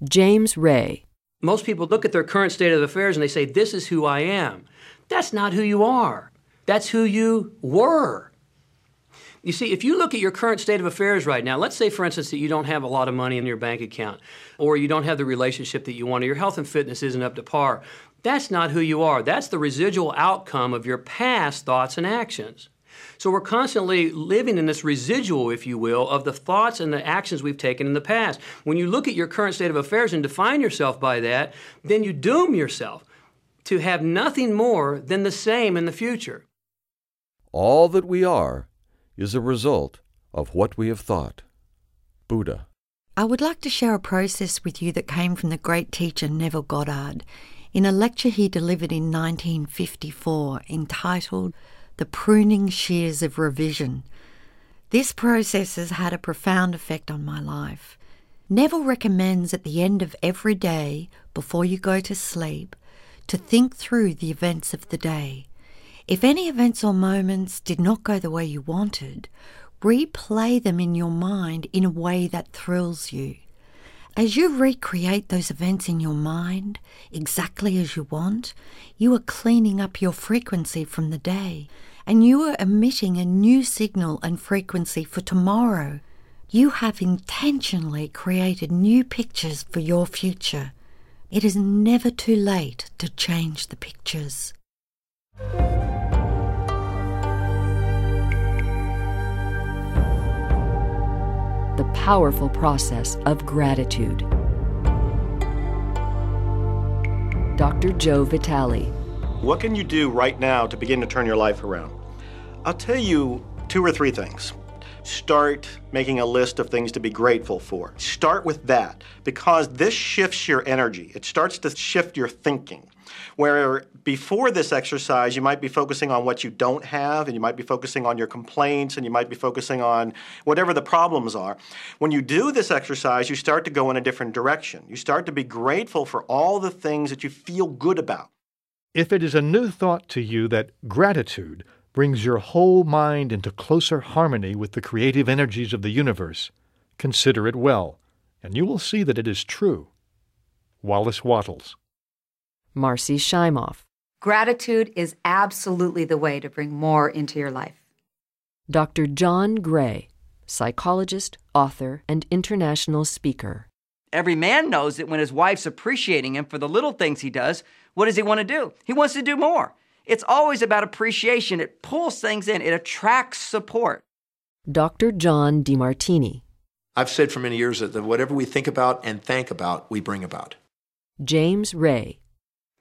James Ray. Most people look at their current state of affairs and they say, This is who I am. That's not who you are, that's who you were. You see, if you look at your current state of affairs right now, let's say, for instance, that you don't have a lot of money in your bank account, or you don't have the relationship that you want, or your health and fitness isn't up to par, that's not who you are. That's the residual outcome of your past thoughts and actions. So we're constantly living in this residual, if you will, of the thoughts and the actions we've taken in the past. When you look at your current state of affairs and define yourself by that, then you doom yourself to have nothing more than the same in the future. All that we are is a result of what we have thought. Buddha. I would like to share a process with you that came from the great teacher Neville Goddard in a lecture he delivered in 1954 entitled The Pruning Shears of Revision. This process has had a profound effect on my life. Neville recommends at the end of every day, before you go to sleep, to think through the events of the day. If any events or moments did not go the way you wanted, replay them in your mind in a way that thrills you. As you recreate those events in your mind exactly as you want, you are cleaning up your frequency from the day and you are emitting a new signal and frequency for tomorrow. You have intentionally created new pictures for your future. It is never too late to change the pictures. The powerful process of gratitude. Dr. Joe Vitale. What can you do right now to begin to turn your life around? I'll tell you two or three things. Start making a list of things to be grateful for. Start with that because this shifts your energy. It starts to shift your thinking. Where before this exercise, you might be focusing on what you don't have, and you might be focusing on your complaints, and you might be focusing on whatever the problems are. When you do this exercise, you start to go in a different direction. You start to be grateful for all the things that you feel good about. If it is a new thought to you that gratitude brings your whole mind into closer harmony with the creative energies of the universe, consider it well, and you will see that it is true. Wallace Wattles. Marcy Shimoff. Gratitude is absolutely the way to bring more into your life. Dr. John Gray, psychologist, author, and international speaker. Every man knows that when his wife's appreciating him for the little things he does, what does he want to do? He wants to do more. It's always about appreciation. It pulls things in, it attracts support. Dr. John Demartini. I've said for many years that whatever we think about and thank about, we bring about. James Ray.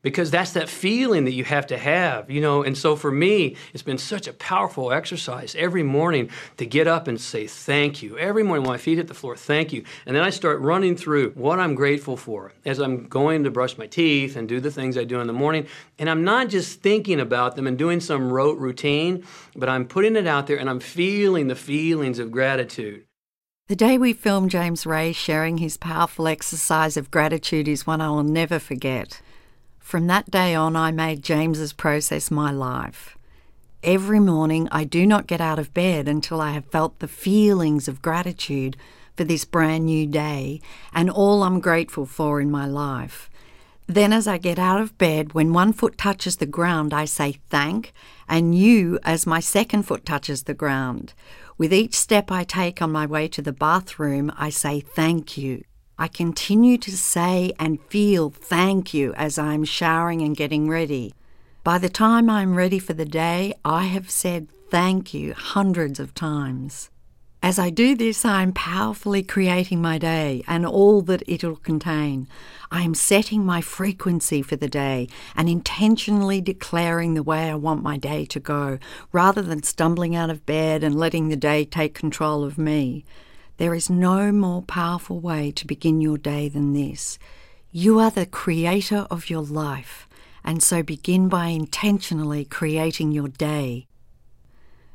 Because that's that feeling that you have to have, you know. And so for me, it's been such a powerful exercise every morning to get up and say thank you. Every morning when my feet hit the floor, thank you. And then I start running through what I'm grateful for as I'm going to brush my teeth and do the things I do in the morning. And I'm not just thinking about them and doing some rote routine, but I'm putting it out there and I'm feeling the feelings of gratitude. The day we filmed James Ray sharing his powerful exercise of gratitude is one I will never forget. From that day on, I made James's process my life. Every morning, I do not get out of bed until I have felt the feelings of gratitude for this brand new day and all I'm grateful for in my life. Then, as I get out of bed, when one foot touches the ground, I say thank, and you as my second foot touches the ground. With each step I take on my way to the bathroom, I say thank you. I continue to say and feel thank you as I'm showering and getting ready. By the time I'm ready for the day, I have said thank you hundreds of times. As I do this, I am powerfully creating my day and all that it'll contain. I am setting my frequency for the day and intentionally declaring the way I want my day to go, rather than stumbling out of bed and letting the day take control of me. There is no more powerful way to begin your day than this. You are the creator of your life, and so begin by intentionally creating your day.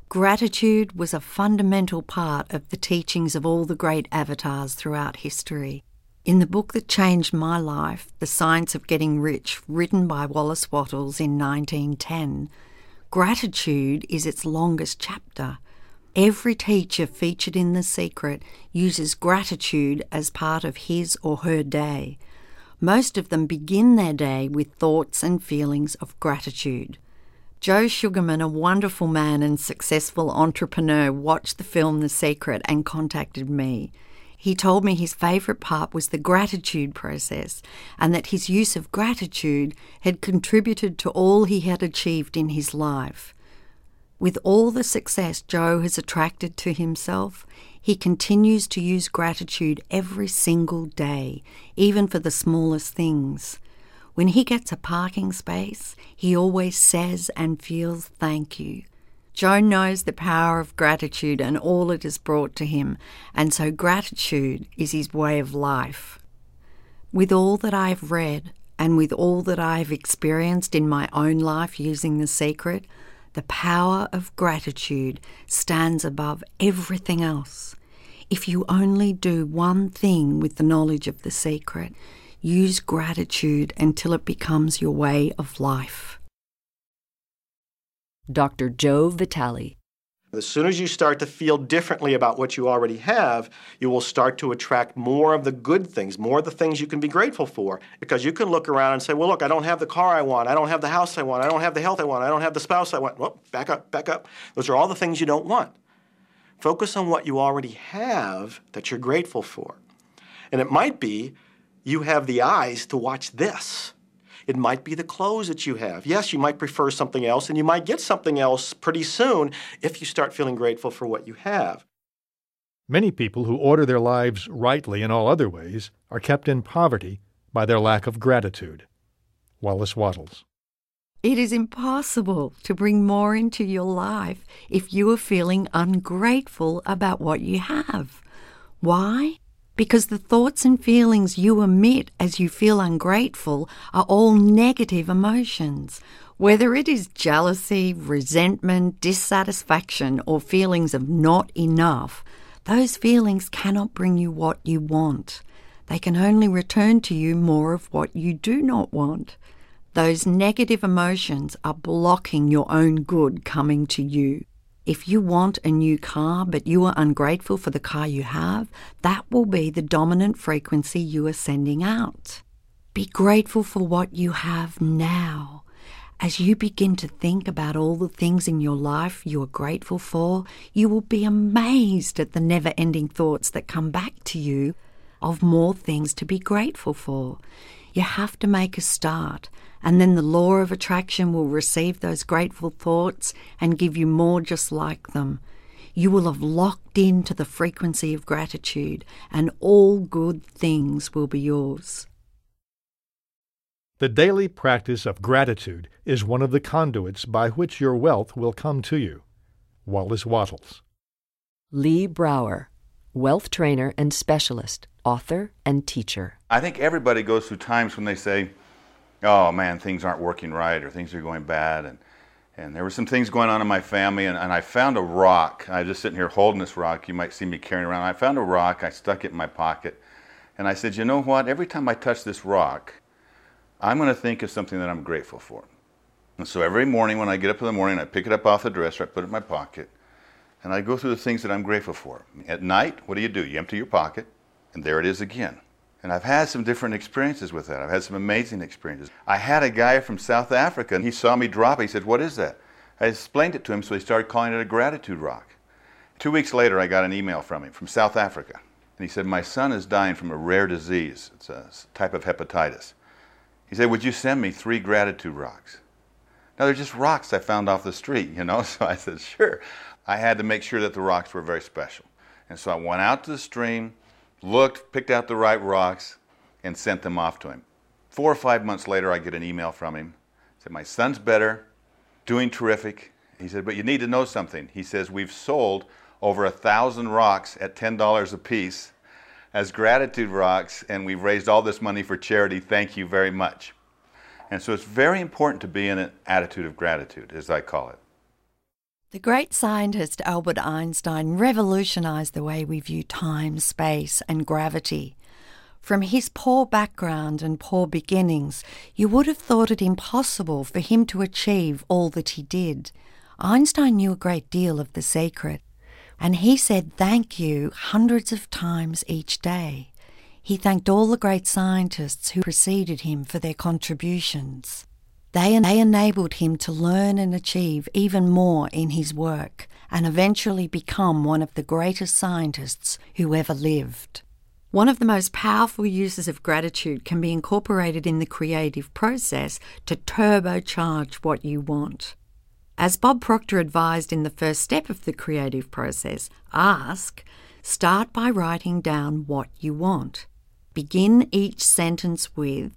Gratitude was a fundamental part of the teachings of all the great avatars throughout history. In the book that changed my life, The Science of Getting Rich, written by Wallace Wattles in 1910, gratitude is its longest chapter. Every teacher featured in The Secret uses gratitude as part of his or her day. Most of them begin their day with thoughts and feelings of gratitude. Joe Sugarman, a wonderful man and successful entrepreneur, watched the film The Secret and contacted me. He told me his favourite part was the gratitude process and that his use of gratitude had contributed to all he had achieved in his life. With all the success Joe has attracted to himself, he continues to use gratitude every single day, even for the smallest things. When he gets a parking space, he always says and feels thank you. Joe knows the power of gratitude and all it has brought to him, and so gratitude is his way of life. With all that I have read and with all that I have experienced in my own life using the secret, the power of gratitude stands above everything else. If you only do one thing with the knowledge of the secret, Use gratitude until it becomes your way of life. Dr. Joe Vitale. As soon as you start to feel differently about what you already have, you will start to attract more of the good things, more of the things you can be grateful for. Because you can look around and say, well, look, I don't have the car I want. I don't have the house I want. I don't have the health I want. I don't have the spouse I want. Well, back up, back up. Those are all the things you don't want. Focus on what you already have that you're grateful for. And it might be you have the eyes to watch this. It might be the clothes that you have. Yes, you might prefer something else, and you might get something else pretty soon if you start feeling grateful for what you have. Many people who order their lives rightly in all other ways are kept in poverty by their lack of gratitude. Wallace Wattles. It is impossible to bring more into your life if you are feeling ungrateful about what you have. Why? Because the thoughts and feelings you emit as you feel ungrateful are all negative emotions. Whether it is jealousy, resentment, dissatisfaction, or feelings of not enough, those feelings cannot bring you what you want. They can only return to you more of what you do not want. Those negative emotions are blocking your own good coming to you. If you want a new car but you are ungrateful for the car you have, that will be the dominant frequency you are sending out. Be grateful for what you have now. As you begin to think about all the things in your life you are grateful for, you will be amazed at the never ending thoughts that come back to you of more things to be grateful for. You have to make a start, and then the law of attraction will receive those grateful thoughts and give you more just like them. You will have locked into the frequency of gratitude, and all good things will be yours. The daily practice of gratitude is one of the conduits by which your wealth will come to you. Wallace Wattles. Lee Brower, wealth trainer and specialist, author and teacher. I think everybody goes through times when they say, oh man, things aren't working right or things are going bad. And, and there were some things going on in my family, and, and I found a rock. I was just sitting here holding this rock. You might see me carrying around. I found a rock. I stuck it in my pocket. And I said, you know what? Every time I touch this rock, I'm going to think of something that I'm grateful for. And so every morning when I get up in the morning, I pick it up off the dresser, I put it in my pocket, and I go through the things that I'm grateful for. At night, what do you do? You empty your pocket, and there it is again. And I've had some different experiences with that. I've had some amazing experiences. I had a guy from South Africa, and he saw me drop it. He said, What is that? I explained it to him, so he started calling it a gratitude rock. Two weeks later, I got an email from him from South Africa. And he said, My son is dying from a rare disease. It's a type of hepatitis. He said, Would you send me three gratitude rocks? Now, they're just rocks I found off the street, you know? So I said, Sure. I had to make sure that the rocks were very special. And so I went out to the stream, looked, picked out the right rocks, and sent them off to him. Four or five months later, I get an email from him. Said, My son's better, doing terrific. He said, But you need to know something. He says, We've sold over a thousand rocks at $10 a piece as gratitude rocks, and we've raised all this money for charity. Thank you very much. And so it's very important to be in an attitude of gratitude, as I call it. The great scientist Albert Einstein revolutionized the way we view time, space, and gravity. From his poor background and poor beginnings, you would have thought it impossible for him to achieve all that he did. Einstein knew a great deal of the sacred, and he said thank you hundreds of times each day. He thanked all the great scientists who preceded him for their contributions. They, they enabled him to learn and achieve even more in his work and eventually become one of the greatest scientists who ever lived. One of the most powerful uses of gratitude can be incorporated in the creative process to turbocharge what you want. As Bob Proctor advised in the first step of the creative process, ask, start by writing down what you want. Begin each sentence with,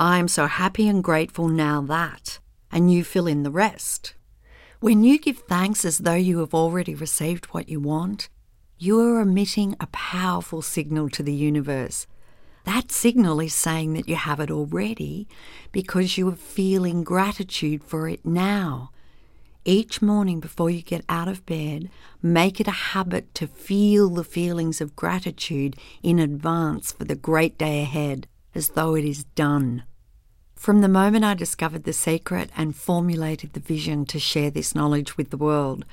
I am so happy and grateful now that, and you fill in the rest. When you give thanks as though you have already received what you want, you are emitting a powerful signal to the universe. That signal is saying that you have it already because you are feeling gratitude for it now. Each morning before you get out of bed, make it a habit to feel the feelings of gratitude in advance for the great day ahead, as though it is done. From the moment I discovered the secret and formulated the vision to share this knowledge with the world,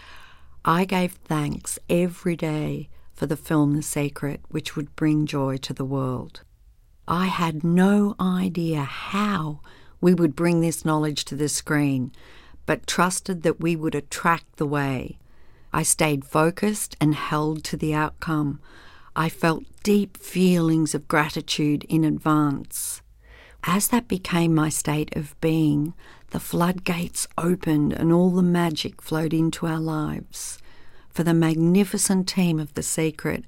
I gave thanks every day for the film The Secret, which would bring joy to the world. I had no idea how we would bring this knowledge to the screen but trusted that we would attract the way. I stayed focused and held to the outcome. I felt deep feelings of gratitude in advance. As that became my state of being, the floodgates opened and all the magic flowed into our lives. For the magnificent team of The Secret,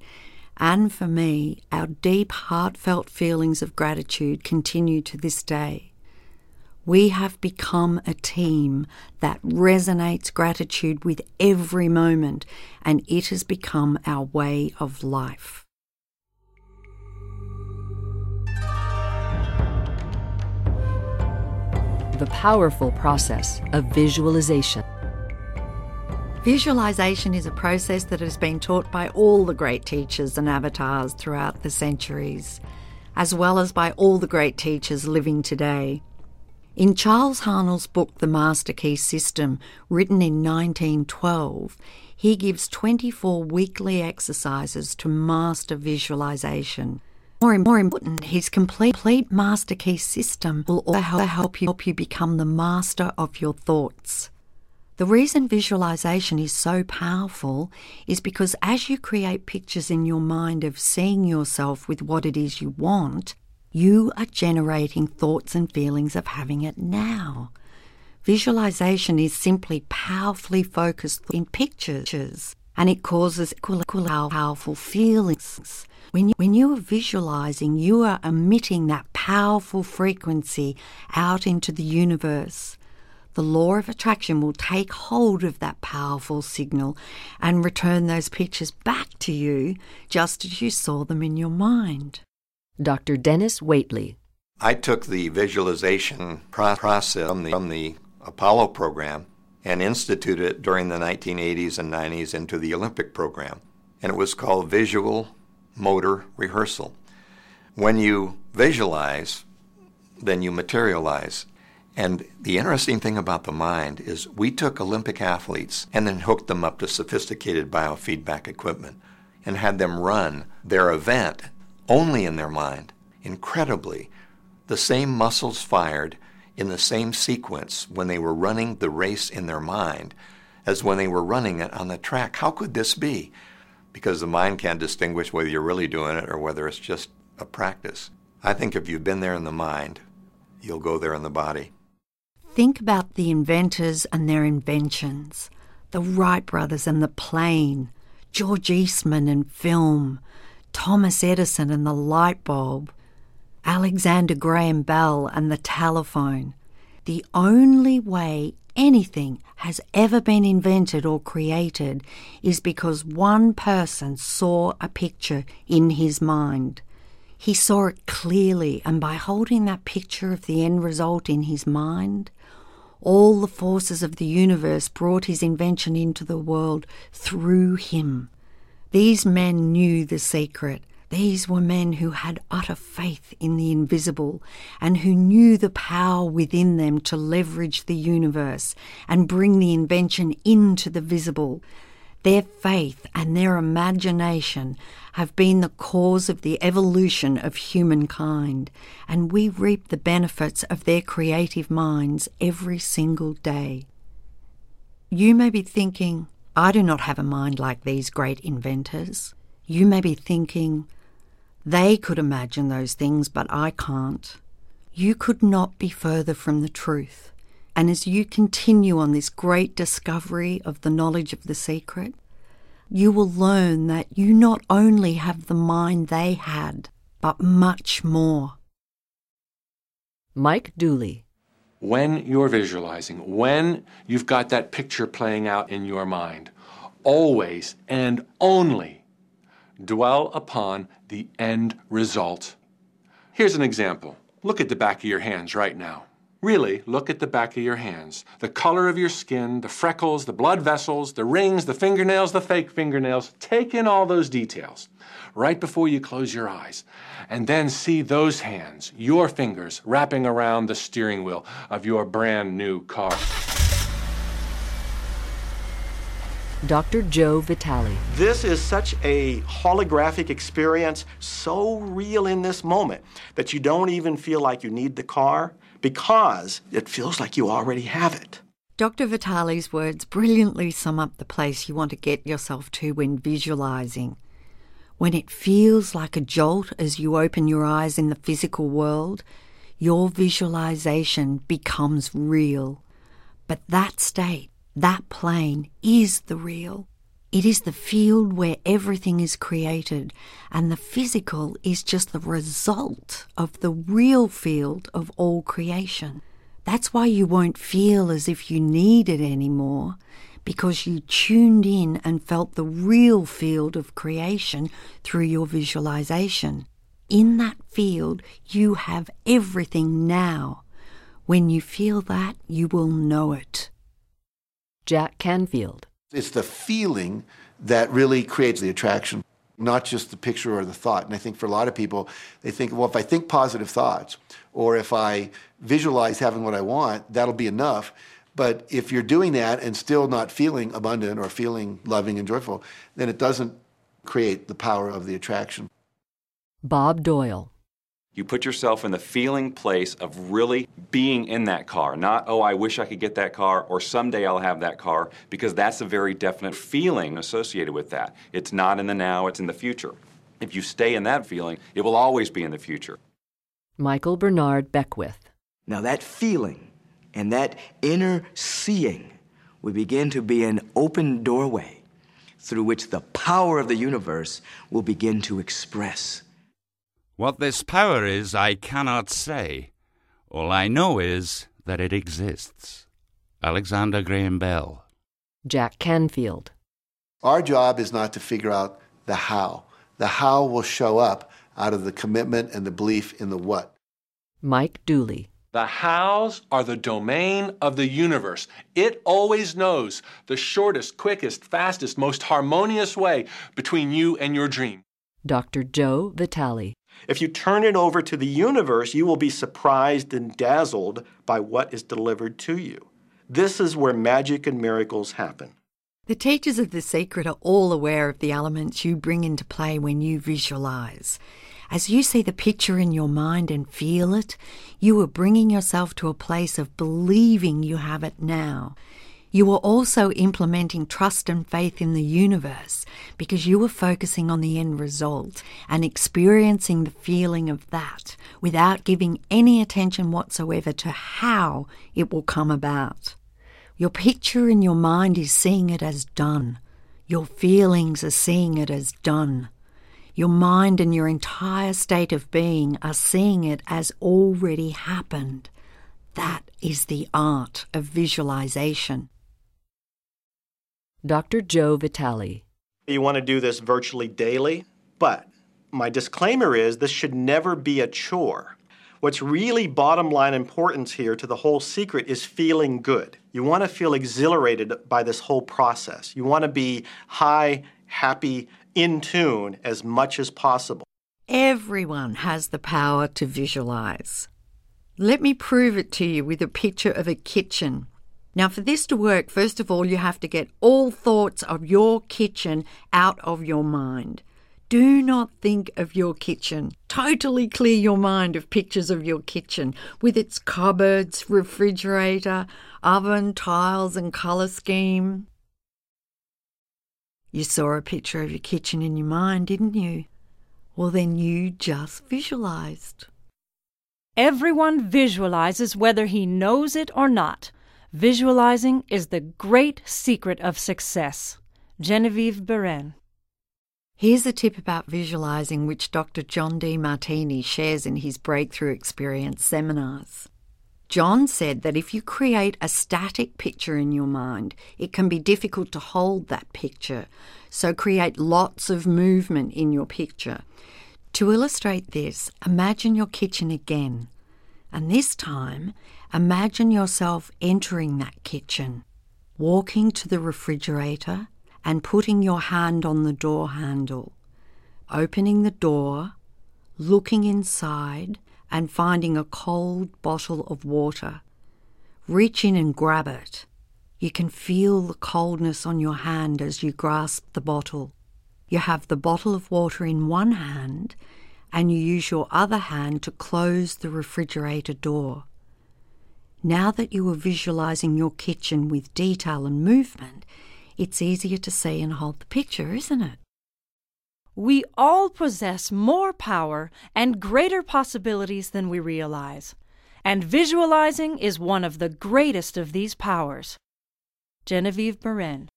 and for me, our deep, heartfelt feelings of gratitude continue to this day. We have become a team that resonates gratitude with every moment, and it has become our way of life. The powerful process of visualization. Visualization is a process that has been taught by all the great teachers and avatars throughout the centuries, as well as by all the great teachers living today. In Charles Haanel's book, The Master Key System, written in 1912, he gives 24 weekly exercises to master visualization. More, more important, his complete, Master Key system will also help you, help you become the master of your thoughts. The reason visualization is so powerful is because as you create pictures in your mind of seeing yourself with what it is you want, you are generating thoughts and feelings of having it now. Visualization is simply powerfully focused in pictures and it causes powerful feelings. When you, when you are visualizing, you are emitting that powerful frequency out into the universe. The law of attraction will take hold of that powerful signal and return those pictures back to you just as you saw them in your mind. Dr. Dennis Waitley. I took the visualization process from the, from the Apollo program and instituted it during the 1980s and 90s into the Olympic program. And it was called Visual Motor Rehearsal. When you visualize, then you materialize. And the interesting thing about the mind is we took Olympic athletes and then hooked them up to sophisticated biofeedback equipment and had them run their event only in their mind. Incredibly, the same muscles fired in the same sequence when they were running the race in their mind as when they were running it on the track. How could this be? Because the mind can't distinguish whether you're really doing it or whether it's just a practice. I think if you've been there in the mind, you'll go there in the body. Think about the inventors and their inventions the Wright brothers and the plane, George Eastman and film, Thomas Edison and the light bulb, Alexander Graham Bell and the telephone. The only way anything has ever been invented or created is because one person saw a picture in his mind. He saw it clearly, and by holding that picture of the end result in his mind, all the forces of the universe brought his invention into the world through him. These men knew the secret. These were men who had utter faith in the invisible and who knew the power within them to leverage the universe and bring the invention into the visible. Their faith and their imagination have been the cause of the evolution of humankind, and we reap the benefits of their creative minds every single day. You may be thinking, I do not have a mind like these great inventors. You may be thinking, they could imagine those things, but I can't. You could not be further from the truth. And as you continue on this great discovery of the knowledge of the secret, you will learn that you not only have the mind they had, but much more. Mike Dooley. When you're visualizing, when you've got that picture playing out in your mind, always and only dwell upon the end result. Here's an example. Look at the back of your hands right now. Really, look at the back of your hands. The color of your skin, the freckles, the blood vessels, the rings, the fingernails, the fake fingernails. Take in all those details right before you close your eyes. And then see those hands, your fingers, wrapping around the steering wheel of your brand new car. Dr. Joe Vitale. This is such a holographic experience, so real in this moment that you don't even feel like you need the car because it feels like you already have it. Dr. Vitale's words brilliantly sum up the place you want to get yourself to when visualizing. When it feels like a jolt as you open your eyes in the physical world, your visualization becomes real. But that state, that plane, is the real. It is the field where everything is created, and the physical is just the result of the real field of all creation. That's why you won't feel as if you need it anymore, because you tuned in and felt the real field of creation through your visualization. In that field, you have everything now. When you feel that, you will know it. Jack Canfield. It's the feeling that really creates the attraction, not just the picture or the thought. And I think for a lot of people, they think, well, if I think positive thoughts or if I visualize having what I want, that'll be enough. But if you're doing that and still not feeling abundant or feeling loving and joyful, then it doesn't create the power of the attraction. Bob Doyle. You put yourself in the feeling place of really being in that car, not, oh, I wish I could get that car, or someday I'll have that car, because that's a very definite feeling associated with that. It's not in the now, it's in the future. If you stay in that feeling, it will always be in the future. Michael Bernard Beckwith. Now, that feeling and that inner seeing will begin to be an open doorway through which the power of the universe will begin to express. What this power is, I cannot say. All I know is that it exists. Alexander Graham Bell. Jack Canfield. Our job is not to figure out the how. The how will show up out of the commitment and the belief in the what. Mike Dooley. The hows are the domain of the universe. It always knows the shortest, quickest, fastest, most harmonious way between you and your dream. Dr. Joe Vitale. If you turn it over to the universe, you will be surprised and dazzled by what is delivered to you. This is where magic and miracles happen. The teachers of the secret are all aware of the elements you bring into play when you visualize. As you see the picture in your mind and feel it, you are bringing yourself to a place of believing you have it now. You are also implementing trust and faith in the universe because you are focusing on the end result and experiencing the feeling of that without giving any attention whatsoever to how it will come about. Your picture in your mind is seeing it as done. Your feelings are seeing it as done. Your mind and your entire state of being are seeing it as already happened. That is the art of visualization. Dr. Joe Vitale. You want to do this virtually daily, but my disclaimer is this should never be a chore. What's really bottom line importance here to the whole secret is feeling good. You want to feel exhilarated by this whole process. You want to be high, happy, in tune as much as possible. Everyone has the power to visualize. Let me prove it to you with a picture of a kitchen. Now, for this to work, first of all, you have to get all thoughts of your kitchen out of your mind. Do not think of your kitchen. Totally clear your mind of pictures of your kitchen with its cupboards, refrigerator, oven, tiles, and colour scheme. You saw a picture of your kitchen in your mind, didn't you? Well, then you just visualized. Everyone visualizes whether he knows it or not. Visualizing is the great secret of success. Genevieve Behrend. Here's a tip about visualizing which Dr. John Demartini shares in his Breakthrough Experience seminars. John said that if you create a static picture in your mind, it can be difficult to hold that picture. So create lots of movement in your picture. To illustrate this, imagine your kitchen again. And this time, imagine yourself entering that kitchen, walking to the refrigerator and putting your hand on the door handle, opening the door, looking inside, and finding a cold bottle of water. Reach in and grab it. You can feel the coldness on your hand as you grasp the bottle. You have the bottle of water in one hand and you use your other hand to close the refrigerator door. Now that you are visualizing your kitchen with detail and movement, it's easier to see and hold the picture, isn't it? We all possess more power and greater possibilities than we realize, and visualizing is one of the greatest of these powers. Genevieve Behrend.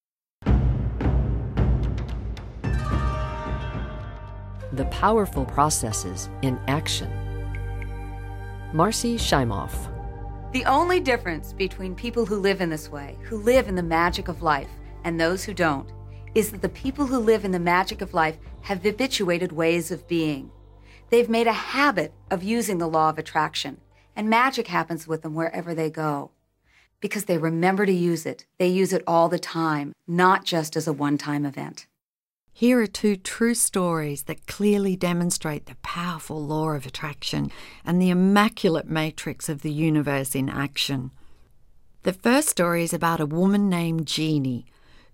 The powerful processes in action. Marcy Shimoff. The only difference between people who live in this way, who live in the magic of life, and those who don't, is that the people who live in the magic of life have habituated ways of being. They've made a habit of using the law of attraction, and magic happens with them wherever they go. Because they remember to use it, they use it all the time, not just as a one time event. Here are two true stories that clearly demonstrate the powerful law of attraction and the immaculate matrix of the universe in action. The first story is about a woman named Jeannie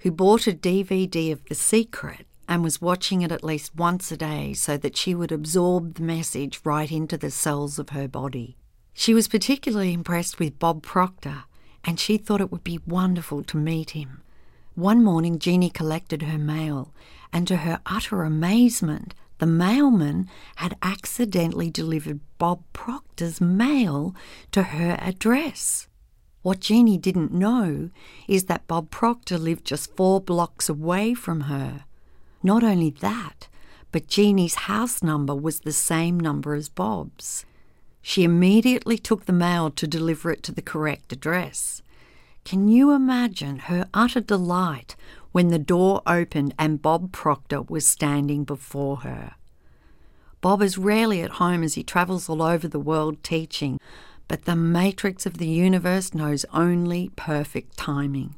who bought a DVD of The Secret and was watching it at least once a day so that she would absorb the message right into the cells of her body. She was particularly impressed with Bob Proctor, and she thought it would be wonderful to meet him. One morning, Jeannie collected her mail, and to her utter amazement, the mailman had accidentally delivered Bob Proctor's mail to her address. What Jeannie didn't know is that Bob Proctor lived just four blocks away from her. Not only that, but Jeannie's house number was the same number as Bob's. She immediately took the mail to deliver it to the correct address. Can you imagine her utter delight when the door opened and Bob Proctor was standing before her? Bob is rarely at home as he travels all over the world teaching, but the matrix of the universe knows only perfect timing.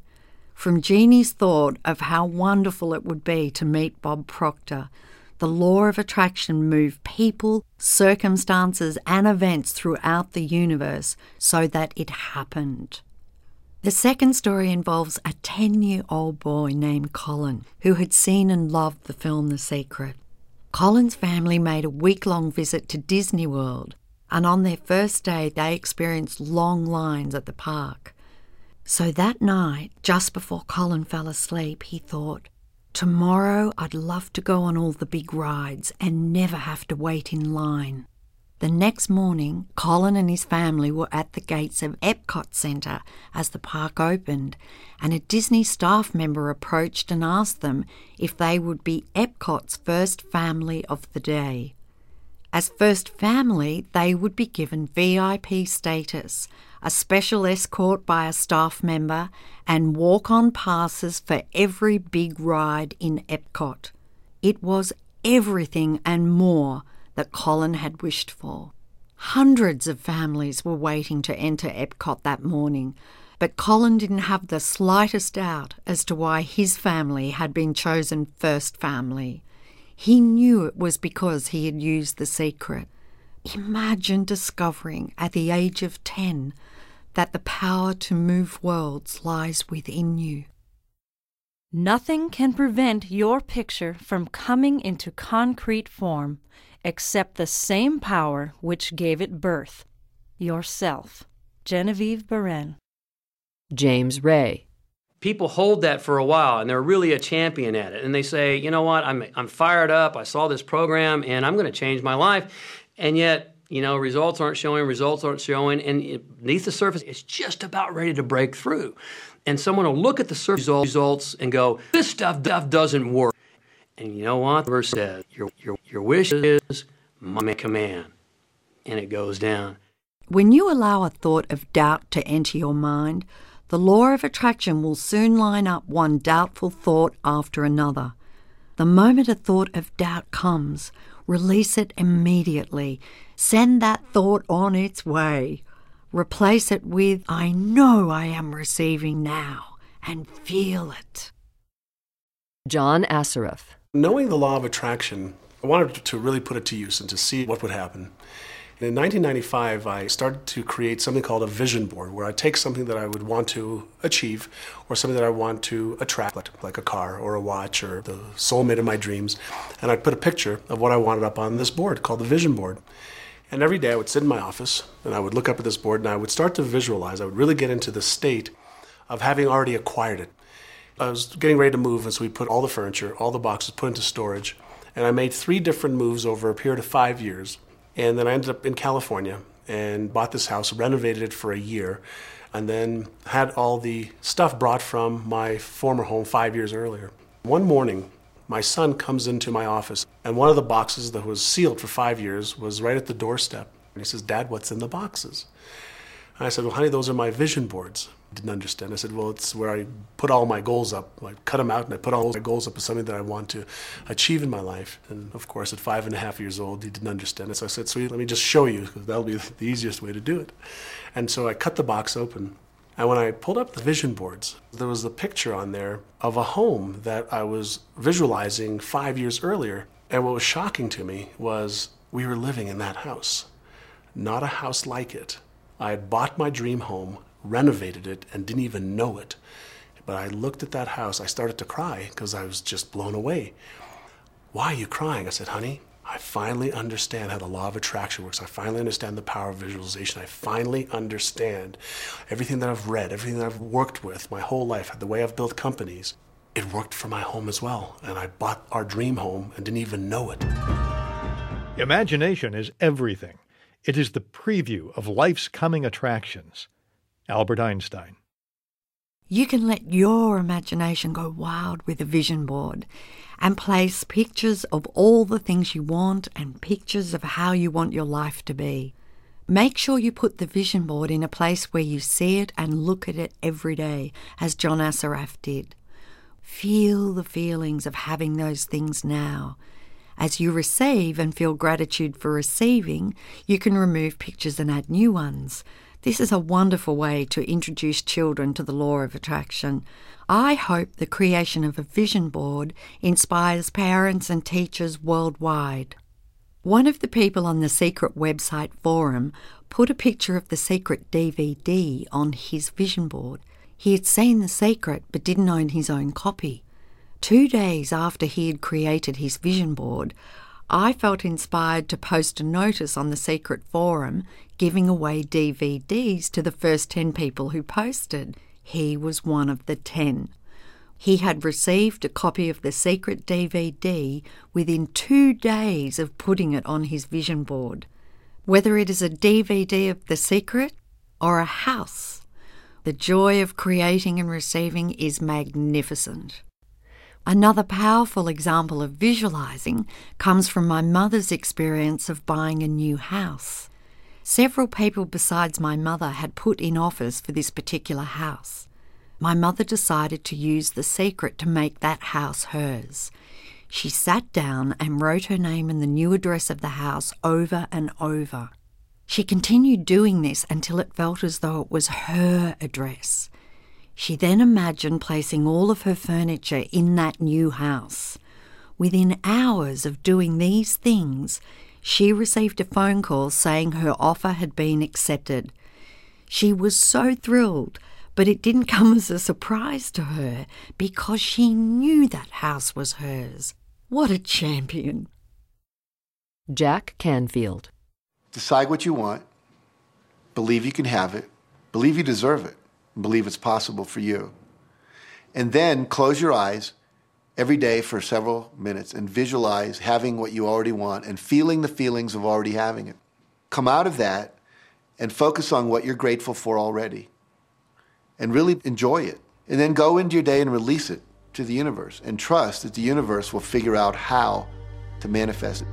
From Jeannie's thought of how wonderful it would be to meet Bob Proctor, the law of attraction moved people, circumstances, and events throughout the universe so that it happened. The second story involves a 10 year old boy named Colin who had seen and loved the film The Secret. Colin's family made a week long visit to Disney World and on their first day, they experienced long lines at the park. So that night, just before Colin fell asleep, he thought, Tomorrow I'd love to go on all the big rides and never have to wait in line. The next morning, Colin and his family were at the gates of Epcot Centre as the park opened, and a Disney staff member approached and asked them if they would be Epcot's first family of the day. As first family, they would be given VIP status, a special escort by a staff member, and walk on passes for every big ride in Epcot. It was everything and more that Colin had wished for. Hundreds of families were waiting to enter Epcot that morning, but Colin didn't have the slightest doubt as to why his family had been chosen first family. He knew it was because he had used the secret. Imagine discovering at the age of 10 that the power to move worlds lies within you. Nothing can prevent your picture from coming into concrete form except the same power which gave it birth yourself. Genevieve Behrend. James Ray. People hold that for a while and they're really a champion at it. And they say, you know what, I'm, I'm fired up, I saw this program, and I'm going to change my life. And yet, you know, results aren't showing, results aren't showing, and beneath the surface, it's just about ready to break through. And someone will look at the surface results and go, this stuff, stuff doesn't work. And you know what? The verse says, your, your, your wish is my command. And it goes down. When you allow a thought of doubt to enter your mind, the law of attraction will soon line up one doubtful thought after another. The moment a thought of doubt comes, release it immediately. Send that thought on its way. Replace it with, I know I am receiving now, and feel it. John Assaraf. Knowing the law of attraction, I wanted to really put it to use and to see what would happen. And in 1995, I started to create something called a vision board, where I take something that I would want to achieve or something that I want to attract, like a car or a watch or the soulmate of my dreams, and I'd put a picture of what I wanted up on this board called the vision board. And every day I would sit in my office and I would look up at this board and I would start to visualize. I would really get into the state of having already acquired it. I was getting ready to move, and so we put all the furniture, all the boxes put into storage. And I made three different moves over a period of five years. And then I ended up in California and bought this house, renovated it for a year, and then had all the stuff brought from my former home five years earlier. One morning, my son comes into my office, and one of the boxes that was sealed for five years was right at the doorstep. And he says, Dad, what's in the boxes? And I said, Well, honey, those are my vision boards didn't understand. I said, well, it's where I put all my goals up. I cut them out and I put all my goals up as something that I want to achieve in my life. And of course, at five and a half years old, he didn't understand it. So I said, sweet, let me just show you because that'll be the easiest way to do it. And so I cut the box open. And when I pulled up the vision boards, there was a picture on there of a home that I was visualizing five years earlier. And what was shocking to me was we were living in that house, not a house like it. I had bought my dream home renovated it and didn't even know it. But I looked at that house, I started to cry because I was just blown away. Why are you crying? I said, honey, I finally understand how the law of attraction works. I finally understand the power of visualization. I finally understand everything that I've read, everything that I've worked with my whole life, the way I've built companies. It worked for my home as well. And I bought our dream home and didn't even know it. Imagination is everything. It is the preview of life's coming attractions. Albert Einstein. You can let your imagination go wild with a vision board and place pictures of all the things you want and pictures of how you want your life to be. Make sure you put the vision board in a place where you see it and look at it every day, as John Assaraf did. Feel the feelings of having those things now. As you receive and feel gratitude for receiving, you can remove pictures and add new ones. This is a wonderful way to introduce children to the law of attraction. I hope the creation of a vision board inspires parents and teachers worldwide. One of the people on the Secret website forum put a picture of the Secret DVD on his vision board. He had seen The Secret but didn't own his own copy. Two days after he had created his vision board, I felt inspired to post a notice on the secret forum giving away DVDs to the first 10 people who posted. He was one of the 10. He had received a copy of the secret DVD within two days of putting it on his vision board. Whether it is a DVD of The Secret or a house, the joy of creating and receiving is magnificent. Another powerful example of visualizing comes from my mother's experience of buying a new house. Several people besides my mother had put in offers for this particular house. My mother decided to use the secret to make that house hers. She sat down and wrote her name and the new address of the house over and over. She continued doing this until it felt as though it was her address. She then imagined placing all of her furniture in that new house. Within hours of doing these things, she received a phone call saying her offer had been accepted. She was so thrilled, but it didn't come as a surprise to her because she knew that house was hers. What a champion. Jack Canfield. Decide what you want, believe you can have it, believe you deserve it, believe it's possible for you. And then close your eyes every day for several minutes and visualize having what you already want and feeling the feelings of already having it. Come out of that and focus on what you're grateful for already and really enjoy it. And then go into your day and release it to the universe and trust that the universe will figure out how to manifest it.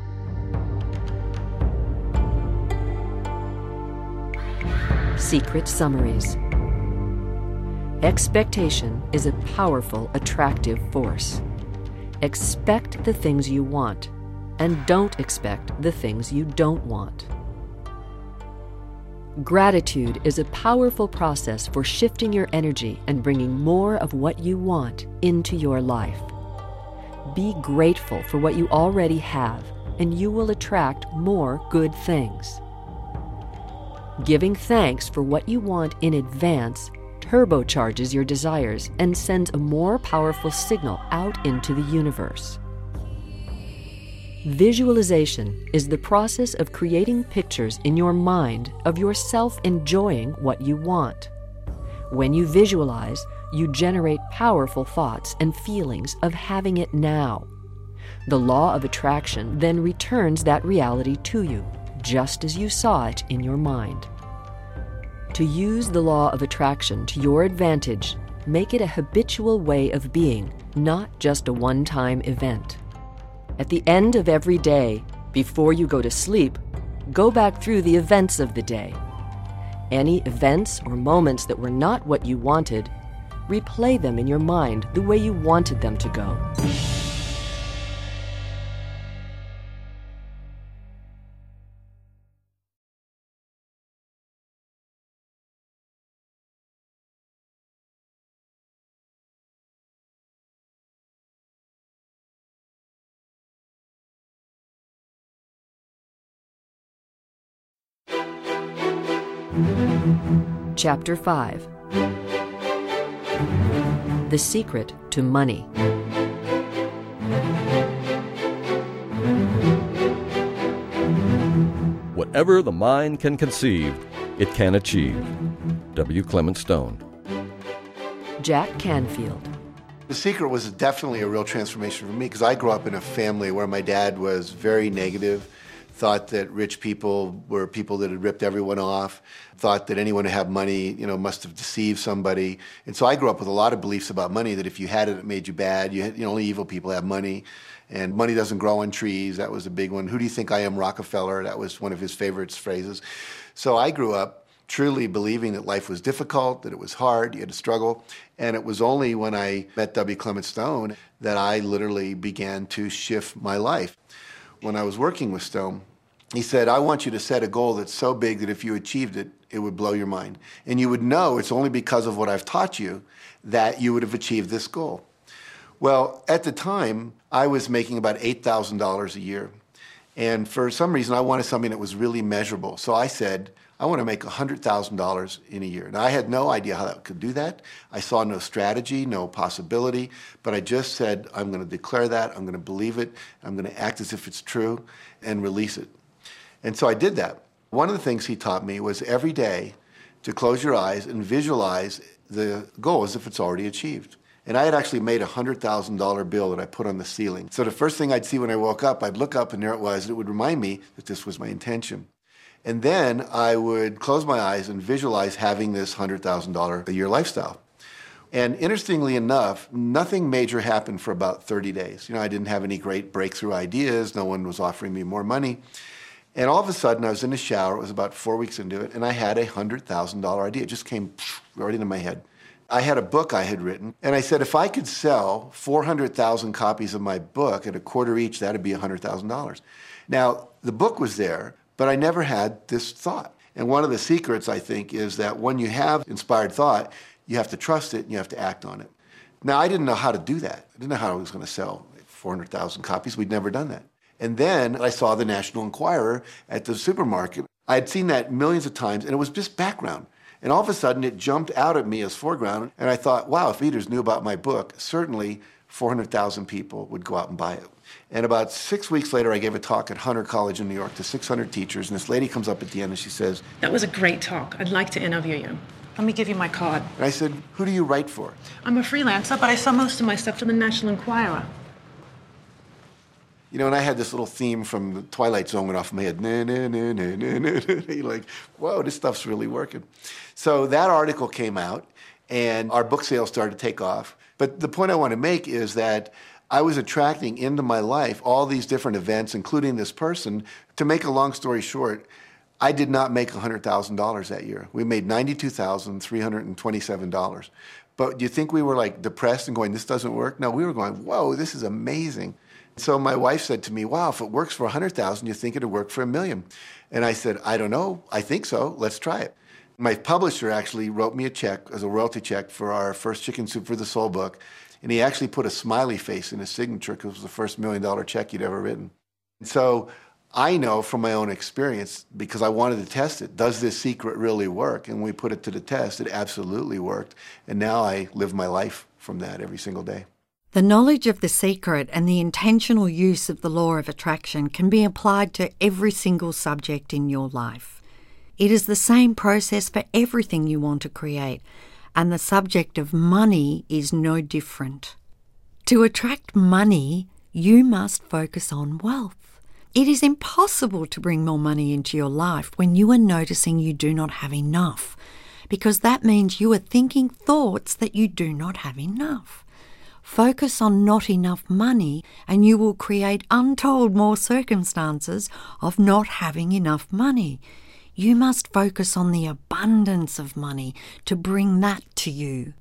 Secret Summaries Expectation is a powerful, attractive force. Expect the things you want, and don't expect the things you don't want. Gratitude is a powerful process for shifting your energy and bringing more of what you want into your life. Be grateful for what you already have, and you will attract more good things. Giving thanks for what you want in advance turbocharges your desires and sends a more powerful signal out into the universe. Visualization is the process of creating pictures in your mind of yourself enjoying what you want. When you visualize, you generate powerful thoughts and feelings of having it now. The law of attraction then returns that reality to you, just as you saw it in your mind. To use the law of attraction to your advantage, make it a habitual way of being, not just a one time event. At the end of every day, before you go to sleep, go back through the events of the day. Any events or moments that were not what you wanted, replay them in your mind the way you wanted them to go. Chapter 5 The Secret to Money. Whatever the mind can conceive, it can achieve. W. Clement Stone. Jack Canfield. The secret was definitely a real transformation for me because I grew up in a family where my dad was very negative, thought that rich people were people that had ripped everyone off, thought that anyone who had money, you know, must have deceived somebody. And so I grew up with a lot of beliefs about money that if you had it, it made you bad. You, had, you know, only evil people have money. And money doesn't grow on trees. That was a big one. Who do you think I am, Rockefeller? That was one of his favorite phrases. So I grew up truly believing that life was difficult, that it was hard, you had to struggle. And it was only when I met W. Clement Stone that I literally began to shift my life. When I was working with Stone, he said, I want you to set a goal that's so big that if you achieved it, it would blow your mind. And you would know it's only because of what I've taught you that you would have achieved this goal. Well, at the time, I was making about $8,000 a year. And for some reason, I wanted something that was really measurable. So I said, I want to make $100,000 in a year. And I had no idea how that could do that. I saw no strategy, no possibility, but I just said, I'm going to declare that, I'm going to believe it, I'm going to act as if it's true, and release it. And so I did that. One of the things he taught me was every day to close your eyes and visualize the goal as if it's already achieved. And I had actually made a $100,000 bill that I put on the ceiling. So the first thing I'd see when I woke up, I'd look up and there it was. And It would remind me that this was my intention. And then I would close my eyes and visualize having this $100,000 a year lifestyle. And interestingly enough, nothing major happened for about 30 days. You know, I didn't have any great breakthrough ideas. No one was offering me more money. And all of a sudden, I was in the shower. It was about four weeks into it, and I had a $100,000 idea. It just came right into my head. I had a book I had written, and I said if I could sell 400,000 copies of my book at a quarter each, that'd be $100,000. Now, the book was there, but I never had this thought. And one of the secrets, I think, is that when you have inspired thought, you have to trust it and you have to act on it. Now, I didn't know how to do that. I didn't know how I was going to sell 400,000 copies. We'd never done that. And then I saw the National Enquirer at the supermarket. I had seen that millions of times, and it was just background. And all of a sudden, it jumped out at me as foreground. And I thought, wow, if readers knew about my book, certainly 400,000 people would go out and buy it. And about six weeks later, I gave a talk at Hunter College in New York to 600 teachers. And this lady comes up at the end and she says, That was a great talk. I'd like to interview you. Let me give you my card. and I said, Who do you write for? I'm a freelancer, but I sell most of my stuff to the National Enquirer. You know, and I had this little theme from the Twilight Zone went off in my head. Nah, nah, nah, nah, nah, nah, nah. Like, whoa, this stuff's really working. So that article came out, and our book sales started to take off. But the point I want to make is that I was attracting into my life all these different events, including this person. To make a long story short, I did not make $100,000 that year. We made $92,327. But do you think we were like depressed and going, this doesn't work? No, we were going, whoa, this is amazing. So my wife said to me, wow, if it works for 100,000, you think it'd work for a million? And I said, I don't know. I think so. Let's try it. My publisher actually wrote me a check as a royalty check for our first Chicken Soup for the Soul book. And he actually put a smiley face in his signature because it was the first million dollar check he'd ever written. And so I know from my own experience, because I wanted to test it, does this secret really work? And we put it to the test. It absolutely worked. And now I live my life from that every single day. The knowledge of the secret and the intentional use of the law of attraction can be applied to every single subject in your life. It is the same process for everything you want to create, and the subject of money is no different. To attract money, you must focus on wealth. It is impossible to bring more money into your life when you are noticing you do not have enough, because that means you are thinking thoughts that you do not have enough. Focus on not enough money, and you will create untold more circumstances of not having enough money. You must focus on the abundance of money to bring that to you.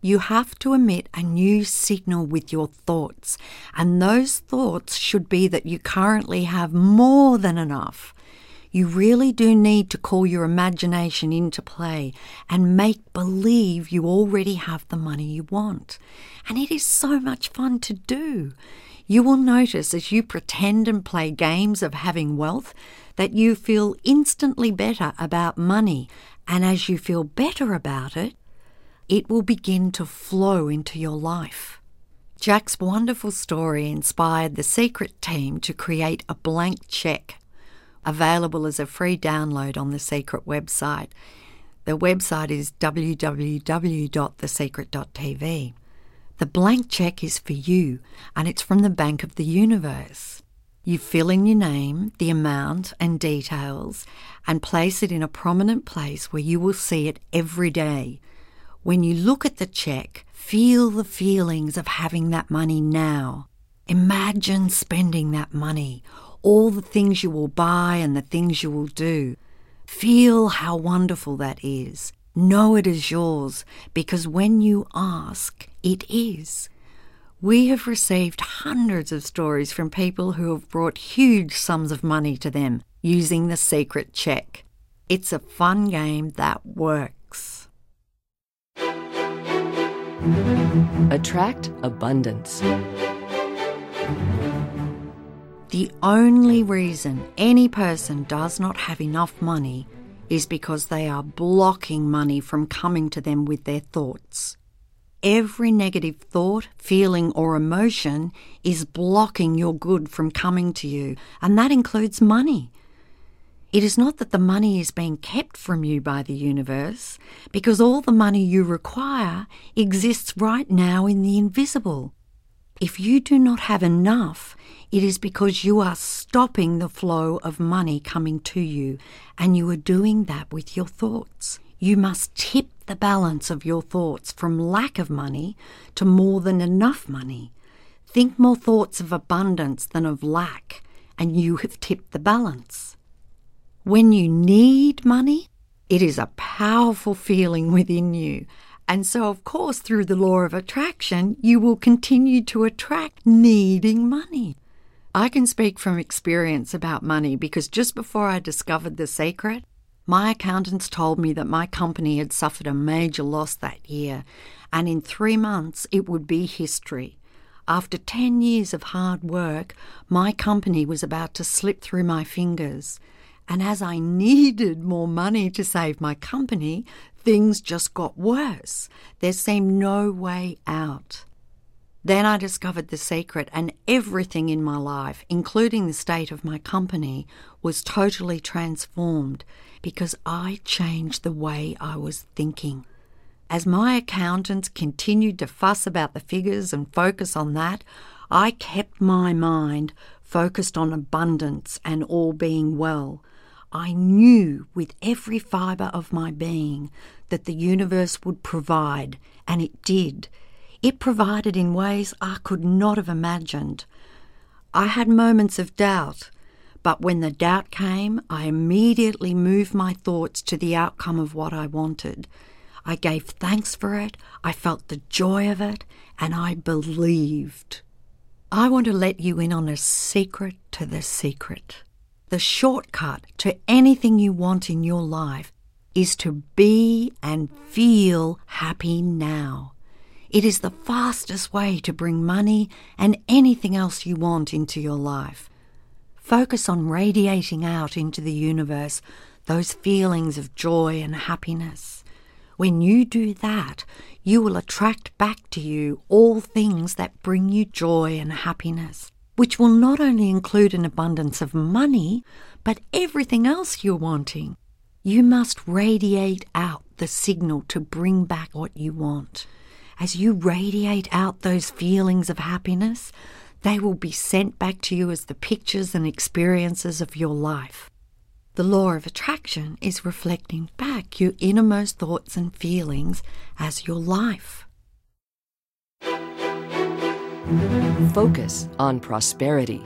You have to emit a new signal with your thoughts, and those thoughts should be that you currently have more than enough. You really do need to call your imagination into play and make believe you already have the money you want. And it is so much fun to do. You will notice as you pretend and play games of having wealth that you feel instantly better about money. And as you feel better about it, it will begin to flow into your life. Jack's wonderful story inspired the Secret team to create a blank check available as a free download on the Secret website. The website is www.thesecret.tv. The blank check is for you, and it's from the Bank of the Universe. You fill in your name, the amount, and details, and place it in a prominent place where you will see it every day. When you look at the check, feel the feelings of having that money now. Imagine spending that money, all the things you will buy and the things you will do. Feel how wonderful that is. Know it is yours because when you ask, it is. We have received hundreds of stories from people who have brought huge sums of money to them using the secret check. It's a fun game that works. Attract abundance. The only reason any person does not have enough money is because they are blocking money from coming to them with their thoughts. Every negative thought, feeling, or emotion is blocking your good from coming to you, and that includes money. It is not that the money is being kept from you by the universe, because all the money you require exists right now in the invisible. If you do not have enough, it is because you are stopping the flow of money coming to you, and you are doing that with your thoughts. You must tip the balance of your thoughts from lack of money to more than enough money. Think more thoughts of abundance than of lack, and you have tipped the balance. When you need money, it is a powerful feeling within you. And so, of course, through the law of attraction, you will continue to attract needing money. I can speak from experience about money because just before I discovered the secret, my accountants told me that my company had suffered a major loss that year, and in three months it would be history. After 10 years of hard work, my company was about to slip through my fingers. And as I needed more money to save my company, things just got worse. There seemed no way out. Then I discovered the secret, and everything in my life, including the state of my company, was totally transformed because I changed the way I was thinking. As my accountants continued to fuss about the figures and focus on that, I kept my mind focused on abundance and all being well. I knew with every fibre of my being that the universe would provide, and it did. It provided in ways I could not have imagined. I had moments of doubt, but when the doubt came, I immediately moved my thoughts to the outcome of what I wanted. I gave thanks for it, I felt the joy of it, and I believed. I want to let you in on a secret to the secret. The shortcut to anything you want in your life is to be and feel happy now. It is the fastest way to bring money and anything else you want into your life. Focus on radiating out into the universe those feelings of joy and happiness. When you do that, you will attract back to you all things that bring you joy and happiness, which will not only include an abundance of money, but everything else you're wanting. You must radiate out the signal to bring back what you want. As you radiate out those feelings of happiness, they will be sent back to you as the pictures and experiences of your life. The law of attraction is reflecting back your innermost thoughts and feelings as your life. Focus on prosperity.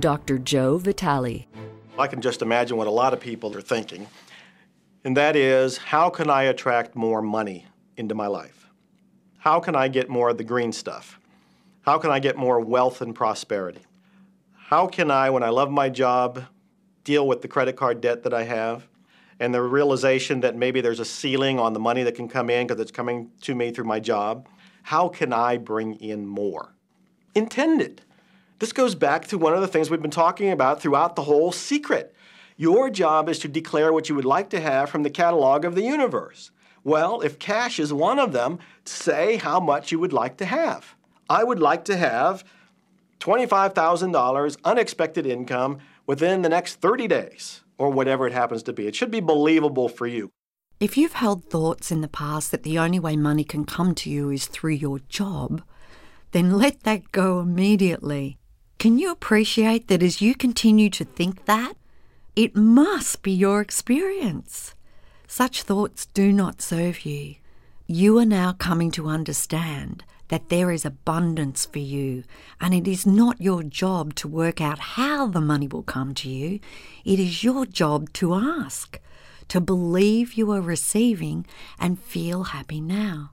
Dr. Joe Vitale. I can just imagine what a lot of people are thinking, and that is how can I attract more money into my life? How can I get more of the green stuff? How can I get more wealth and prosperity? How can I, when I love my job, deal with the credit card debt that I have and the realization that maybe there's a ceiling on the money that can come in because it's coming to me through my job? How can I bring in more? Intended. This goes back to one of the things we've been talking about throughout the whole secret. Your job is to declare what you would like to have from the catalog of the universe. Well, if cash is one of them, say how much you would like to have. I would like to have $25,000 unexpected income within the next 30 days, or whatever it happens to be. It should be believable for you. If you've held thoughts in the past that the only way money can come to you is through your job, then let that go immediately. Can you appreciate that as you continue to think that, it must be your experience? Such thoughts do not serve you. You are now coming to understand that there is abundance for you, and it is not your job to work out how the money will come to you. It is your job to ask, to believe you are receiving, and feel happy now.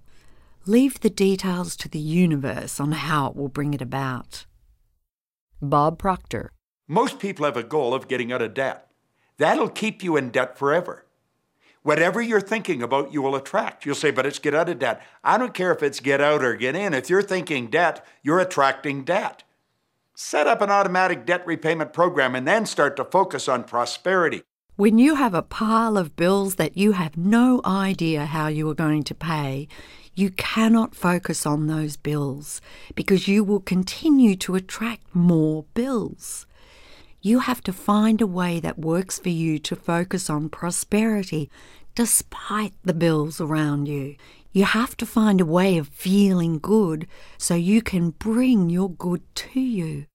Leave the details to the universe on how it will bring it about. Bob Proctor. Most people have a goal of getting out of debt. That'll keep you in debt forever. Whatever you're thinking about, you will attract. You'll say, but it's get out of debt. I don't care if it's get out or get in. If you're thinking debt, you're attracting debt. Set up an automatic debt repayment program and then start to focus on prosperity. When you have a pile of bills that you have no idea how you are going to pay, you cannot focus on those bills because you will continue to attract more bills. You have to find a way that works for you to focus on prosperity despite the bills around you. You have to find a way of feeling good so you can bring your good to you.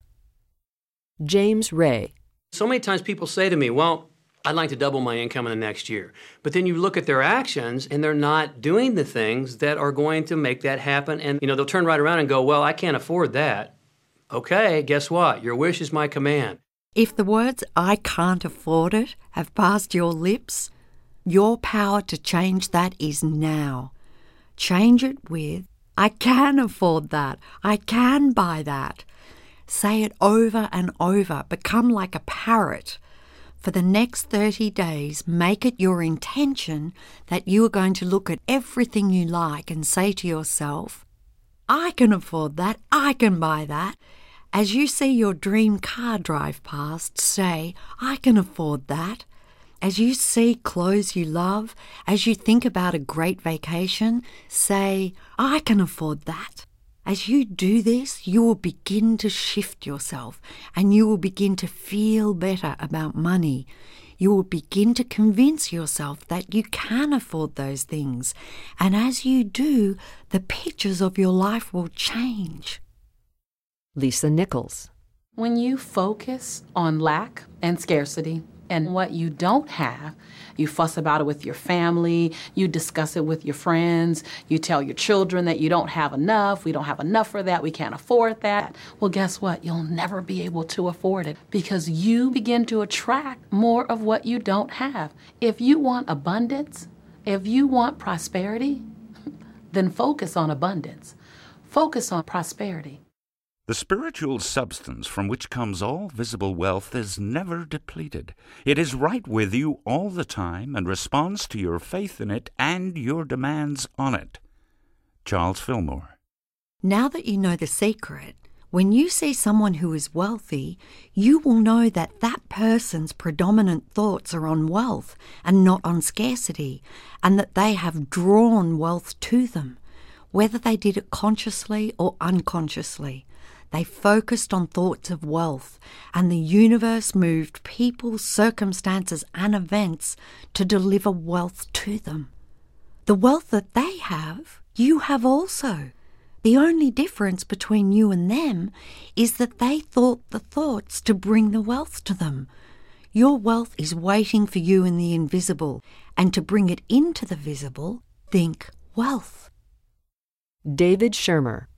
James Ray. So many times people say to me, Well, I'd like to double my income in the next year. But then you look at their actions and they're not doing the things that are going to make that happen. And, you know, they'll turn right around and go, Well, I can't afford that. Okay, guess what? Your wish is my command. If the words I can't afford it have passed your lips, your power to change that is now. Change it with I can afford that. I can buy that. Say it over and over. Become like a parrot. For the next 30 days, make it your intention that you are going to look at everything you like and say to yourself, I can afford that. I can buy that. As you see your dream car drive past, say, I can afford that. As you see clothes you love, as you think about a great vacation, say, I can afford that. As you do this, you will begin to shift yourself and you will begin to feel better about money. You will begin to convince yourself that you can afford those things. And as you do, the pictures of your life will change. Lisa Nichols. When you focus on lack and scarcity, and what you don't have, you fuss about it with your family, you discuss it with your friends, you tell your children that you don't have enough, we don't have enough for that, we can't afford that. Well, guess what? You'll never be able to afford it because you begin to attract more of what you don't have. If you want abundance, if you want prosperity, then focus on abundance. Focus on prosperity. The spiritual substance from which comes all visible wealth is never depleted. It is right with you all the time and responds to your faith in it and your demands on it. Charles Fillmore. Now that you know the secret, when you see someone who is wealthy, you will know that that person's predominant thoughts are on wealth and not on scarcity, and that they have drawn wealth to them, whether they did it consciously or unconsciously. They focused on thoughts of wealth, and the universe moved people, circumstances, and events to deliver wealth to them. The wealth that they have, you have also. The only difference between you and them is that they thought the thoughts to bring the wealth to them. Your wealth is waiting for you in the invisible, and to bring it into the visible, think wealth. David Schirmer.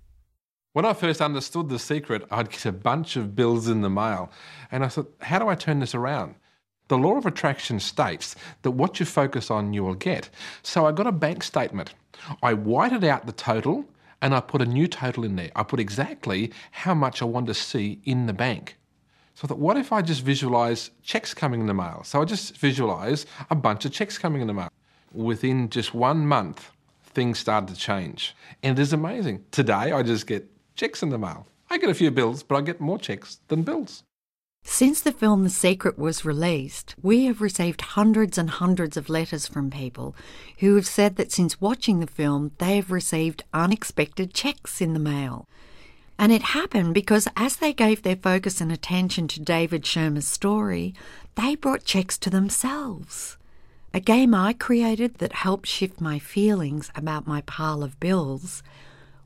When I first understood the secret, I'd get a bunch of bills in the mail. And I thought, how do I turn this around? The law of attraction states that what you focus on, you will get. So I got a bank statement. I whited out the total and I put a new total in there. I put exactly how much I want to see in the bank. So I thought, what if I just visualize checks coming in the mail? So I just visualize a bunch of checks coming in the mail. Within just one month, things started to change. And it is amazing. Today, I just get checks in the mail. I get a few bills, but I get more checks than bills. Since the film The Secret was released, we have received hundreds and hundreds of letters from people who have said that since watching the film, they have received unexpected checks in the mail. And it happened because as they gave their focus and attention to David Schirmer's story, they brought checks to themselves. A game I created that helped shift my feelings about my pile of bills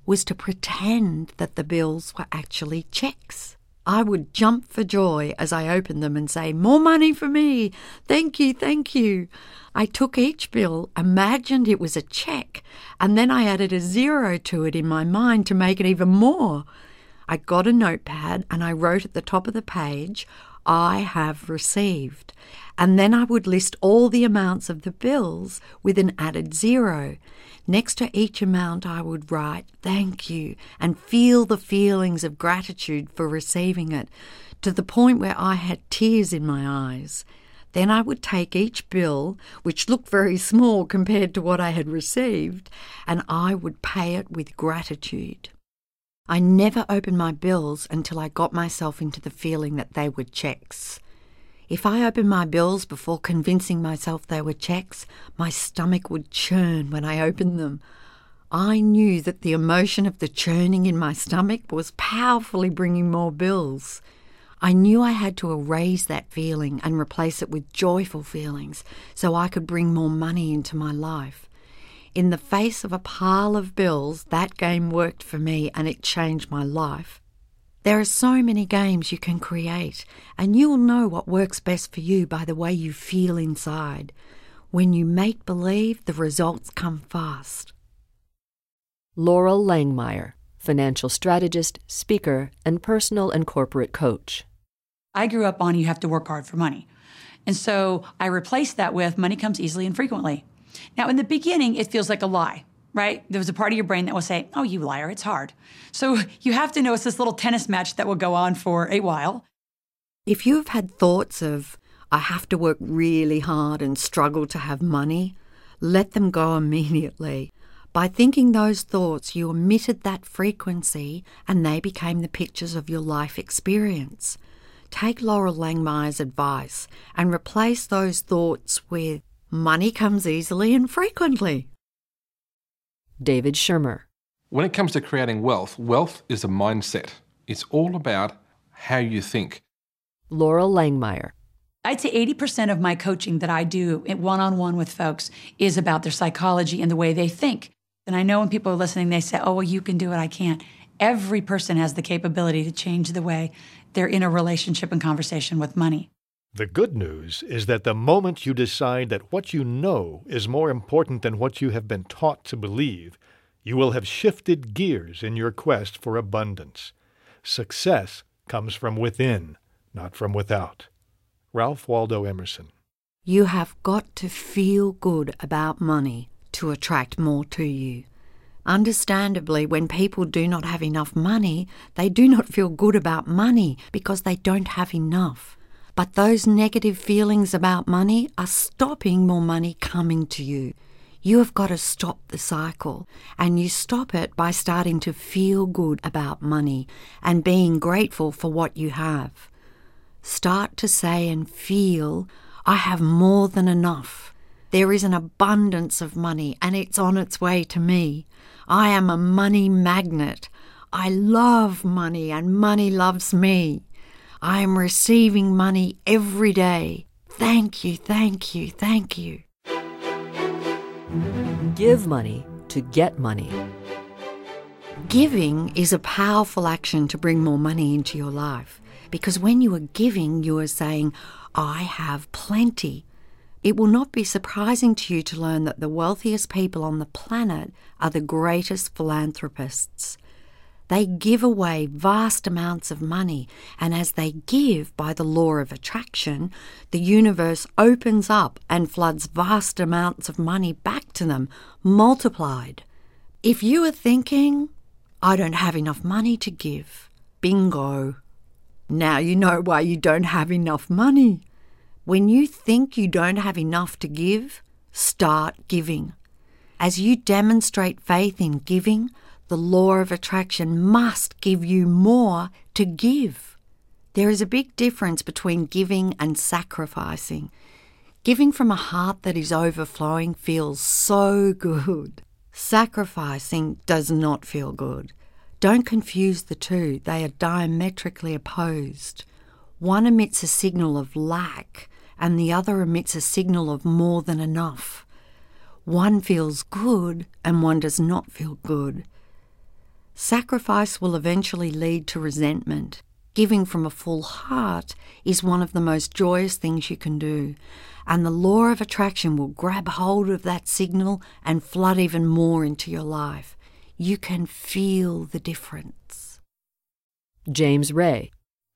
was to pretend that the bills were actually checks. I would jump for joy as I opened them and say, More money for me! Thank you, thank you. I took each bill, imagined it was a check, and then I added a zero to it in my mind to make it even more. I got a notepad and I wrote at the top of the page, I have received. And then I would list all the amounts of the bills with an added zero. Next to each amount, I would write thank you and feel the feelings of gratitude for receiving it to the point where I had tears in my eyes. Then I would take each bill, which looked very small compared to what I had received, and I would pay it with gratitude. I never opened my bills until I got myself into the feeling that they were checks. If I opened my bills before convincing myself they were checks, my stomach would churn when I opened them. I knew that the emotion of the churning in my stomach was powerfully bringing more bills. I knew I had to erase that feeling and replace it with joyful feelings so I could bring more money into my life. In the face of a pile of bills, that game worked for me and it changed my life. There are so many games you can create, and you will know what works best for you by the way you feel inside. When you make believe, the results come fast. Loral Langemeier, financial strategist, speaker, and personal and corporate coach. I grew up on you have to work hard for money. And so I replaced that with money comes easily and frequently. Now, in the beginning, it feels like a lie, right? There was a part of your brain that will say, oh, you liar, it's hard. So you have to know it's this little tennis match that will go on for a while. If you've had thoughts of, I have to work really hard and struggle to have money, let them go immediately. By thinking those thoughts, you emitted that frequency and they became the pictures of your life experience. Take Loral Langemeier's advice and replace those thoughts with money comes easily and frequently. David Schirmer. When it comes to creating wealth, wealth is a mindset. It's all about how you think. Loral Langemeier. I'd say 80% of my coaching that I do one on one with folks is about their psychology and the way they think. And I know when people are listening, they say, oh, well, you can do it, I can't. Every person has the capability to change the way they're in a relationship and conversation with money. The good news is that the moment you decide that what you know is more important than what you have been taught to believe, you will have shifted gears in your quest for abundance. Success comes from within, not from without. Ralph Waldo Emerson. You have got to feel good about money to attract more to you. Understandably, when people do not have enough money, they do not feel good about money because they don't have enough. But those negative feelings about money are stopping more money coming to you. You have got to stop the cycle, and you stop it by starting to feel good about money and being grateful for what you have. Start to say and feel, I have more than enough. There is an abundance of money, and it's on its way to me. I am a money magnet. I love money and money loves me. I am receiving money every day. Thank you, thank you, thank you. Give money to get money. Giving is a powerful action to bring more money into your life because when you are giving, you are saying, I have plenty. It will not be surprising to you to learn that the wealthiest people on the planet are the greatest philanthropists. They give away vast amounts of money, and as they give by the law of attraction, the universe opens up and floods vast amounts of money back to them, multiplied. If you are thinking, I don't have enough money to give, bingo. Now you know why you don't have enough money. When you think you don't have enough to give, start giving. As you demonstrate faith in giving, the law of attraction must give you more to give. There is a big difference between giving and sacrificing. Giving from a heart that is overflowing feels so good. Sacrificing does not feel good. Don't confuse the two, they are diametrically opposed. One emits a signal of lack, and the other emits a signal of more than enough. One feels good and one does not feel good. Sacrifice will eventually lead to resentment. Giving from a full heart is one of the most joyous things you can do, and the law of attraction will grab hold of that signal and flood even more into your life. You can feel the difference. James Ray.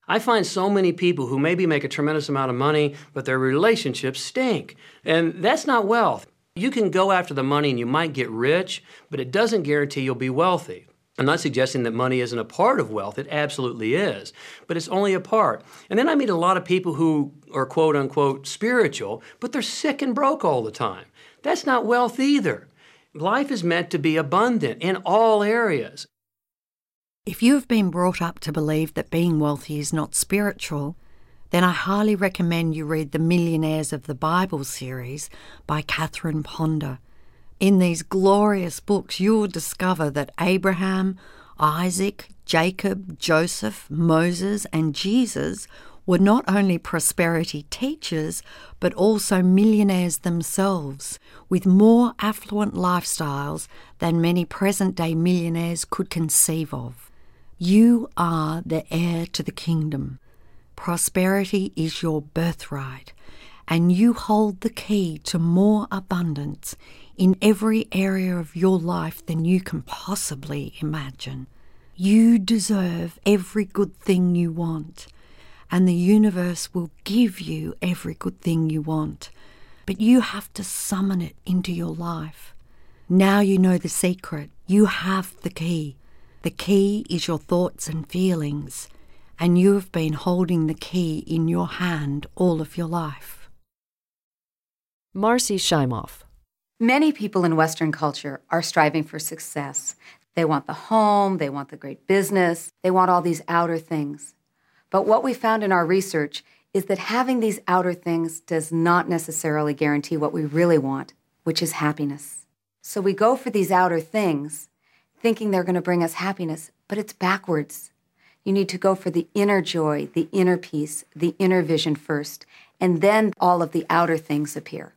I find so many people who maybe make a tremendous amount of money, but their relationships stink. And that's not wealth. You can go after the money and you might get rich, but it doesn't guarantee you'll be wealthy. I'm not suggesting that money isn't a part of wealth. It absolutely is. But it's only a part. And then I meet a lot of people who are quote unquote spiritual, but they're sick and broke all the time. That's not wealth either. Life is meant to be abundant in all areas. If you have been brought up to believe that being wealthy is not spiritual, then I highly recommend you read the Millionaires of the Bible series by Catherine Ponder. In these glorious books, you will discover that Abraham, Isaac, Jacob, Joseph, Moses, and Jesus were not only prosperity teachers, but also millionaires themselves, with more affluent lifestyles than many present day millionaires could conceive of. You are the heir to the kingdom. Prosperity is your birthright, and you hold the key to more abundance in every area of your life than you can possibly imagine. You deserve every good thing you want, and the universe will give you every good thing you want. But you have to summon it into your life. Now you know the secret. You have the key. The key is your thoughts and feelings, and you have been holding the key in your hand all of your life. Marcy Shimoff. Many people in Western culture are striving for success. They want the home, they want the great business, they want all these outer things. But what we found in our research is that having these outer things does not necessarily guarantee what we really want, which is happiness. So we go for these outer things, thinking they're going to bring us happiness, but it's backwards. You need to go for the inner joy, the inner peace, the inner vision first, and then all of the outer things appear.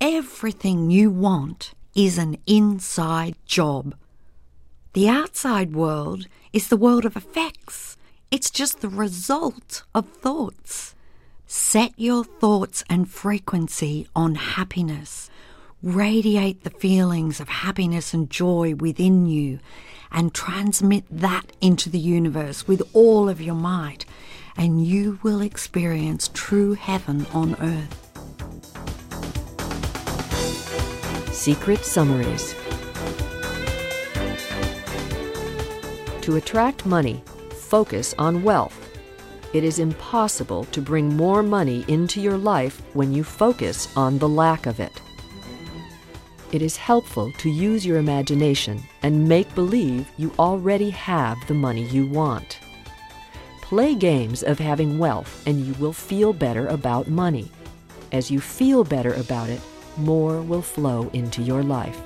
Everything you want is an inside job. The outside world is the world of effects. It's just the result of thoughts. Set your thoughts and frequency on happiness. Radiate the feelings of happiness and joy within you and transmit that into the universe with all of your might, and you will experience true heaven on earth. Secret Summaries To attract money, focus on wealth. It is impossible to bring more money into your life when you focus on the lack of it. It is helpful to use your imagination and make believe you already have the money you want. Play games of having wealth and you will feel better about money. As you feel better about it, more will flow into your life.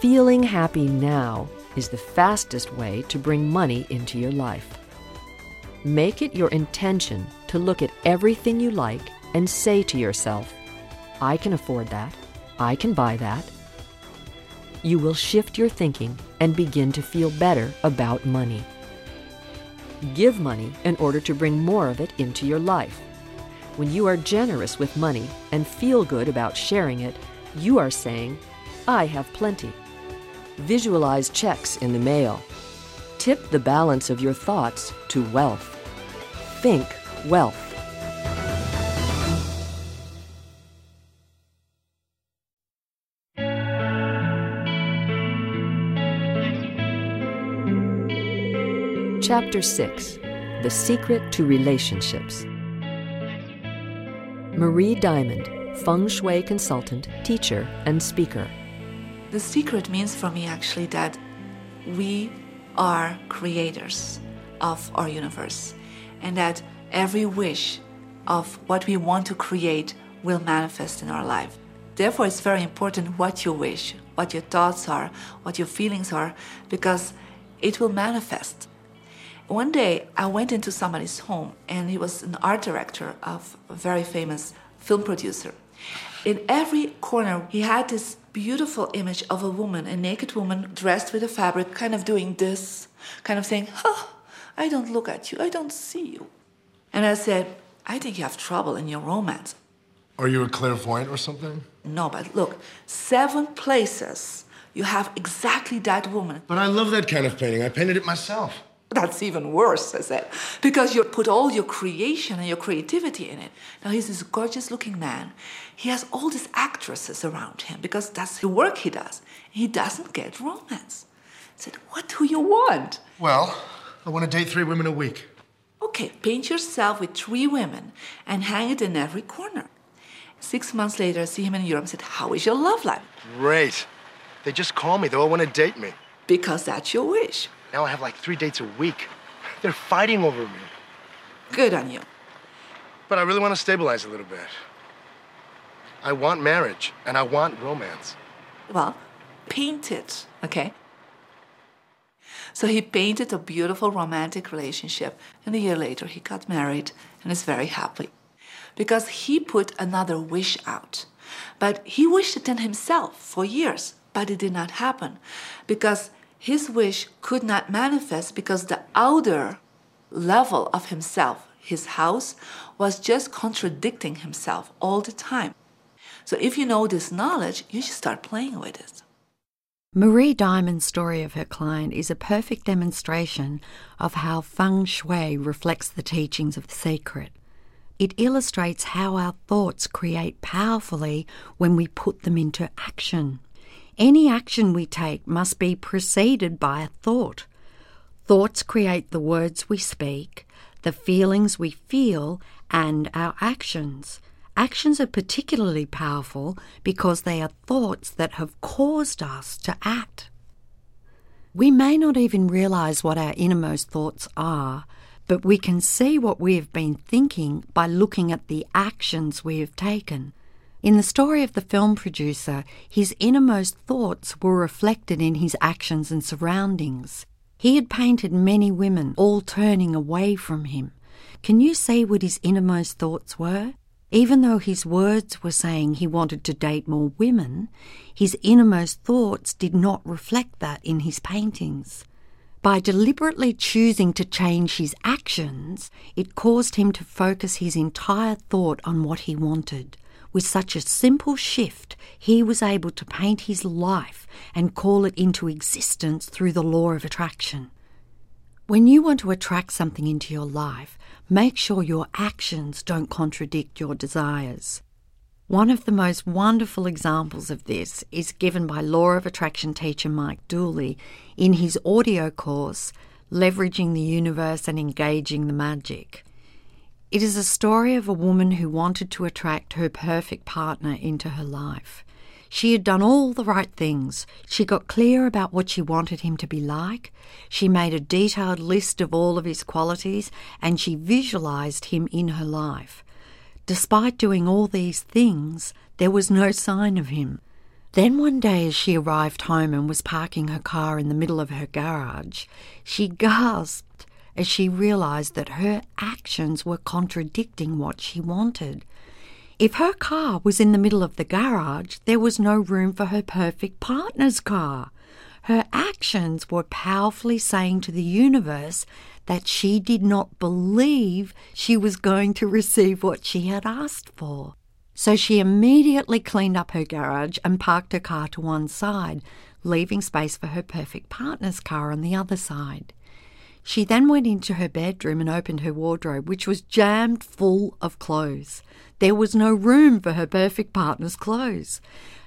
Feeling happy now is the fastest way to bring money into your life. Make it your intention to look at everything you like and say to yourself, I can afford that. I can buy that. You will shift your thinking and begin to feel better about money. Give money in order to bring more of it into your life. When you are generous with money and feel good about sharing it, you are saying, I have plenty. Visualize checks in the mail. Tip the balance of your thoughts to wealth. Think wealth. Chapter 6 The Secret to Relationships. Marie Diamond, feng shui consultant, teacher, and speaker. The secret means for me actually that we are creators of our universe and that every wish of what we want to create will manifest in our life. Therefore, it's very important what you wish, what your thoughts are, what your feelings are, because it will manifest. One day, I went into somebody's home, and he was an art director of a very famous film producer. In every corner, he had this beautiful image of a woman, a naked woman dressed with a fabric, kind of doing this, kind of saying, huh, I don't look at you, I don't see you. And I said, I think you have trouble in your romance. Are you a clairvoyant or something? No, but look, seven places you have exactly that woman. But I love that kind of painting. I painted it myself. That's even worse, I said, because you put all your creation and your creativity in it. Now he's this gorgeous looking man. He has all these actresses around him because that's the work he does. He doesn't get romance. I said, What do you want? Well, I want to date three women a week. Okay, paint yourself with three women and hang it in every corner. Six months later, I see him in Europe and said, How is your love life? Great. They just call me. They all want to date me. Because that's your wish. Now I have like three dates a week. They're fighting over me. Good on you. But I really want to stabilize a little bit. I want marriage and I want romance. Well, paint it, okay? So he painted a beautiful romantic relationship, and a year later he got married and is very happy. Because he put another wish out. But he wished it in himself for years, but it did not happen. Because his wish could not manifest because the outer level of himself, his house, was just contradicting himself all the time. So if you know this knowledge, you should start playing with it. Marie Diamond's story of her client is a perfect demonstration of how feng shui reflects the teachings of the secret. It illustrates how our thoughts create powerfully when we put them into action. Any action we take must be preceded by a thought. Thoughts create the words we speak, the feelings we feel, and our actions. Actions are particularly powerful because they are thoughts that have caused us to act. We may not even realize what our innermost thoughts are, but we can see what we have been thinking by looking at the actions we have taken. In the story of the film producer, his innermost thoughts were reflected in his actions and surroundings. He had painted many women, all turning away from him. Can you see what his innermost thoughts were? Even though his words were saying he wanted to date more women, his innermost thoughts did not reflect that in his paintings. By deliberately choosing to change his actions, it caused him to focus his entire thought on what he wanted. With such a simple shift, he was able to paint his life and call it into existence through the law of attraction. When you want to attract something into your life, make sure your actions don't contradict your desires. One of the most wonderful examples of this is given by Law of Attraction teacher Mike Dooley in his audio course, Leveraging the Universe and Engaging the Magic. It is a story of a woman who wanted to attract her perfect partner into her life. She had done all the right things. She got clear about what she wanted him to be like. She made a detailed list of all of his qualities and she visualized him in her life. Despite doing all these things, there was no sign of him. Then one day, as she arrived home and was parking her car in the middle of her garage, she gasped as she realized that her actions were contradicting what she wanted. If her car was in the middle of the garage, there was no room for her perfect partner's car. Her actions were powerfully saying to the universe that she did not believe she was going to receive what she had asked for. So she immediately cleaned up her garage and parked her car to one side, leaving space for her perfect partner's car on the other side. She then went into her bedroom and opened her wardrobe, which was jammed full of clothes. There was no room for her perfect partner's clothes.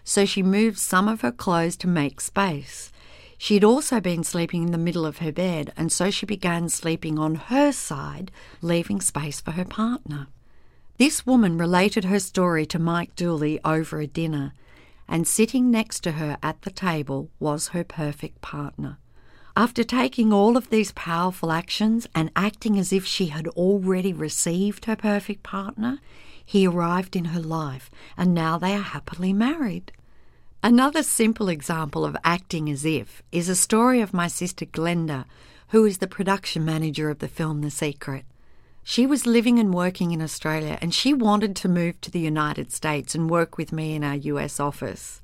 So she moved some of her clothes to make space. She had also been sleeping in the middle of her bed, and so she began sleeping on her side, leaving space for her partner. This woman related her story to Mike Dooley over a dinner, and sitting next to her at the table was her perfect partner. After taking all of these powerful actions and acting as if she had already received her perfect partner, he arrived in her life, and now they are happily married. Another simple example of acting as if is a story of my sister Glenda, who is the production manager of the film The Secret. She was living and working in Australia and she wanted to move to the United States and work with me in our US office.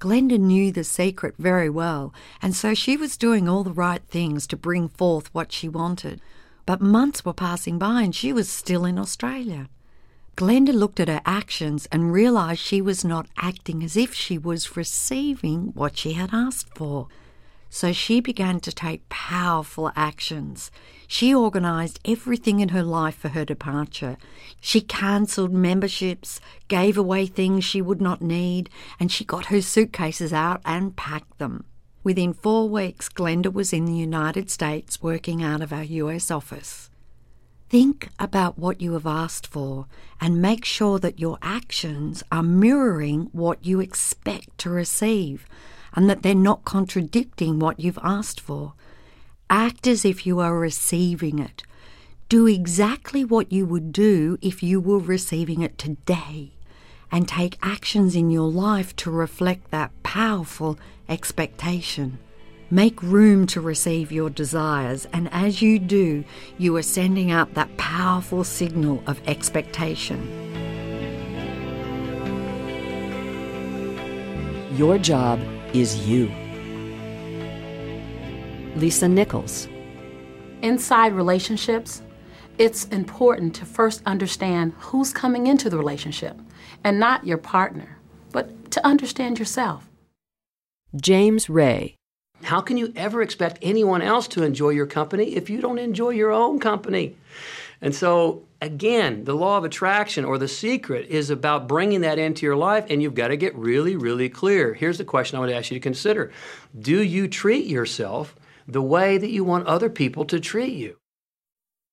Glenda knew The Secret very well, and so she was doing all the right things to bring forth what she wanted. But months were passing by and she was still in Australia. Glenda looked at her actions and realized she was not acting as if she was receiving what she had asked for. So she began to take powerful actions. She organized everything in her life for her departure. She cancelled memberships, gave away things she would not need, and she got her suitcases out and packed them. Within four weeks, Glenda was in the United States working out of our US office. Think about what you have asked for and make sure that your actions are mirroring what you expect to receive and that they're not contradicting what you've asked for. Act as if you are receiving it. Do exactly what you would do if you were receiving it today and take actions in your life to reflect that powerful expectation. Make room to receive your desires, and as you do, you are sending out that powerful signal of expectation. Your job is you. Lisa Nichols. Inside relationships, it's important to first understand who's coming into the relationship and not your partner, but to understand yourself. James Ray. How can you ever expect anyone else to enjoy your company if you don't enjoy your own company? And so, again, the law of attraction or the secret is about bringing that into your life, and you've got to get really, really clear. Here's the question I would ask you to consider Do you treat yourself the way that you want other people to treat you?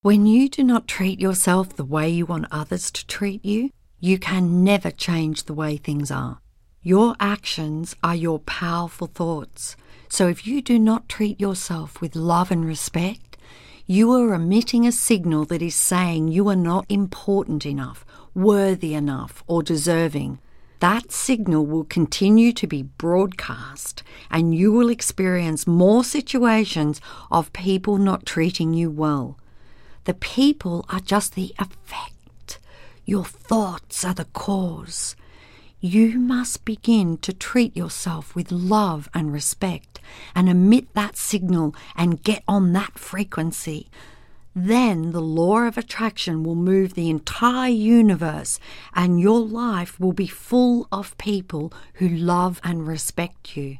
When you do not treat yourself the way you want others to treat you, you can never change the way things are. Your actions are your powerful thoughts. So if you do not treat yourself with love and respect, you are emitting a signal that is saying you are not important enough, worthy enough, or deserving. That signal will continue to be broadcast, and you will experience more situations of people not treating you well. The people are just the effect. Your thoughts are the cause. You must begin to treat yourself with love and respect and emit that signal and get on that frequency. Then the law of attraction will move the entire universe and your life will be full of people who love and respect you.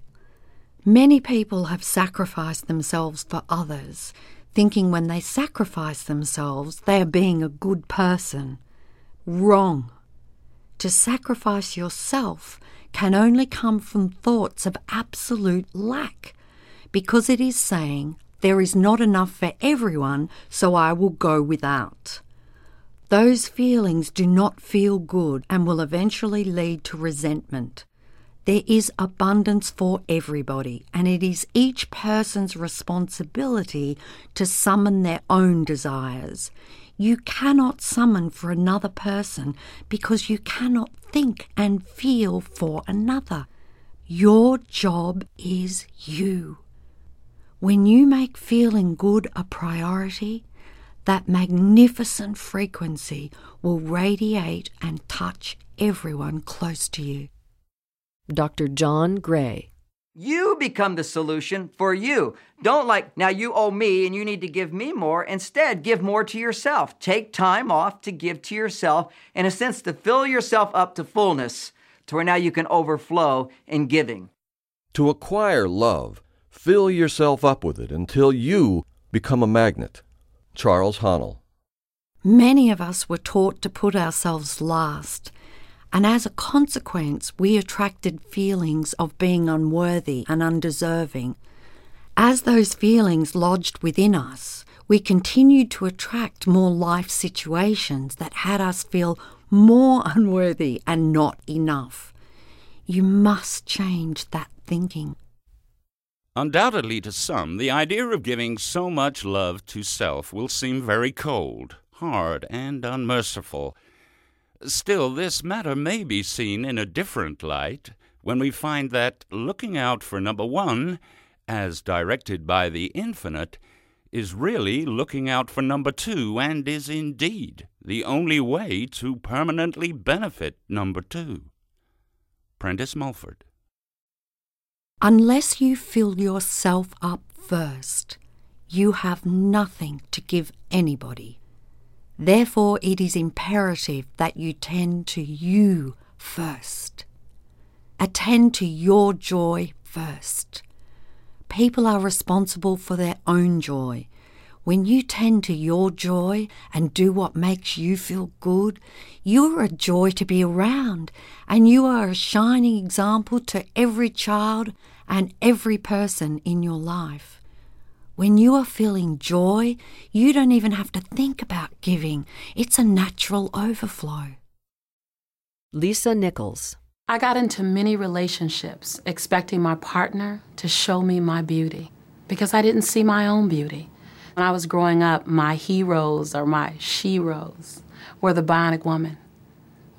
Many people have sacrificed themselves for others, thinking when they sacrifice themselves they are being a good person. Wrong. To sacrifice yourself can only come from thoughts of absolute lack, because it is saying, There is not enough for everyone, so I will go without. Those feelings do not feel good and will eventually lead to resentment. There is abundance for everybody, and it is each person's responsibility to summon their own desires. You cannot summon for another person because you cannot think and feel for another. Your job is you. When you make feeling good a priority, that magnificent frequency will radiate and touch everyone close to you. Dr. John Gray. You become the solution for you. Don't like, now you owe me and you need to give me more. Instead, give more to yourself. Take time off to give to yourself, in a sense, to fill yourself up to fullness, to where now you can overflow in giving. To acquire love, fill yourself up with it until you become a magnet. Charles Haanel. Many of us were taught to put ourselves last and as a consequence, we attracted feelings of being unworthy and undeserving. As those feelings lodged within us, we continued to attract more life situations that had us feel more unworthy and not enough. You must change that thinking. Undoubtedly, to some, the idea of giving so much love to self will seem very cold, hard, and unmerciful. Still, this matter may be seen in a different light when we find that looking out for number one, as directed by the infinite, is really looking out for number two and is indeed the only way to permanently benefit number two. Prentice Mulford. Unless you fill yourself up first, you have nothing to give anybody. Therefore, it is imperative that you tend to you first. Attend to your joy first. People are responsible for their own joy. When you tend to your joy and do what makes you feel good, you are a joy to be around, and you are a shining example to every child and every person in your life. When you are feeling joy, you don't even have to think about giving. It's a natural overflow. Lisa Nichols. I got into many relationships expecting my partner to show me my beauty because I didn't see my own beauty. When I was growing up, my heroes or my sheroes were the Bionic Woman,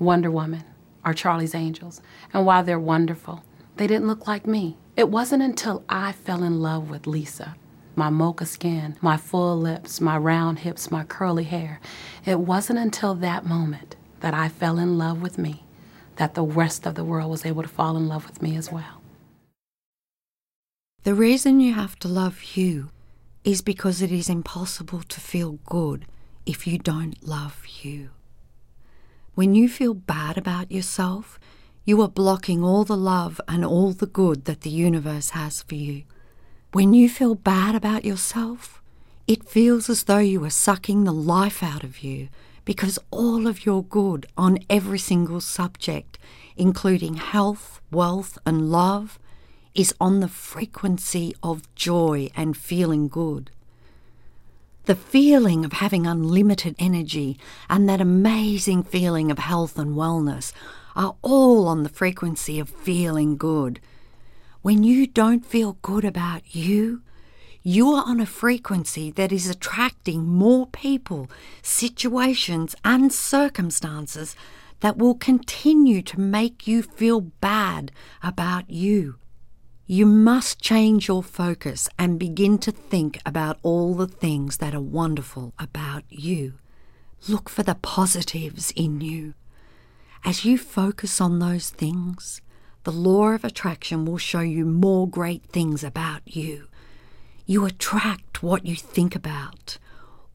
Wonder Woman, or Charlie's Angels. And while they're wonderful, they didn't look like me. It wasn't until I fell in love with Lisa my mocha skin, my full lips, my round hips, my curly hair. It wasn't until that moment that I fell in love with me that the rest of the world was able to fall in love with me as well. The reason you have to love you is because it is impossible to feel good if you don't love you. When you feel bad about yourself, you are blocking all the love and all the good that the universe has for you. When you feel bad about yourself, it feels as though you are sucking the life out of you because all of your good on every single subject, including health, wealth, and love, is on the frequency of joy and feeling good. The feeling of having unlimited energy and that amazing feeling of health and wellness are all on the frequency of feeling good. When you don't feel good about you, you are on a frequency that is attracting more people, situations, and circumstances that will continue to make you feel bad about you. You must change your focus and begin to think about all the things that are wonderful about you. Look for the positives in you. As you focus on those things, the law of attraction will show you more great things about you. You attract what you think about.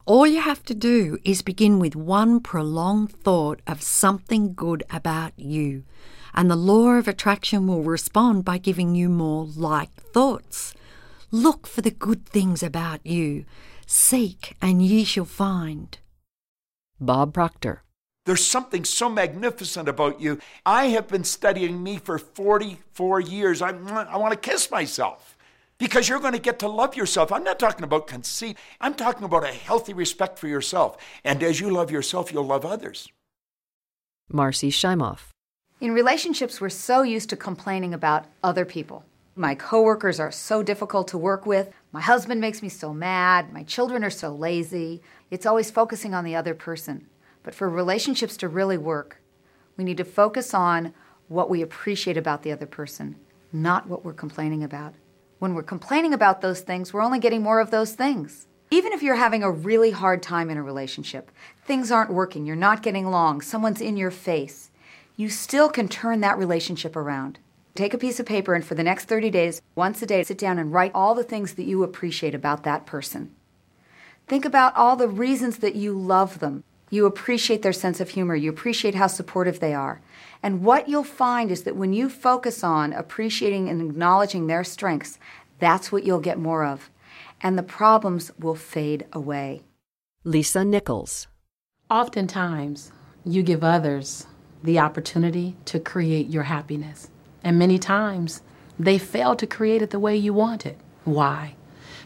All you have to do is begin with one prolonged thought of something good about you, and the law of attraction will respond by giving you more like thoughts. Look for the good things about you. Seek, and ye shall find. Bob Proctor. There's something so magnificent about you. I have been studying me for 44 years. I, I want to kiss myself because you're going to get to love yourself. I'm not talking about conceit, I'm talking about a healthy respect for yourself. And as you love yourself, you'll love others. Marcy Shimoff. In relationships, we're so used to complaining about other people. My coworkers are so difficult to work with. My husband makes me so mad. My children are so lazy. It's always focusing on the other person. But for relationships to really work, we need to focus on what we appreciate about the other person, not what we're complaining about. When we're complaining about those things, we're only getting more of those things. Even if you're having a really hard time in a relationship, things aren't working, you're not getting along, someone's in your face, you still can turn that relationship around. Take a piece of paper and for the next 30 days, once a day, sit down and write all the things that you appreciate about that person. Think about all the reasons that you love them, you appreciate their sense of humor. You appreciate how supportive they are. And what you'll find is that when you focus on appreciating and acknowledging their strengths, that's what you'll get more of. And the problems will fade away. Lisa Nichols. Oftentimes, you give others the opportunity to create your happiness. And many times, they fail to create it the way you want it. Why?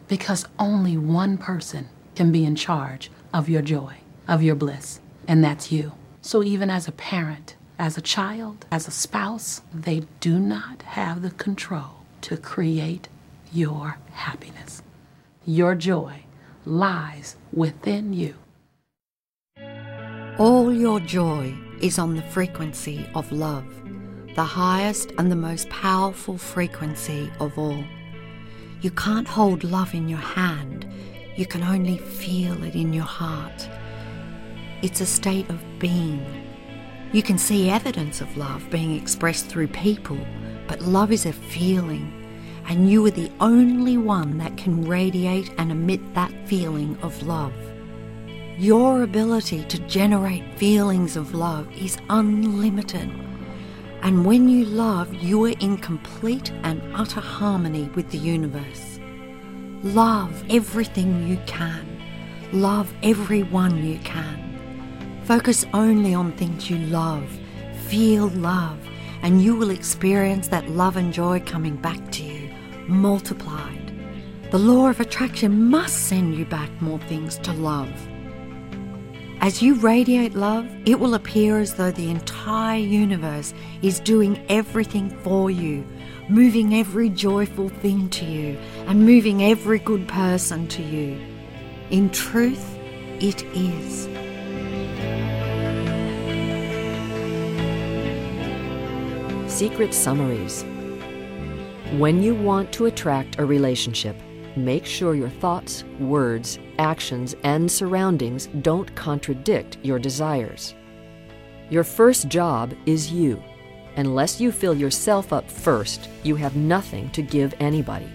Because only one person can be in charge of your joy of your bliss, and that's you. So, even as a parent, as a child, as a spouse, they do not have the control to create your happiness. Your joy lies within you. All your joy is on the frequency of love, the highest and the most powerful frequency of all. You can't hold love in your hand, you can only feel it in your heart. It's a state of being. You can see evidence of love being expressed through people, but love is a feeling, and you are the only one that can radiate and emit that feeling of love. Your ability to generate feelings of love is unlimited. And when you love, you are in complete and utter harmony with the universe. Love everything you can. Love everyone you can. Focus only on things you love. Feel love, and you will experience that love and joy coming back to you, multiplied. The law of attraction must send you back more things to love. As you radiate love, it will appear as though the entire universe is doing everything for you, moving every joyful thing to you, and moving every good person to you. In truth, it is. Secret Summaries When you want to attract a relationship, make sure your thoughts, words, actions, and surroundings don't contradict your desires. Your first job is you. Unless you fill yourself up first, you have nothing to give anybody.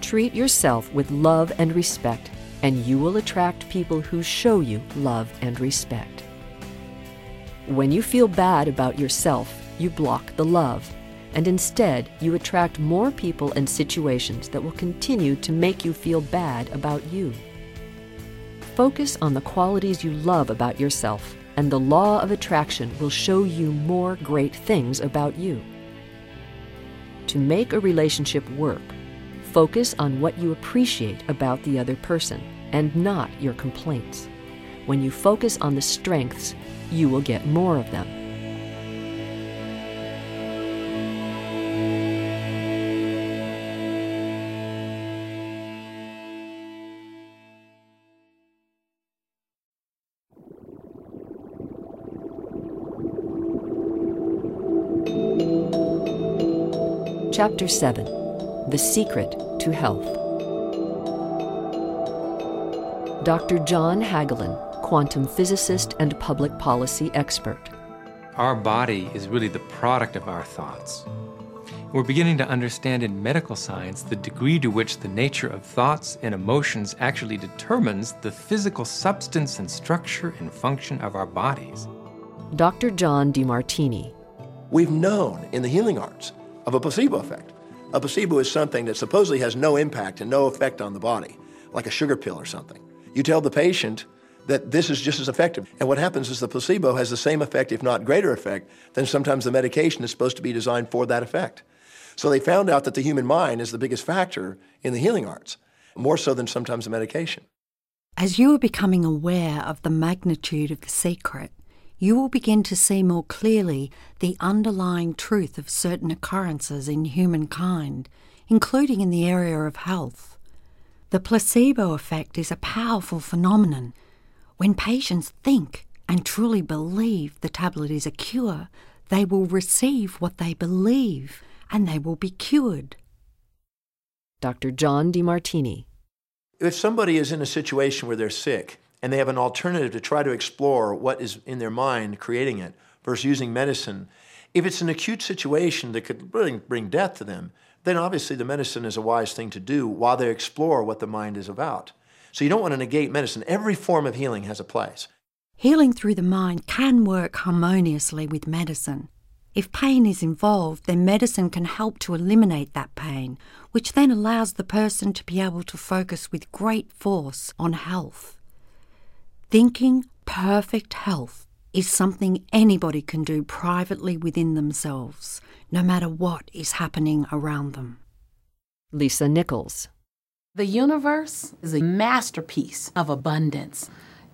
Treat yourself with love and respect, and you will attract people who show you love and respect. When you feel bad about yourself, you block the love, and instead you attract more people and situations that will continue to make you feel bad about you. Focus on the qualities you love about yourself, and the law of attraction will show you more great things about you. To make a relationship work, focus on what you appreciate about the other person and not your complaints. When you focus on the strengths, you will get more of them. Chapter 7 The Secret to Health. Dr. John Hagelin, quantum physicist and public policy expert. Our body is really the product of our thoughts. We're beginning to understand in medical science the degree to which the nature of thoughts and emotions actually determines the physical substance and structure and function of our bodies. Dr. John Demartini. We've known in the healing arts of a placebo effect. A placebo is something that supposedly has no impact and no effect on the body, like a sugar pill or something. You tell the patient that this is just as effective. And what happens is the placebo has the same effect, if not greater effect, than sometimes the medication is supposed to be designed for that effect. So they found out that the human mind is the biggest factor in the healing arts, more so than sometimes the medication. As you are becoming aware of the magnitude of the secret, you will begin to see more clearly the underlying truth of certain occurrences in humankind, including in the area of health. The placebo effect is a powerful phenomenon. When patients think and truly believe the tablet is a cure, they will receive what they believe and they will be cured. Dr. John Demartini. If somebody is in a situation where they're sick, and they have an alternative to try to explore what is in their mind creating it versus using medicine. If it's an acute situation that could really bring death to them, then obviously the medicine is a wise thing to do while they explore what the mind is about. So you don't want to negate medicine. Every form of healing has a place. Healing through the mind can work harmoniously with medicine. If pain is involved, then medicine can help to eliminate that pain, which then allows the person to be able to focus with great force on health. Thinking perfect health is something anybody can do privately within themselves, no matter what is happening around them. Lisa Nichols. The universe is a masterpiece of abundance.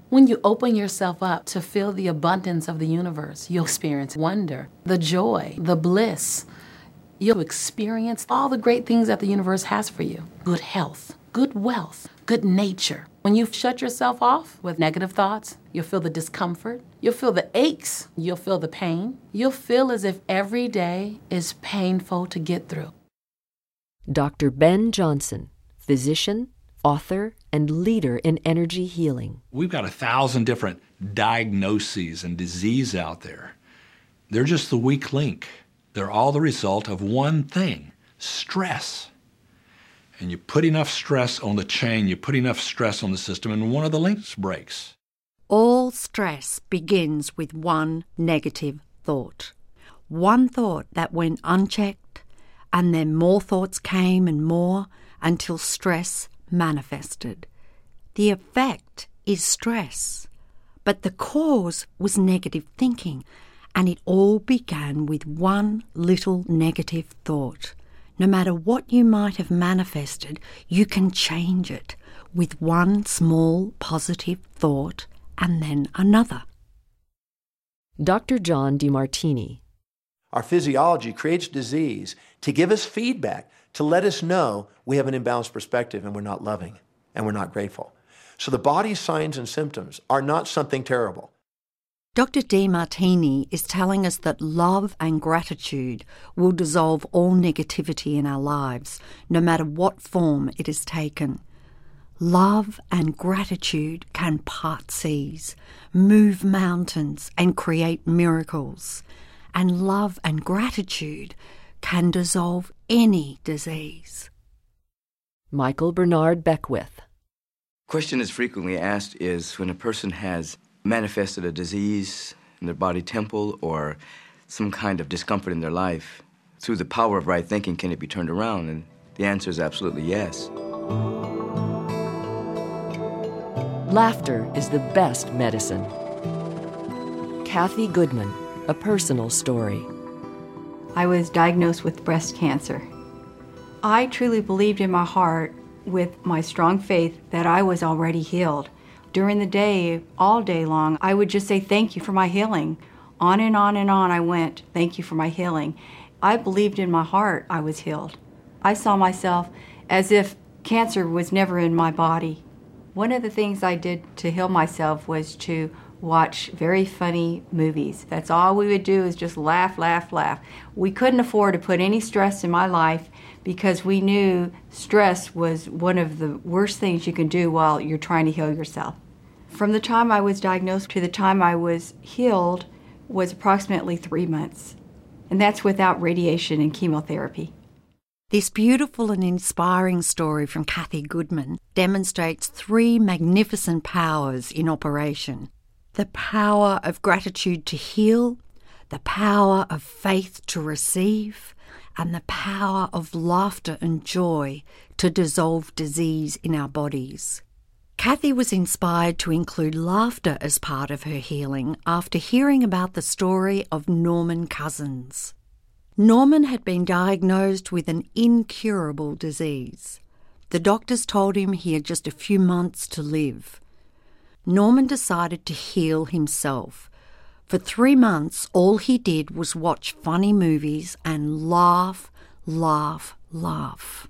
When you open yourself up to feel the abundance of the universe, you'll experience wonder, the joy, the bliss. You'll experience all the great things that the universe has for you good health, good wealth, good nature. When you shut yourself off with negative thoughts, you'll feel the discomfort, you'll feel the aches, you'll feel the pain. You'll feel as if every day is painful to get through. Dr. Ben Johnson, physician, author, and leader in energy healing. We've got a thousand different diagnoses and disease out there. They're just the weak link. They're all the result of one thing stress. And you put enough stress on the chain, you put enough stress on the system, and one of the links breaks. All stress begins with one negative thought. One thought that went unchecked, and then more thoughts came and more until stress manifested. The effect is stress, but the cause was negative thinking, and it all began with one little negative thought. No matter what you might have manifested, you can change it with one small positive thought and then another. Dr. John Demartini. Our physiology creates disease to give us feedback, to let us know we have an imbalanced perspective and we're not loving and we're not grateful. So the body's signs and symptoms are not something terrible. Dr. Demartini is telling us that love and gratitude will dissolve all negativity in our lives, no matter what form it has taken. Love and gratitude can part seas, move mountains, and create miracles. And love and gratitude can dissolve any disease. Michael Bernard Beckwith. Question is frequently asked is when a person has manifested a disease in their body temple or some kind of discomfort in their life, through the power of right thinking, can it be turned around? And the answer is absolutely yes. Laughter is the best medicine. Kathy Goodman, a personal story. I was diagnosed with breast cancer. I truly believed in my heart, with my strong faith, that I was already healed. During the day, all day long, I would just say, Thank you for my healing. On and on and on I went, Thank you for my healing. I believed in my heart I was healed. I saw myself as if cancer was never in my body. One of the things I did to heal myself was to watch very funny movies. That's all we would do is just laugh, laugh, laugh. We couldn't afford to put any stress in my life because we knew stress was one of the worst things you can do while you're trying to heal yourself. From the time I was diagnosed to the time I was healed was approximately three months, and that's without radiation and chemotherapy. This beautiful and inspiring story from Kathy Goodman demonstrates three magnificent powers in operation the power of gratitude to heal, the power of faith to receive, and the power of laughter and joy to dissolve disease in our bodies. Kathy was inspired to include laughter as part of her healing after hearing about the story of Norman Cousins. Norman had been diagnosed with an incurable disease. The doctors told him he had just a few months to live. Norman decided to heal himself. For three months, all he did was watch funny movies and laugh, laugh, laugh.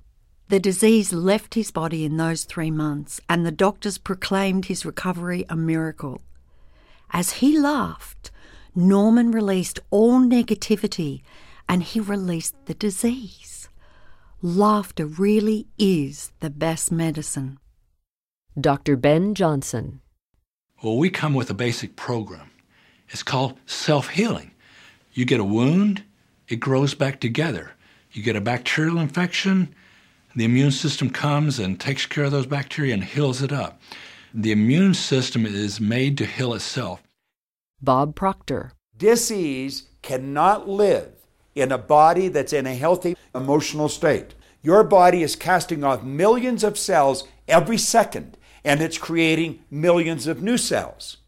The disease left his body in those three months, and the doctors proclaimed his recovery a miracle. As he laughed, Norman released all negativity and he released the disease. Laughter really is the best medicine. Dr. Ben Johnson. Well, we come with a basic program. It's called self healing. You get a wound, it grows back together. You get a bacterial infection, the immune system comes and takes care of those bacteria and heals it up. The immune system is made to heal itself. Bob Proctor. Disease cannot live in a body that's in a healthy emotional state. Your body is casting off millions of cells every second, and it's creating millions of new cells.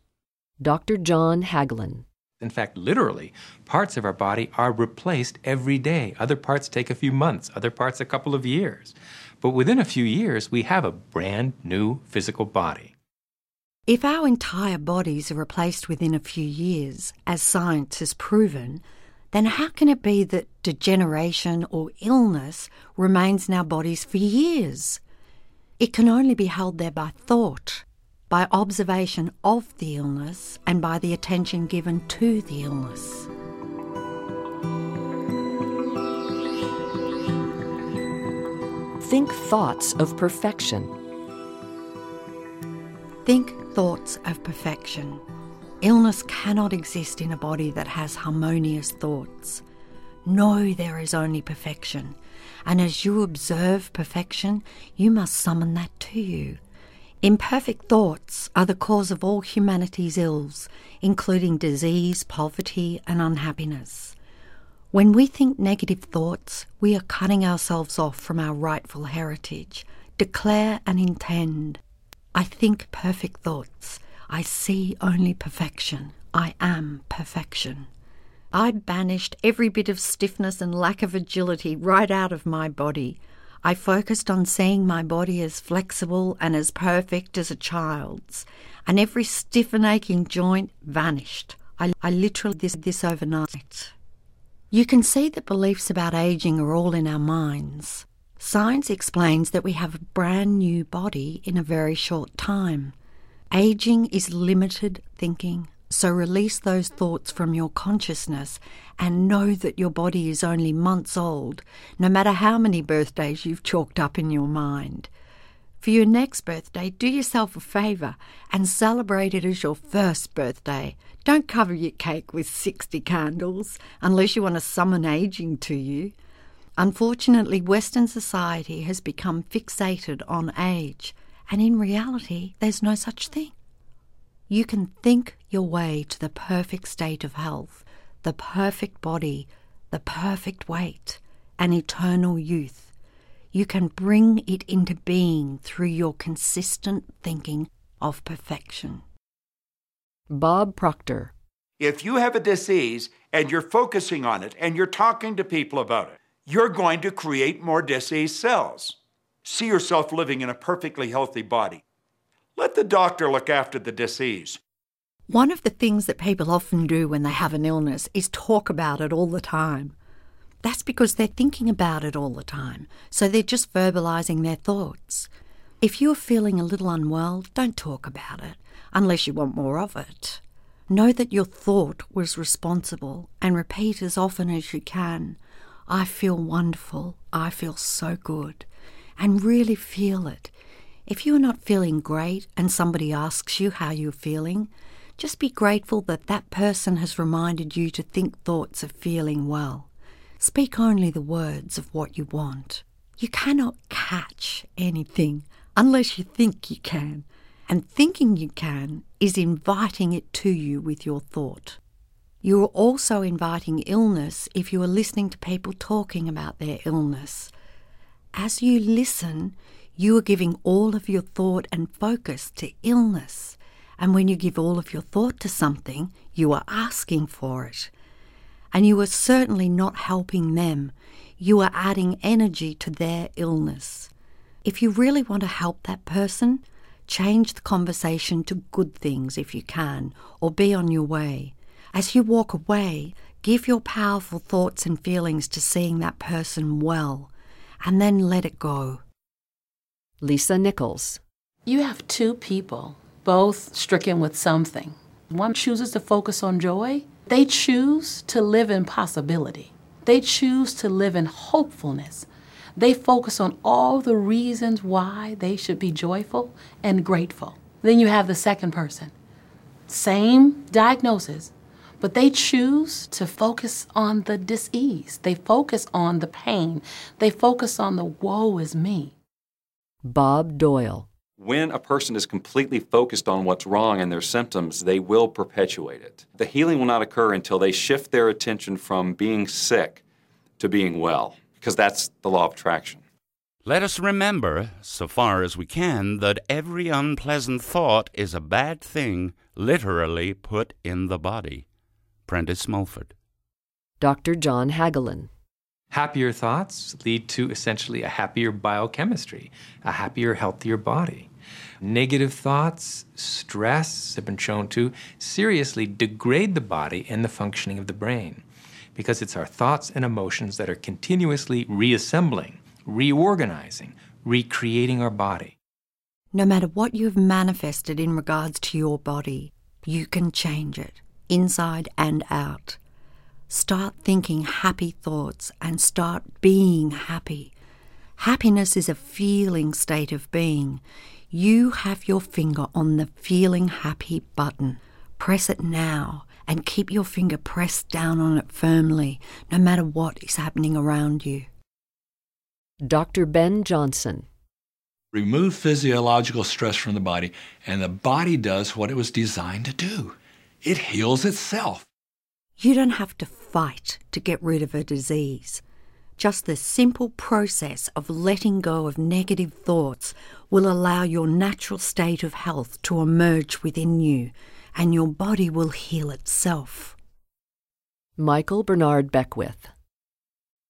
Dr. John Hagelin. In fact, literally, parts of our body are replaced every day. Other parts take a few months, other parts a couple of years. But within a few years, we have a brand new physical body. If our entire bodies are replaced within a few years, as science has proven, then how can it be that degeneration or illness remains in our bodies for years? It can only be held there by thought, by observation of the illness, and by the attention given to the illness. Think thoughts of perfection. Think thoughts of perfection. Illness cannot exist in a body that has harmonious thoughts. No, there is only perfection. And as you observe perfection, you must summon that to you. Imperfect thoughts are the cause of all humanity's ills, including disease, poverty, and unhappiness. When we think negative thoughts, we are cutting ourselves off from our rightful heritage. Declare and intend. I think perfect thoughts. I see only perfection. I am perfection. I banished every bit of stiffness and lack of agility right out of my body. I focused on seeing my body as flexible and as perfect as a child's, and every stiff and aching joint vanished. I, I literally did this overnight. You can see that beliefs about aging are all in our minds. Science explains that we have a brand new body in a very short time. Aging is limited thinking, So release those thoughts from your consciousness and know that your body is only months old, no matter how many birthdays you've chalked up in your mind. For your next birthday, do yourself a favour and celebrate it as your first birthday. Don't cover your cake with 60 candles unless you want to summon aging to you. Unfortunately, Western society has become fixated on age, and in reality, there's no such thing. You can think your way to the perfect state of health, the perfect body, the perfect weight, and eternal youth. You can bring it into being through your consistent thinking of perfection. Bob Proctor. If you have a disease and you're focusing on it and you're talking to people about it, you're going to create more disease cells. See yourself living in a perfectly healthy body. Let the doctor look after the disease. One of the things that people often do when they have an illness is talk about it all the time. That's because they're thinking about it all the time, so they're just verbalizing their thoughts. If you're feeling a little unwell, don't talk about it, unless you want more of it. Know that your thought was responsible and repeat as often as you can. I feel wonderful. I feel so good. And really feel it. If you are not feeling great and somebody asks you how you're feeling, just be grateful that that person has reminded you to think thoughts of feeling well. Speak only the words of what you want. You cannot catch anything unless you think you can, and thinking you can is inviting it to you with your thought. You are also inviting illness if you are listening to people talking about their illness. As you listen, you are giving all of your thought and focus to illness. And when you give all of your thought to something, you are asking for it. And you are certainly not helping them. You are adding energy to their illness. If you really want to help that person, change the conversation to good things if you can, or be on your way. As you walk away, give your powerful thoughts and feelings to seeing that person well, and then let it go. Lisa Nichols. You have two people, both stricken with something. One chooses to focus on joy, they choose to live in possibility. They choose to live in hopefulness. They focus on all the reasons why they should be joyful and grateful. Then you have the second person. Same diagnosis, but they choose to focus on the disease. They focus on the pain. They focus on the woe is me. Bob Doyle. When a person is completely focused on what's wrong and their symptoms, they will perpetuate it. The healing will not occur until they shift their attention from being sick to being well, because that's the law of attraction. Let us remember, so far as we can, that every unpleasant thought is a bad thing literally put in the body. Prentice Mulford. Dr. John Hagelin. Happier thoughts lead to essentially a happier biochemistry, a happier, healthier body. Negative thoughts, stress have been shown to seriously degrade the body and the functioning of the brain because it's our thoughts and emotions that are continuously reassembling, reorganizing, recreating our body. No matter what you've manifested in regards to your body, you can change it, inside and out. Start thinking happy thoughts and start being happy. Happiness is a feeling state of being. You have your finger on the feeling happy button. Press it now and keep your finger pressed down on it firmly, no matter what is happening around you. Dr. Ben Johnson. Remove physiological stress from the body, and the body does what it was designed to do it heals itself. You don't have to fight to get rid of a disease. Just the simple process of letting go of negative thoughts will allow your natural state of health to emerge within you, and your body will heal itself. Michael Bernard Beckwith.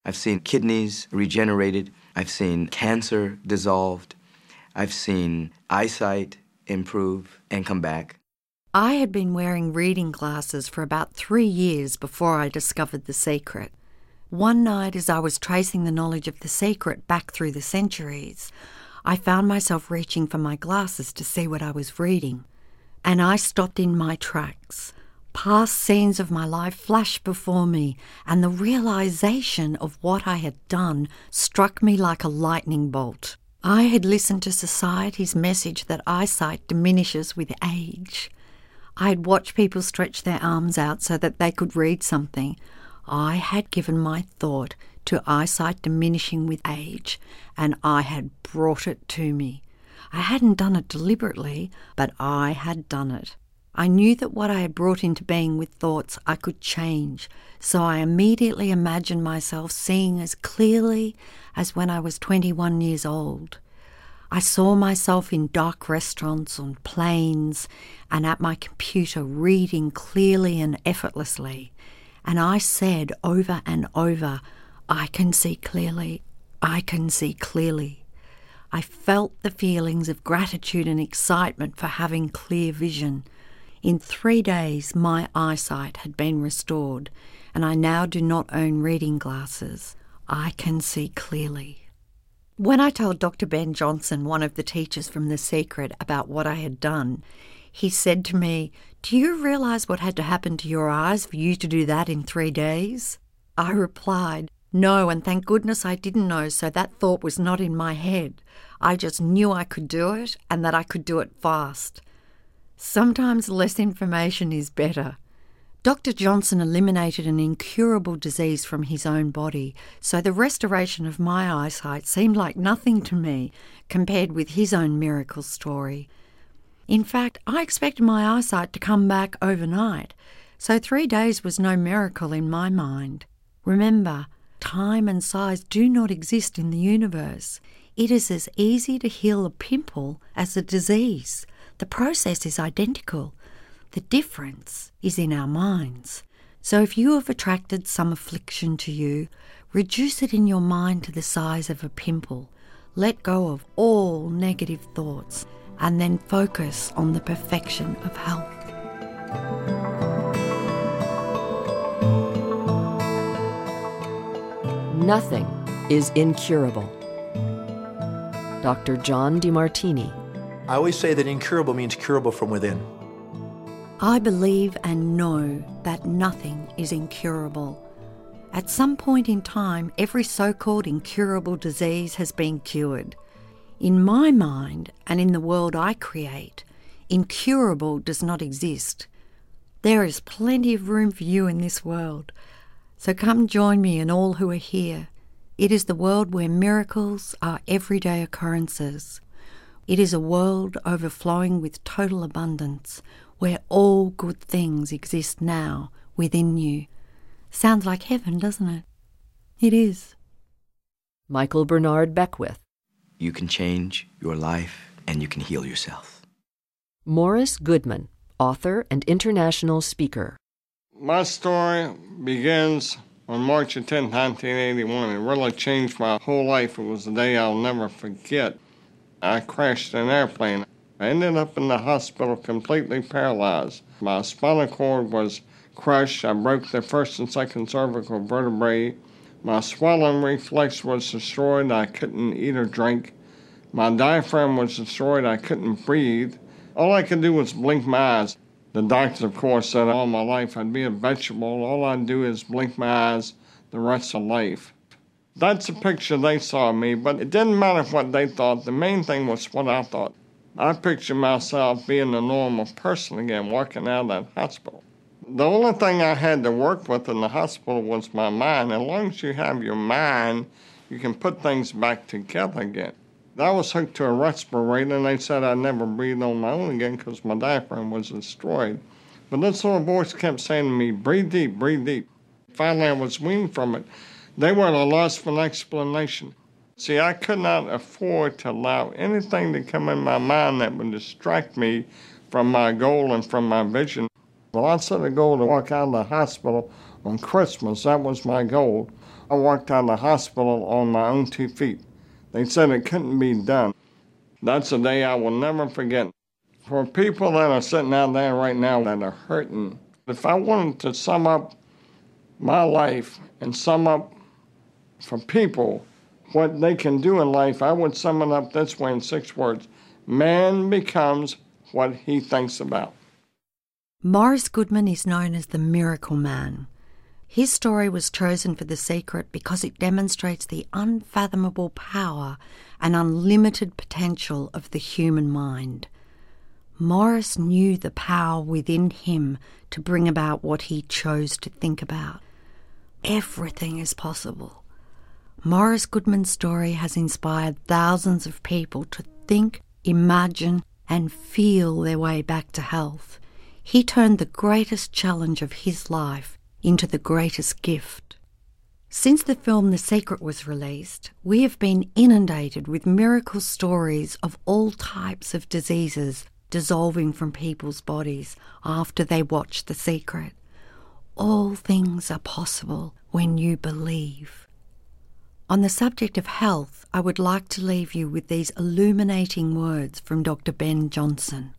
I've seen kidneys regenerated. I've seen cancer dissolved. I've seen eyesight improve and come back. I had been wearing reading glasses for about three years before I discovered the secret. One night, as I was tracing the knowledge of the secret back through the centuries, I found myself reaching for my glasses to see what I was reading. And I stopped in my tracks. Past scenes of my life flashed before me, and the realization of what I had done struck me like a lightning bolt. I had listened to society's message that eyesight diminishes with age. I had watched people stretch their arms out so that they could read something. I had given my thought to eyesight diminishing with age, and I had brought it to me. I hadn't done it deliberately, but I had done it. I knew that what I had brought into being with thoughts I could change, so I immediately imagined myself seeing as clearly as when I was 21 years old. I saw myself in dark restaurants, on planes, and at my computer reading clearly and effortlessly. And I said over and over, I can see clearly, I can see clearly. I felt the feelings of gratitude and excitement for having clear vision. In three days, my eyesight had been restored, and I now do not own reading glasses. I can see clearly. When I told Dr. Ben Johnson, one of the teachers from The Secret, about what I had done, he said to me, Do you realize what had to happen to your eyes for you to do that in three days? I replied, No, and thank goodness I didn't know, so that thought was not in my head. I just knew I could do it and that I could do it fast. Sometimes less information is better. Dr. Johnson eliminated an incurable disease from his own body, so the restoration of my eyesight seemed like nothing to me compared with his own miracle story. In fact, I expected my eyesight to come back overnight, so three days was no miracle in my mind. Remember, time and size do not exist in the universe. It is as easy to heal a pimple as a disease. The process is identical. The difference is in our minds. So if you have attracted some affliction to you, reduce it in your mind to the size of a pimple. Let go of all negative thoughts and then focus on the perfection of health. Nothing is incurable. Dr. John Demartini. I always say that incurable means curable from within. I believe and know that nothing is incurable. At some point in time, every so called incurable disease has been cured. In my mind and in the world I create, incurable does not exist. There is plenty of room for you in this world. So come join me and all who are here. It is the world where miracles are everyday occurrences. It is a world overflowing with total abundance, where all good things exist now within you. Sounds like heaven, doesn't it? It is. Michael Bernard Beckwith. You can change your life and you can heal yourself. Morris Goodman, author and international speaker. My story begins on March 10, 1981. It really changed my whole life. It was a day I'll never forget. I crashed an airplane. I ended up in the hospital completely paralyzed. My spinal cord was crushed. I broke the first and second cervical vertebrae. My swallowing reflex was destroyed. I couldn't eat or drink. My diaphragm was destroyed. I couldn't breathe. All I could do was blink my eyes. The doctors, of course, said all my life I'd be a vegetable. All I'd do is blink my eyes the rest of life. That's the picture they saw of me, but it didn't matter what they thought. The main thing was what I thought. I picture myself being a normal person again, walking out of that hospital. The only thing I had to work with in the hospital was my mind. As long as you have your mind, you can put things back together again. I was hooked to a respirator, and they said I'd never breathe on my own again because my diaphragm was destroyed. But this little voice kept saying to me, breathe deep, breathe deep. Finally, I was weaned from it. They were at a loss for an explanation. See, I could not afford to allow anything to come in my mind that would distract me from my goal and from my vision. Well, I set a goal to walk out of the hospital on Christmas. That was my goal. I walked out of the hospital on my own two feet. They said it couldn't be done. That's a day I will never forget. For people that are sitting out there right now that are hurting, if I wanted to sum up my life and sum up for people what they can do in life, I would sum it up this way in six words Man becomes what he thinks about. Morris Goodman is known as the Miracle Man. His story was chosen for The Secret because it demonstrates the unfathomable power and unlimited potential of the human mind. Morris knew the power within him to bring about what he chose to think about. Everything is possible. Morris Goodman's story has inspired thousands of people to think, imagine, and feel their way back to health. He turned the greatest challenge of his life into the greatest gift. Since the film The Secret was released, we have been inundated with miracle stories of all types of diseases dissolving from people's bodies after they watch The Secret. All things are possible when you believe. On the subject of health, I would like to leave you with these illuminating words from Dr. Ben Johnson.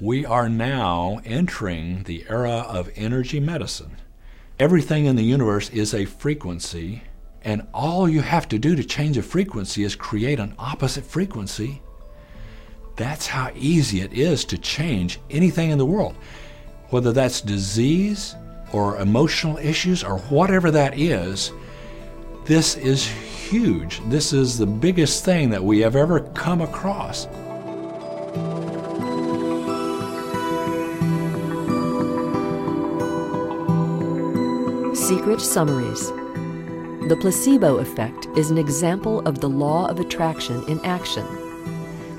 We are now entering the era of energy medicine. Everything in the universe is a frequency, and all you have to do to change a frequency is create an opposite frequency. That's how easy it is to change anything in the world. Whether that's disease or emotional issues or whatever that is, this is huge. This is the biggest thing that we have ever come across. Secret Summaries The placebo effect is an example of the law of attraction in action.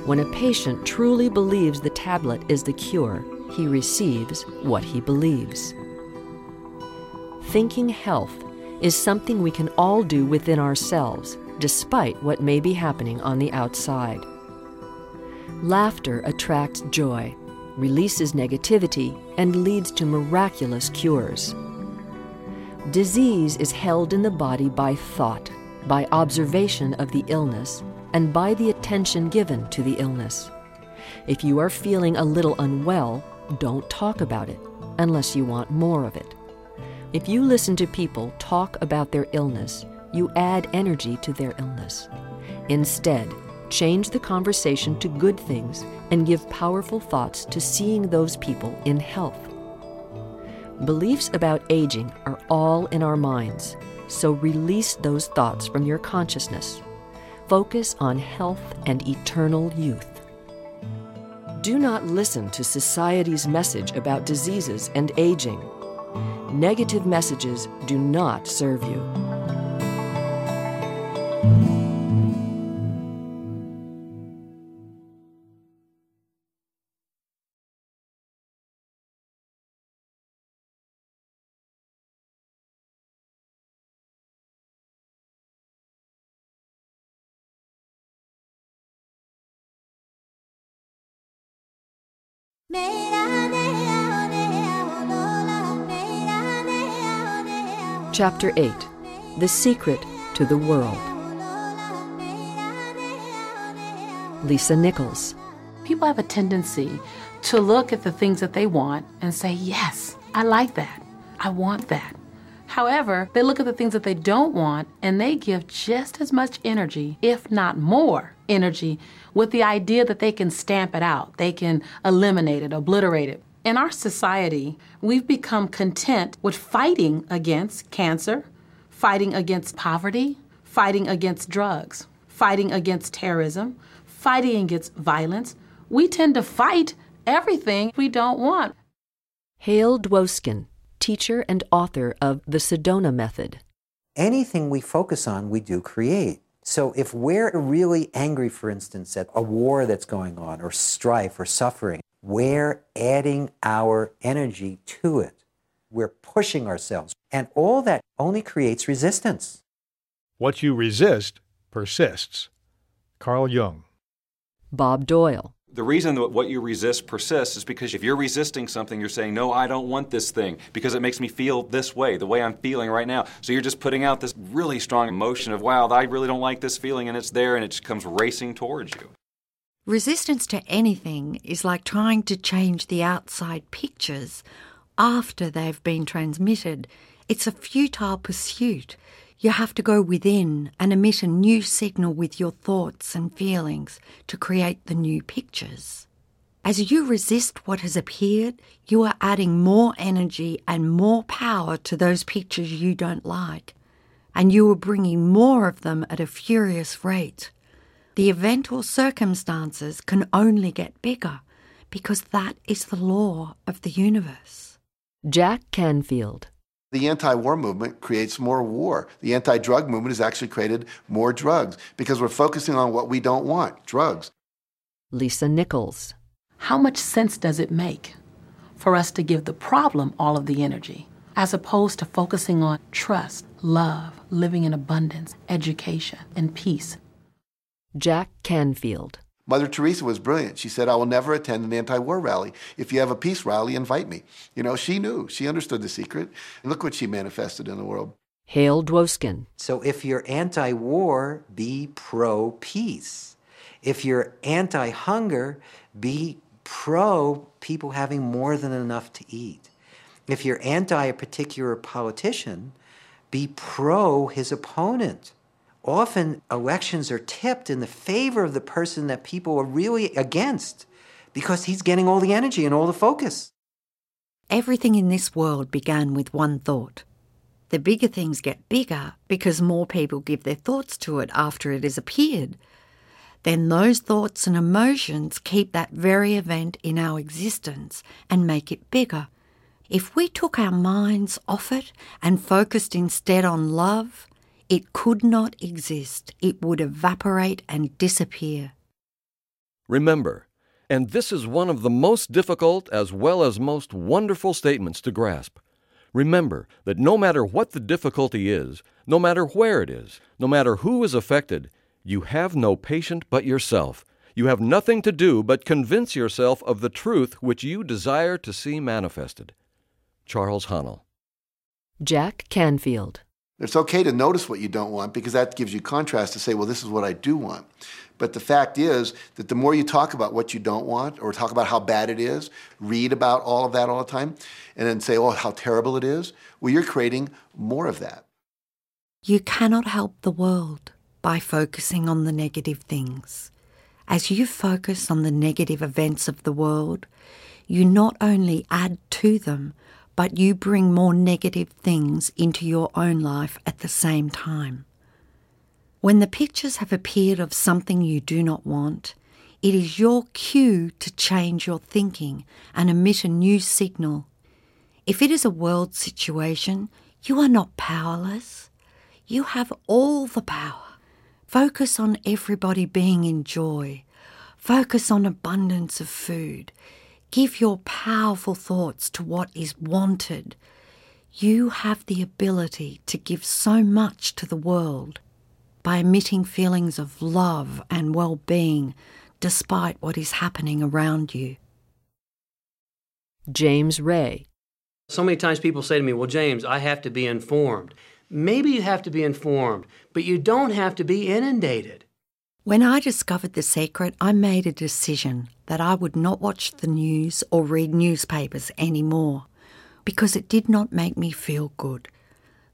When a patient truly believes the tablet is the cure, he receives what he believes. Thinking health is something we can all do within ourselves, despite what may be happening on the outside. Laughter attracts joy, releases negativity, and leads to miraculous cures. Disease is held in the body by thought, by observation of the illness, and by the attention given to the illness. If you are feeling a little unwell, don't talk about it unless you want more of it. If you listen to people talk about their illness, you add energy to their illness. Instead, change the conversation to good things and give powerful thoughts to seeing those people in health. Beliefs about aging are all in our minds, so release those thoughts from your consciousness. Focus on health and eternal youth. Do not listen to society's message about diseases and aging. Negative messages do not serve you. Chapter 8 The Secret to the World. Lisa Nichols. People have a tendency to look at the things that they want and say, Yes, I like that. I want that. However, they look at the things that they don't want and they give just as much energy, if not more energy, with the idea that they can stamp it out, they can eliminate it, obliterate it. In our society, we've become content with fighting against cancer, fighting against poverty, fighting against drugs, fighting against terrorism, fighting against violence. We tend to fight everything we don't want. Hale Dwoskin, teacher and author of The Sedona Method. Anything we focus on, we do create. So if we're really angry, for instance, at a war that's going on, or strife, or suffering, we're adding our energy to it. We're pushing ourselves. And all that only creates resistance. What you resist persists. Carl Jung. Bob Doyle. The reason that what you resist persists is because if you're resisting something, you're saying, No, I don't want this thing because it makes me feel this way, the way I'm feeling right now. So you're just putting out this really strong emotion of, Wow, I really don't like this feeling, and it's there, and it just comes racing towards you. Resistance to anything is like trying to change the outside pictures after they've been transmitted. It's a futile pursuit. You have to go within and emit a new signal with your thoughts and feelings to create the new pictures. As you resist what has appeared, you are adding more energy and more power to those pictures you don't like, and you are bringing more of them at a furious rate. The event or circumstances can only get bigger because that is the law of the universe. Jack Canfield. The anti war movement creates more war. The anti drug movement has actually created more drugs because we're focusing on what we don't want drugs. Lisa Nichols. How much sense does it make for us to give the problem all of the energy as opposed to focusing on trust, love, living in abundance, education, and peace? Jack Canfield. Mother Teresa was brilliant. She said, I will never attend an anti war rally. If you have a peace rally, invite me. You know, she knew. She understood the secret. And look what she manifested in the world. Hale Dwoskin. So if you're anti war, be pro peace. If you're anti hunger, be pro people having more than enough to eat. If you're anti a particular politician, be pro his opponent often elections are tipped in the favor of the person that people are really against because he's getting all the energy and all the focus. Everything in this world began with one thought. The bigger things get bigger because more people give their thoughts to it after it has appeared. Then those thoughts and emotions keep that very event in our existence and make it bigger. If we took our minds off it and focused instead on love, it could not exist. It would evaporate and disappear. Remember, and this is one of the most difficult as well as most wonderful statements to grasp. Remember that no matter what the difficulty is, no matter where it is, no matter who is affected, you have no patient but yourself. You have nothing to do but convince yourself of the truth which you desire to see manifested. Charles Haanel. Jack Canfield. It's okay to notice what you don't want because that gives you contrast to say, well, this is what I do want. But the fact is that the more you talk about what you don't want or talk about how bad it is, read about all of that all the time, and then say, oh, how terrible it is, well, you're creating more of that. You cannot help the world by focusing on the negative things. As you focus on the negative events of the world, you not only add to them, but you bring more negative things into your own life at the same time. When the pictures have appeared of something you do not want, it is your cue to change your thinking and emit a new signal. If it is a world situation, you are not powerless. You have all the power. Focus on everybody being in joy. Focus on abundance of food. Give your powerful thoughts to what is wanted. You have the ability to give so much to the world by emitting feelings of love and well being despite what is happening around you. James Ray. So many times people say to me, Well, James, I have to be informed. Maybe you have to be informed, but you don't have to be inundated. When I discovered the secret, I made a decision that I would not watch the news or read newspapers anymore because it did not make me feel good.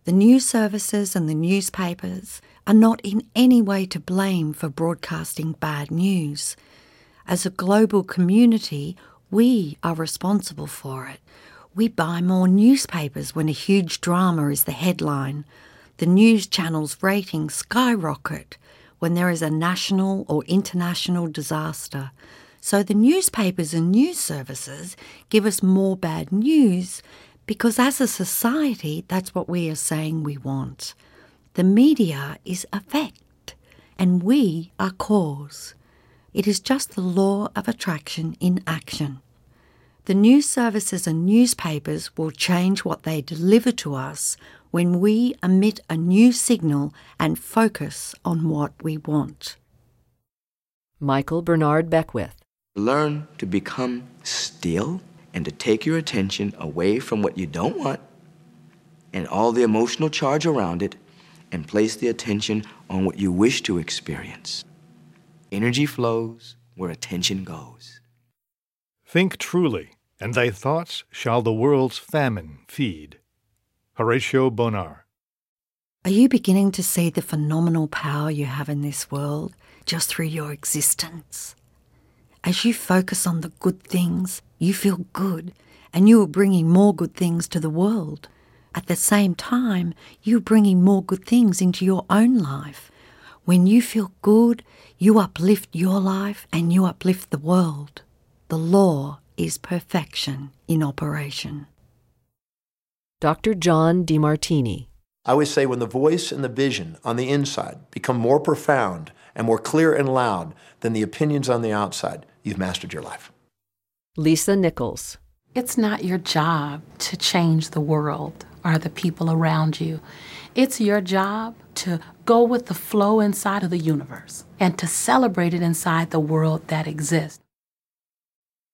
The news services and the newspapers are not in any way to blame for broadcasting bad news. As a global community, we are responsible for it. We buy more newspapers when a huge drama is the headline. The news channels' ratings skyrocket when there is a national or international disaster. So the newspapers and news services give us more bad news because as a society, that's what we are saying we want. The media is effect and we are cause. It is just the law of attraction in action. The news services and newspapers will change what they deliver to us when we emit a new signal and focus on what we want. Michael Bernard Beckwith. Learn to become still and to take your attention away from what you don't want and all the emotional charge around it and place the attention on what you wish to experience. Energy flows where attention goes. Think truly, and thy thoughts shall the world's famine feed. Horatio Bonar. Are you beginning to see the phenomenal power you have in this world just through your existence? As you focus on the good things, you feel good and you are bringing more good things to the world. At the same time, you're bringing more good things into your own life. When you feel good, you uplift your life and you uplift the world. The law is perfection in operation. Dr. John Demartini. I always say when the voice and the vision on the inside become more profound and more clear and loud than the opinions on the outside, you've mastered your life. Lisa Nichols. It's not your job to change the world or the people around you. It's your job to go with the flow inside of the universe and to celebrate it inside the world that exists.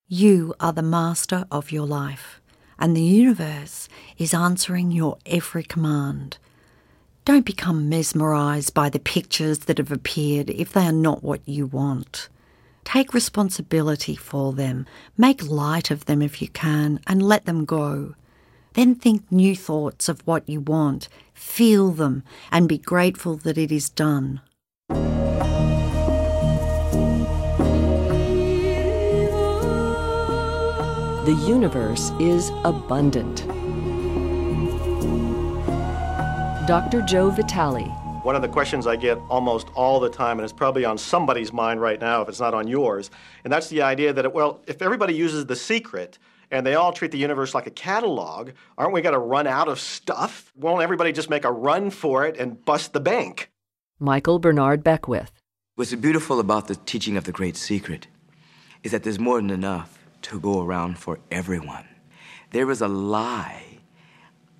You are the master of your life, and the universe is answering your every command. Don't become mesmerized by the pictures that have appeared if they are not what you want. Take responsibility for them, make light of them if you can, and let them go. Then think new thoughts of what you want, feel them, and be grateful that it is done. The universe is abundant. Dr. Joe Vitale. One of the questions I get almost all the time, and it's probably on somebody's mind right now if it's not on yours, and that's the idea that, well, if everybody uses the secret, and they all treat the universe like a catalog, aren't we going to run out of stuff? Won't everybody just make a run for it and bust the bank? Michael Bernard Beckwith. What's beautiful about the teaching of the Great Secret is that there's more than enough to go around for everyone. There is a lie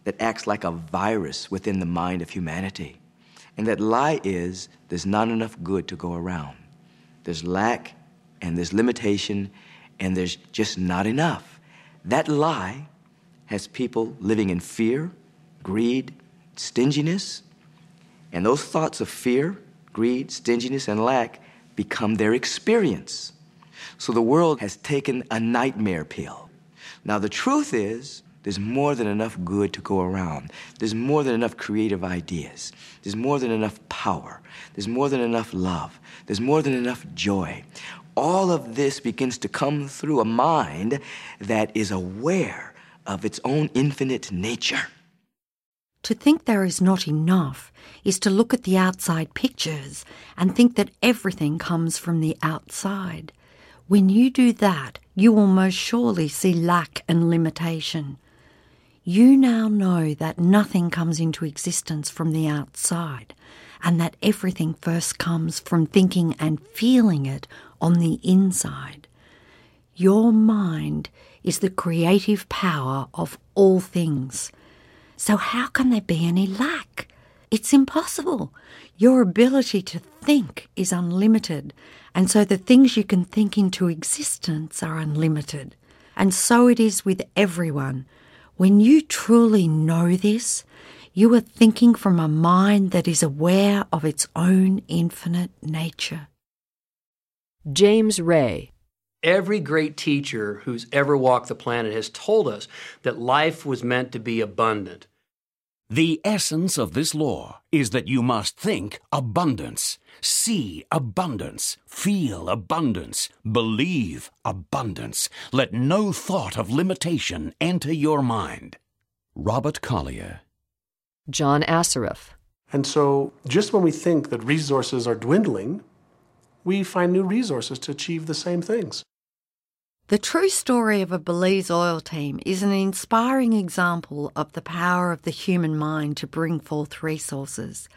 that acts like a virus within the mind of humanity. And that lie is there's not enough good to go around. There's lack and there's limitation and there's just not enough. That lie has people living in fear, greed, stinginess, and those thoughts of fear, greed, stinginess, and lack become their experience. So the world has taken a nightmare pill. Now, the truth is, there's more than enough good to go around. There's more than enough creative ideas. There's more than enough power. There's more than enough love. There's more than enough joy. All of this begins to come through a mind that is aware of its own infinite nature. To think there is not enough is to look at the outside pictures and think that everything comes from the outside. When you do that, you will most surely see lack and limitation. You now know that nothing comes into existence from the outside, and that everything first comes from thinking and feeling it on the inside. Your mind is the creative power of all things. So, how can there be any lack? It's impossible. Your ability to think is unlimited, and so the things you can think into existence are unlimited. And so it is with everyone. When you truly know this, you are thinking from a mind that is aware of its own infinite nature. James Ray. Every great teacher who's ever walked the planet has told us that life was meant to be abundant. The essence of this law is that you must think abundance, see abundance, feel abundance, believe abundance. Let no thought of limitation enter your mind. Robert Collier. John Assaraf. And so, just when we think that resources are dwindling, we find new resources to achieve the same things. The true story of a Belize oil team is an inspiring example of the power of the human mind to bring forth resources.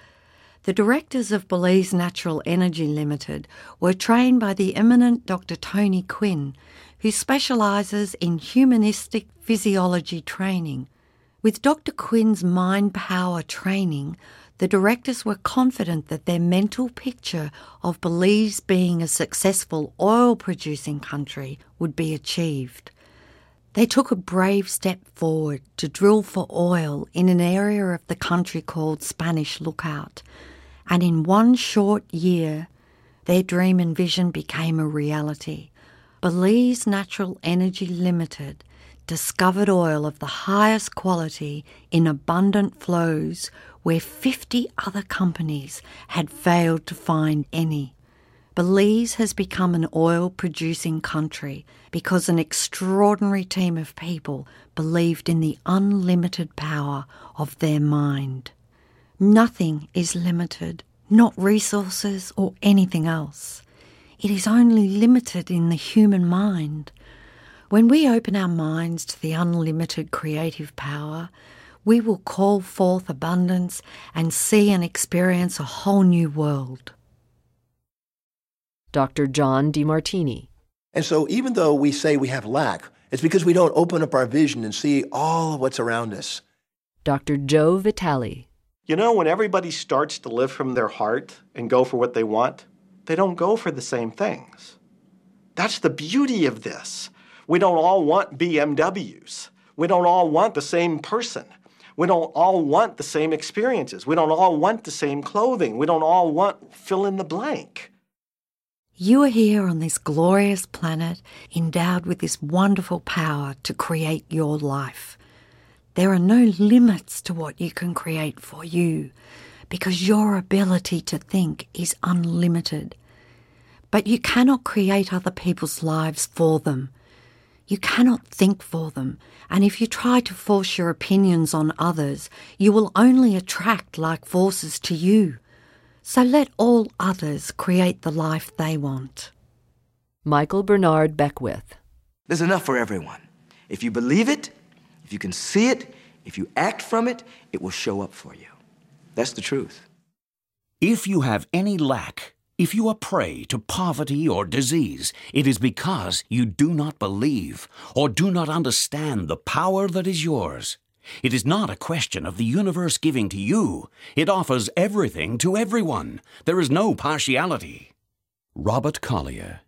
The directors of Belize Natural Energy Limited were trained by the eminent Dr. Tony Quinn, who specialises in humanistic physiology training. With Dr. Quinn's mind power training, the directors were confident that their mental picture of Belize being a successful oil producing country would be achieved. They took a brave step forward to drill for oil in an area of the country called Spanish Lookout, and in one short year, their dream and vision became a reality. Belize Natural Energy Limited discovered oil of the highest quality in abundant flows where 50 other companies had failed to find any. Belize has become an oil producing country because an extraordinary team of people believed in the unlimited power of their mind. Nothing is limited, not resources or anything else. It is only limited in the human mind. When we open our minds to the unlimited creative power, we will call forth abundance and see and experience a whole new world. Dr. John Demartini. And so, even though we say we have lack, it's because we don't open up our vision and see all of what's around us. Dr. Joe Vitale. You know, when everybody starts to live from their heart and go for what they want, they don't go for the same things. That's the beauty of this. We don't all want BMWs. We don't all want the same person. We don't all want the same experiences. We don't all want the same clothing. We don't all want fill in the blank. You are here on this glorious planet, endowed with this wonderful power to create your life. There are no limits to what you can create for you because your ability to think is unlimited. But you cannot create other people's lives for them. You cannot think for them, and if you try to force your opinions on others, you will only attract like forces to you. So let all others create the life they want. Michael Bernard Beckwith. There's enough for everyone. If you believe it, if you can see it, if you act from it, it will show up for you. That's the truth. If you have any lack, if you are prey to poverty or disease, it is because you do not believe or do not understand the power that is yours. It is not a question of the universe giving to you. It offers everything to everyone. There is no partiality. Robert Collier.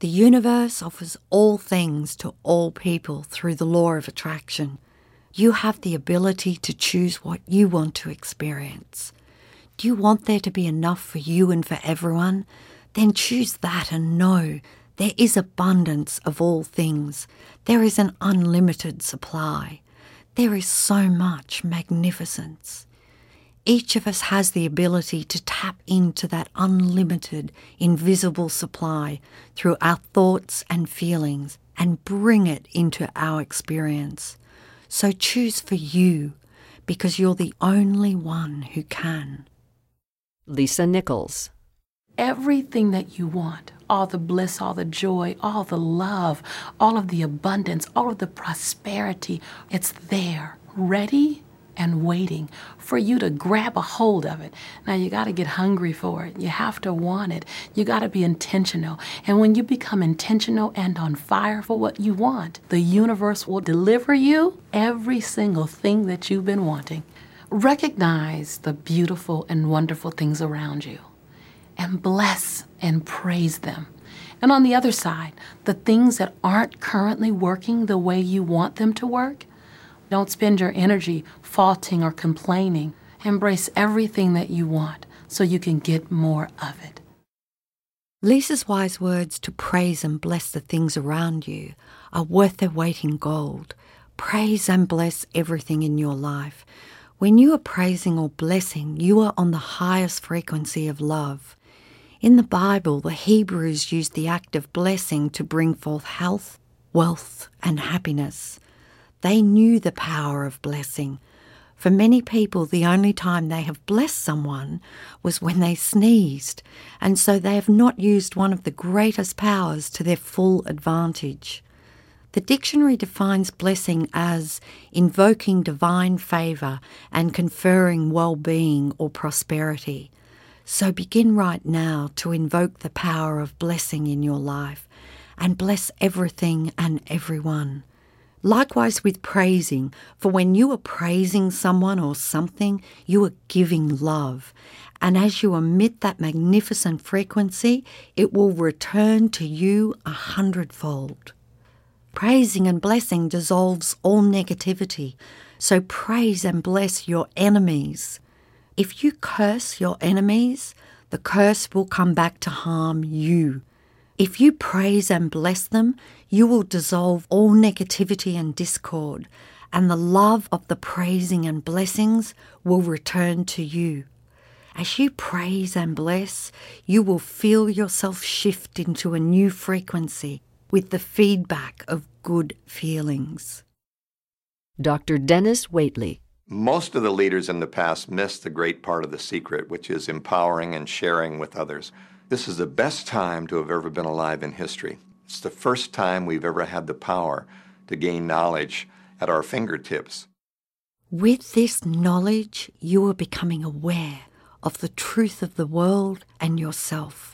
The universe offers all things to all people through the law of attraction. You have the ability to choose what you want to experience. Do you want there to be enough for you and for everyone? Then choose that and know there is abundance of all things. There is an unlimited supply. There is so much magnificence. Each of us has the ability to tap into that unlimited, invisible supply through our thoughts and feelings and bring it into our experience. So choose for you because you're the only one who can. Lisa Nichols. Everything that you want, all the bliss, all the joy, all the love, all of the abundance, all of the prosperity, it's there, ready and waiting for you to grab a hold of it. Now you got to get hungry for it. You have to want it. You got to be intentional. And when you become intentional and on fire for what you want, the universe will deliver you every single thing that you've been wanting. Recognize the beautiful and wonderful things around you and bless and praise them. And on the other side, the things that aren't currently working the way you want them to work, don't spend your energy faulting or complaining. Embrace everything that you want so you can get more of it. Lisa's wise words to praise and bless the things around you are worth their weight in gold. Praise and bless everything in your life. When you are praising or blessing, you are on the highest frequency of love. In the Bible, the Hebrews used the act of blessing to bring forth health, wealth, and happiness. They knew the power of blessing. For many people, the only time they have blessed someone was when they sneezed, and so they have not used one of the greatest powers to their full advantage. The dictionary defines blessing as invoking divine favour and conferring well being or prosperity. So begin right now to invoke the power of blessing in your life and bless everything and everyone. Likewise with praising, for when you are praising someone or something, you are giving love. And as you emit that magnificent frequency, it will return to you a hundredfold. Praising and blessing dissolves all negativity, so praise and bless your enemies. If you curse your enemies, the curse will come back to harm you. If you praise and bless them, you will dissolve all negativity and discord, and the love of the praising and blessings will return to you. As you praise and bless, you will feel yourself shift into a new frequency with the feedback of good feelings. Dr. Dennis Waitley. Most of the leaders in the past missed the great part of the secret, which is empowering and sharing with others. This is the best time to have ever been alive in history. It's the first time we've ever had the power to gain knowledge at our fingertips. With this knowledge, you are becoming aware of the truth of the world and yourself.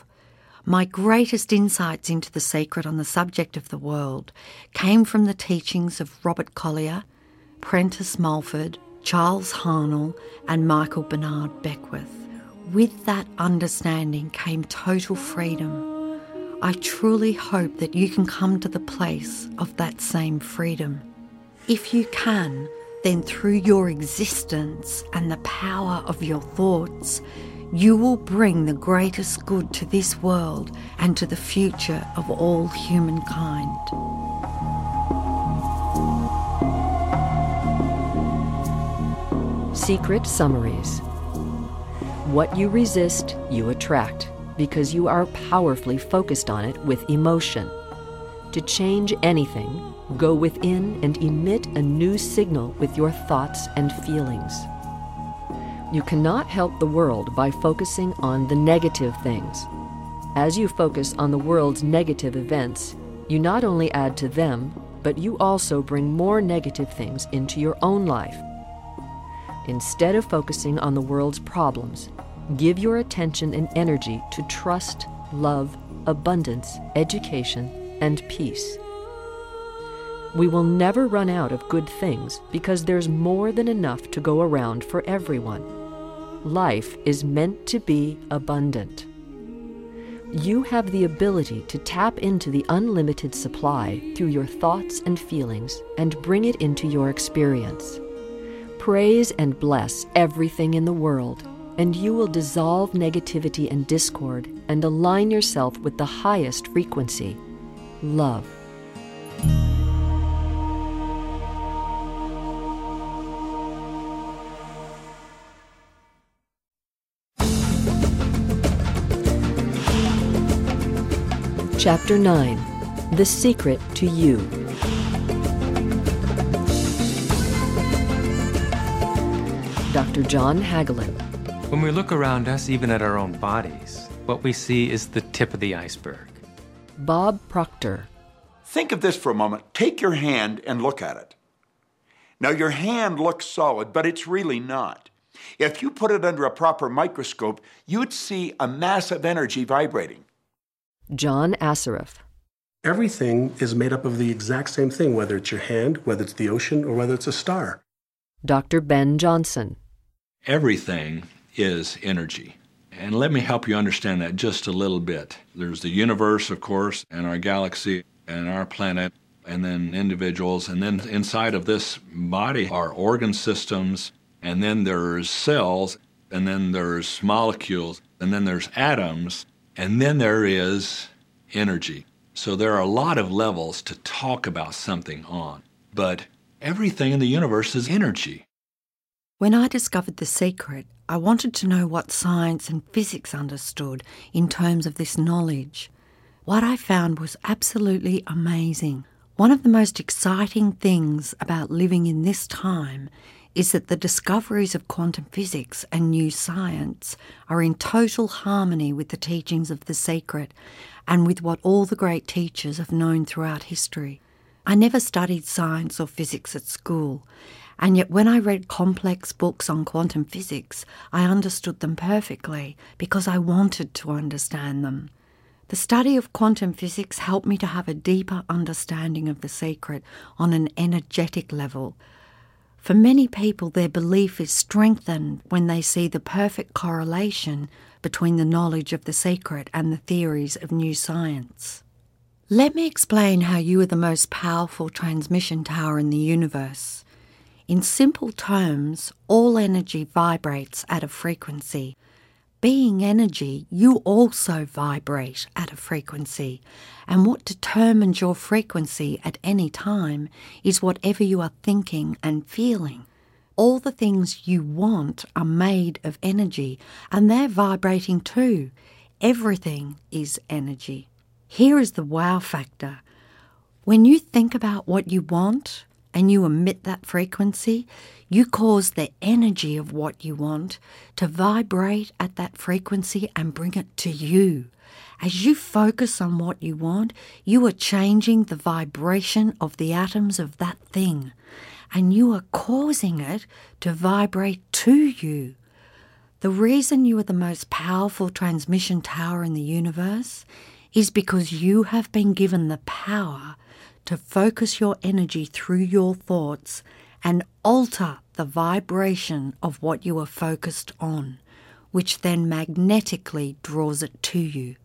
My greatest insights into the secret on the subject of the world came from the teachings of Robert Collier, Prentice Mulford, Charles Haanel, and Michael Bernard Beckwith. With that understanding came total freedom. I truly hope that you can come to the place of that same freedom. If you can, then through your existence and the power of your thoughts, you will bring the greatest good to this world and to the future of all humankind. Secret Summaries What you resist, you attract, because you are powerfully focused on it with emotion. To change anything, go within and emit a new signal with your thoughts and feelings. You cannot help the world by focusing on the negative things. As you focus on the world's negative events, you not only add to them, but you also bring more negative things into your own life. Instead of focusing on the world's problems, give your attention and energy to trust, love, abundance, education, and peace. We will never run out of good things because there's more than enough to go around for everyone. Life is meant to be abundant. You have the ability to tap into the unlimited supply through your thoughts and feelings and bring it into your experience. Praise and bless everything in the world, and you will dissolve negativity and discord and align yourself with the highest frequency love. Chapter 9 The Secret to You. Dr. John Hagelin. When we look around us, even at our own bodies, what we see is the tip of the iceberg. Bob Proctor. Think of this for a moment. Take your hand and look at it. Now, your hand looks solid, but it's really not. If you put it under a proper microscope, you'd see a mass of energy vibrating. John Assaraf. Everything is made up of the exact same thing, whether it's your hand, whether it's the ocean, or whether it's a star. Dr. Ben Johnson. Everything is energy. And let me help you understand that just a little bit. There's the universe, of course, and our galaxy, and our planet, and then individuals. And then inside of this body are organ systems, and then there's cells, and then there's molecules, and then there's atoms, and then there is energy. So there are a lot of levels to talk about something on. But everything in the universe is energy. When I discovered the secret, I wanted to know what science and physics understood in terms of this knowledge. What I found was absolutely amazing. One of the most exciting things about living in this time is that the discoveries of quantum physics and new science are in total harmony with the teachings of the sacred and with what all the great teachers have known throughout history. I never studied science or physics at school, and yet when I read complex books on quantum physics, I understood them perfectly because I wanted to understand them. The study of quantum physics helped me to have a deeper understanding of the sacred on an energetic level. For many people, their belief is strengthened when they see the perfect correlation between the knowledge of the sacred and the theories of new science. Let me explain how you are the most powerful transmission tower in the universe. In simple terms, all energy vibrates at a frequency. Being energy, you also vibrate at a frequency, and what determines your frequency at any time is whatever you are thinking and feeling. All the things you want are made of energy and they're vibrating too. Everything is energy. Here is the wow factor. When you think about what you want and you emit that frequency, you cause the energy of what you want to vibrate at that frequency and bring it to you. As you focus on what you want, you are changing the vibration of the atoms of that thing, and you are causing it to vibrate to you. The reason you are the most powerful transmission tower in the universe is because you have been given the power to focus your energy through your thoughts and alter the vibration of what you are focused on, which then magnetically draws it to you.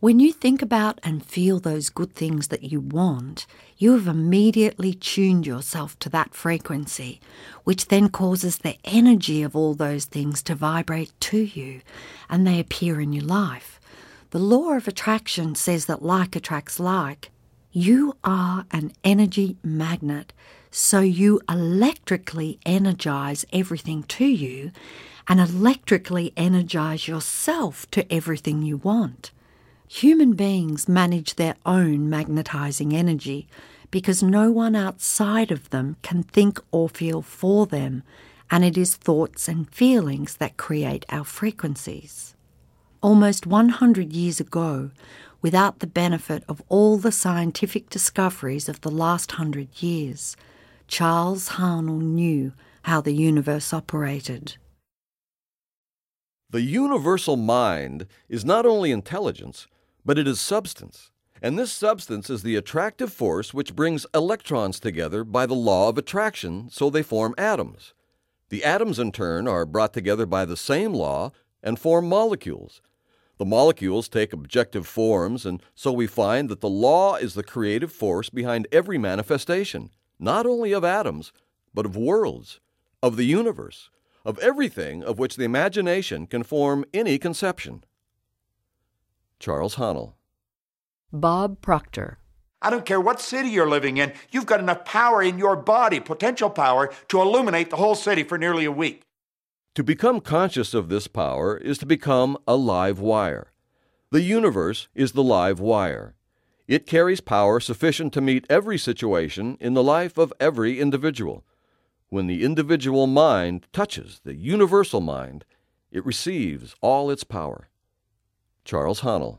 When you think about and feel those good things that you want, you have immediately tuned yourself to that frequency, which then causes the energy of all those things to vibrate to you and they appear in your life. The law of attraction says that like attracts like. You are an energy magnet, so you electrically energize everything to you and electrically energize yourself to everything you want. Human beings manage their own magnetizing energy because no one outside of them can think or feel for them, and it is thoughts and feelings that create our frequencies. Almost 100 years ago, without the benefit of all the scientific discoveries of the last hundred years, Charles Haanel knew how the universe operated. The universal mind is not only intelligence, but it is substance. And this substance is the attractive force which brings electrons together by the law of attraction so they form atoms. The atoms, in turn, are brought together by the same law and form molecules. The molecules take objective forms, and so we find that the law is the creative force behind every manifestation, not only of atoms, but of worlds, of the universe, of everything of which the imagination can form any conception. Charles Haanel. Bob Proctor. I don't care what city you're living in, you've got enough power in your body, potential power, to illuminate the whole city for nearly a week. To become conscious of this power is to become a live wire. The universe is the live wire. It carries power sufficient to meet every situation in the life of every individual. When the individual mind touches the universal mind, it receives all its power. Charles Haanel.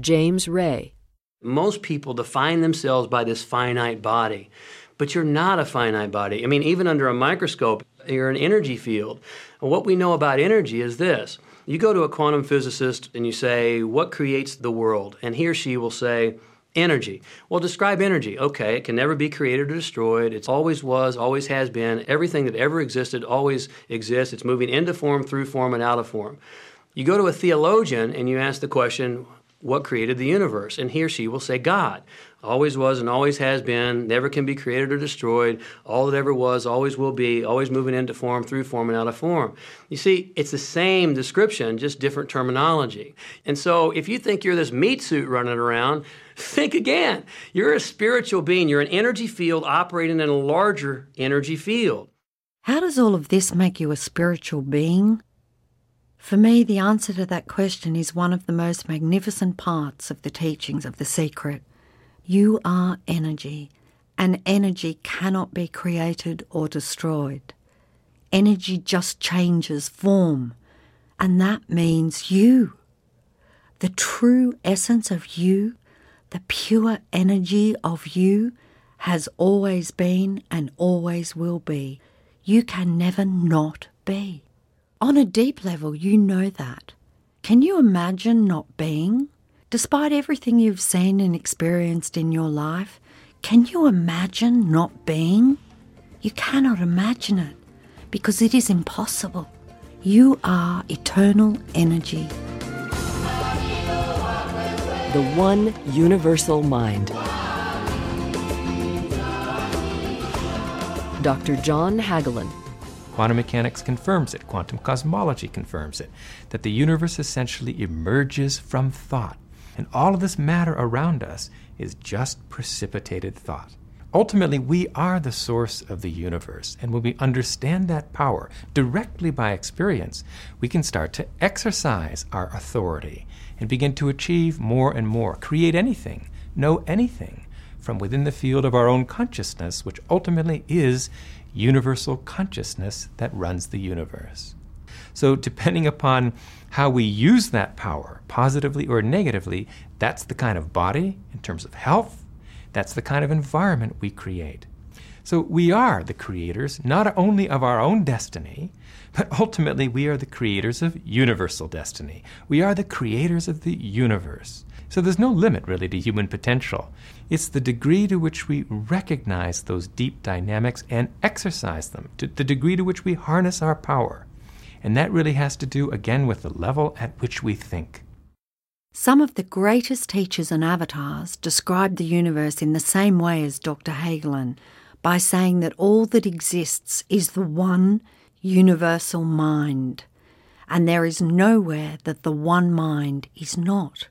James Ray. Most people define themselves by this finite body, but you're not a finite body. I mean, even under a microscope, you're an energy field. And what we know about energy is this. You go to a quantum physicist and you say, What creates the world? And he or she will say, Energy. Well, describe energy. Okay, it can never be created or destroyed. It always was, always has been. Everything that ever existed always exists. It's moving into form, through form, and out of form. You go to a theologian and you ask the question, what created the universe? And he or she will say, God. Always was and always has been, never can be created or destroyed. All that ever was, always will be, always moving into form, through form, and out of form. You see, it's the same description, just different terminology. And so if you think you're this meat suit running around, think again. You're a spiritual being, you're an energy field operating in a larger energy field. How does all of this make you a spiritual being? For me, the answer to that question is one of the most magnificent parts of the teachings of The Secret. You are energy, and energy cannot be created or destroyed. Energy just changes form, and that means you. The true essence of you, the pure energy of you, has always been and always will be. You can never not be. On a deep level, you know that. Can you imagine not being? Despite everything you've seen and experienced in your life, can you imagine not being? You cannot imagine it because it is impossible. You are eternal energy. The one universal mind. Dr. John Hagelin. Quantum mechanics confirms it, quantum cosmology confirms it, that the universe essentially emerges from thought. And all of this matter around us is just precipitated thought. Ultimately, we are the source of the universe, and when we understand that power directly by experience, we can start to exercise our authority and begin to achieve more and more, create anything, know anything from within the field of our own consciousness, which ultimately is universal consciousness that runs the universe. So, depending upon how we use that power, positively or negatively, that's the kind of body in terms of health that's the kind of environment we create. So we are the creators not only of our own destiny, but ultimately we are the creators of universal destiny. We are the creators of the universe. So there's no limit really to human potential. It's the degree to which we recognize those deep dynamics and exercise them, to the degree to which we harness our power. And that really has to do again with the level at which we think. Some of the greatest teachers and avatars describe the universe in the same way as Dr. Hagelin by saying that all that exists is the one universal mind, and there is nowhere that the one mind is not.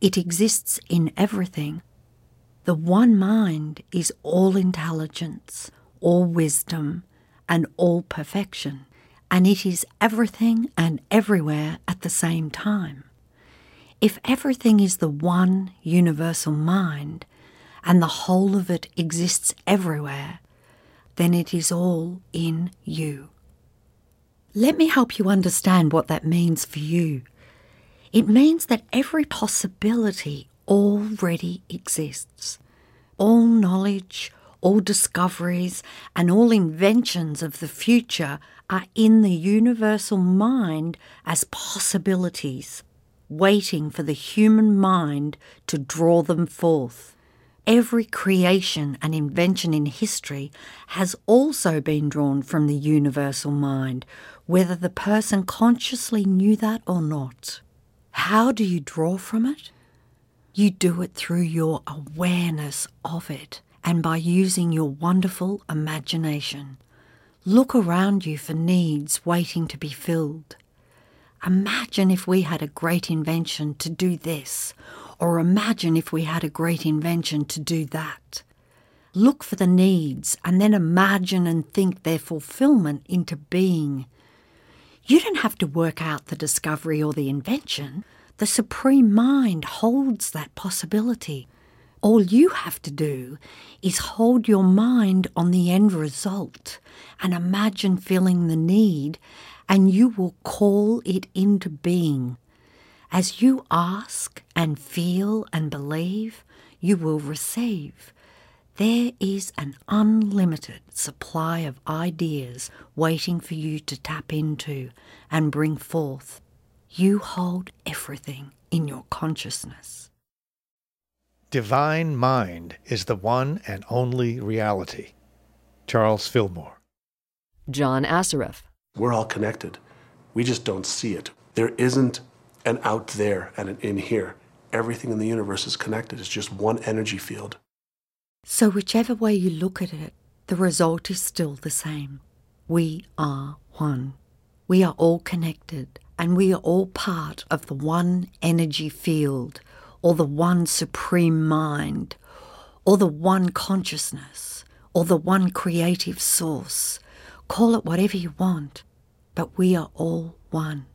It exists in everything. The one mind is all intelligence, all wisdom, and all perfection, and it is everything and everywhere at the same time. If everything is the one universal mind, and the whole of it exists everywhere, then it is all in you. Let me help you understand what that means for you. It means that every possibility already exists. All knowledge, all discoveries, and all inventions of the future are in the universal mind as possibilities waiting for the human mind to draw them forth. Every creation and invention in history has also been drawn from the universal mind, whether the person consciously knew that or not. How do you draw from it? You do it through your awareness of it and by using your wonderful imagination. Look around you for needs waiting to be filled. Imagine if we had a great invention to do this, or imagine if we had a great invention to do that. Look for the needs and then imagine and think their fulfillment into being. You don't have to work out the discovery or the invention. The Supreme Mind holds that possibility. All you have to do is hold your mind on the end result and imagine feeling the need and you will call it into being. As you ask and feel and believe, you will receive. There is an unlimited supply of ideas waiting for you to tap into and bring forth. You hold everything in your consciousness. Divine mind is the one and only reality. Charles Fillmore. John Assaraf. We're all connected. We just don't see it. There isn't an out there and an in here. Everything in the universe is connected. It's just one energy field. So, whichever way you look at it, the result is still the same. We are one. We are all connected, and we are all part of the one energy field, or the one supreme mind, or the one consciousness, or the one creative source, Call it whatever you want, but we are all one.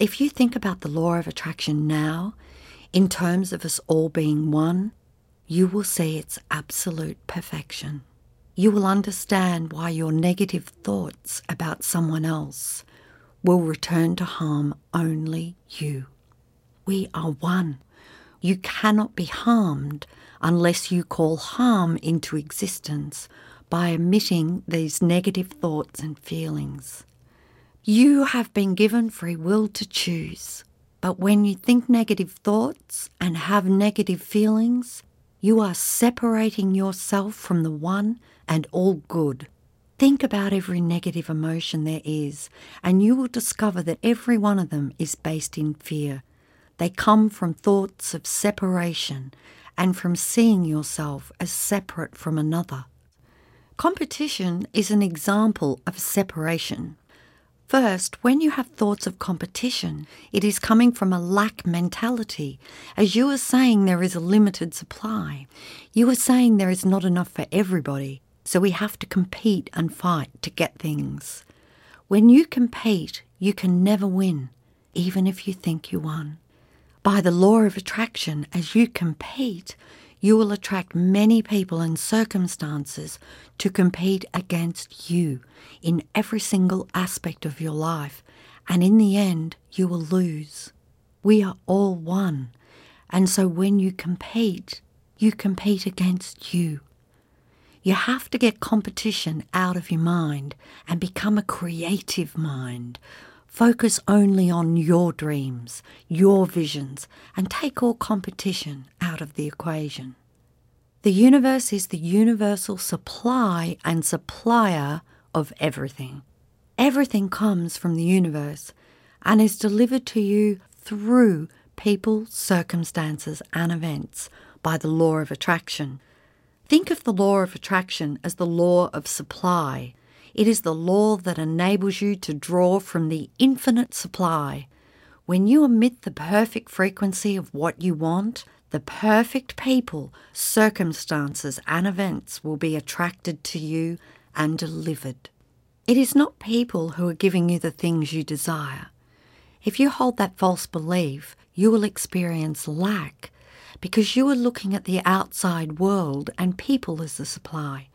If you think about the law of attraction now, in terms of us all being one, you will see its absolute perfection. You will understand why your negative thoughts about someone else will return to harm only you. We are one. You cannot be harmed unless you call harm into existence by emitting these negative thoughts and feelings. You have been given free will to choose, but when you think negative thoughts and have negative feelings, you are separating yourself from the one and all good. Think about every negative emotion there is, and you will discover that every one of them is based in fear. They come from thoughts of separation and from seeing yourself as separate from another. Competition is an example of separation. First, when you have thoughts of competition, it is coming from a lack mentality. As you are saying, there is a limited supply. You are saying there is not enough for everybody, so we have to compete and fight to get things. When you compete, you can never win, even if you think you won. By the law of attraction, as you compete, you will attract many people and circumstances to compete against you in every single aspect of your life, and in the end, you will lose. We are all one, and so when you compete, you compete against you. You have to get competition out of your mind and become a creative mind. Focus only on your dreams, your visions, and take all competition out of the equation. The universe is the universal supply and supplier of everything. Everything comes from the universe and is delivered to you through people, circumstances, and events by the law of attraction. Think of the law of attraction as the law of supply. It is the law that enables you to draw from the infinite supply. When you emit the perfect frequency of what you want, the perfect people, circumstances, and events will be attracted to you and delivered. It is not people who are giving you the things you desire. If you hold that false belief, you will experience lack because you are looking at the outside world and people as the supply.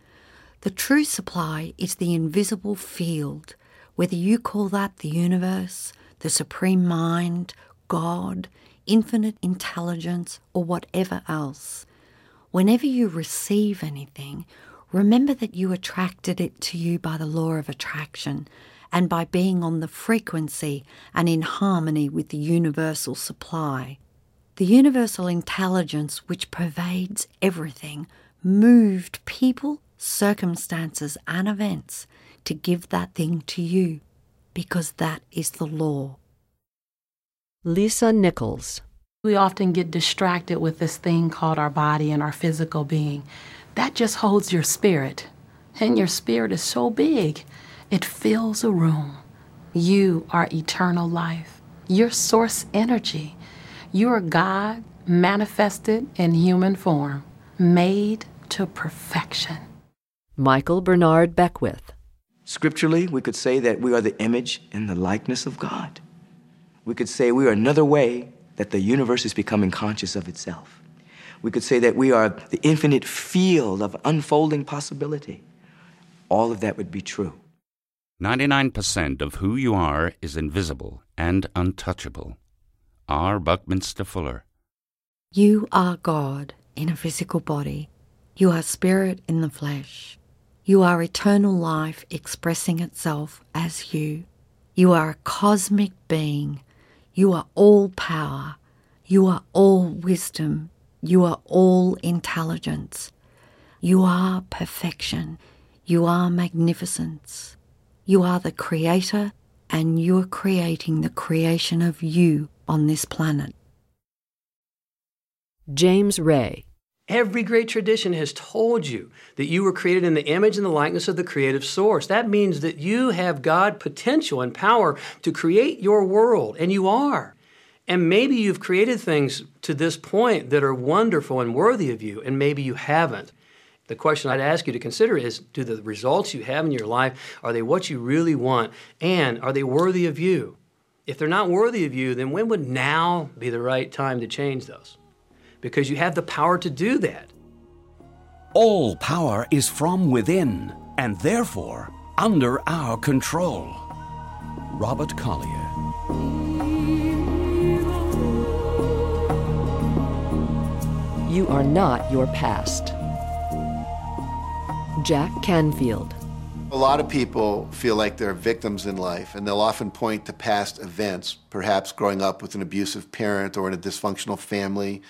The true supply is the invisible field, whether you call that the universe, the supreme mind, God, infinite intelligence, or whatever else. Whenever you receive anything, remember that you attracted it to you by the law of attraction and by being on the frequency and in harmony with the universal supply. The universal intelligence which pervades everything moved people, circumstances, and events to give that thing to you because that is the law. Lisa Nichols. We often get distracted with this thing called our body and our physical being. That just holds your spirit. And your spirit is so big, it fills a room. You are eternal life, your source energy. You are God manifested in human form, made to perfection. Michael Bernard Beckwith. Scripturally, we could say that we are the image and the likeness of God. We could say we are another way that the universe is becoming conscious of itself. We could say that we are the infinite field of unfolding possibility. All of that would be true. 99% of who you are is invisible and untouchable. R. Buckminster Fuller. You are God in a physical body. You are spirit in the flesh. You are eternal life expressing itself as you. You are a cosmic being. You are all power. You are all wisdom. You are all intelligence. You are perfection. You are magnificence. You are the creator, and you are creating the creation of you on this planet. James Ray. Every great tradition has told you that you were created in the image and the likeness of the creative source. That means that you have God potential and power to create your world, and you are. And maybe you've created things to this point that are wonderful and worthy of you, and maybe you haven't. The question I'd ask you to consider is do the results you have in your life are they what you really want and are they worthy of you? If they're not worthy of you, then when would now be the right time to change those? Because you have the power to do that. All power is from within and therefore under our control. Robert Collier. You are not your past. Jack Canfield. A lot of people feel like they're victims in life, and they'll often point to past events, perhaps growing up with an abusive parent or in a dysfunctional family.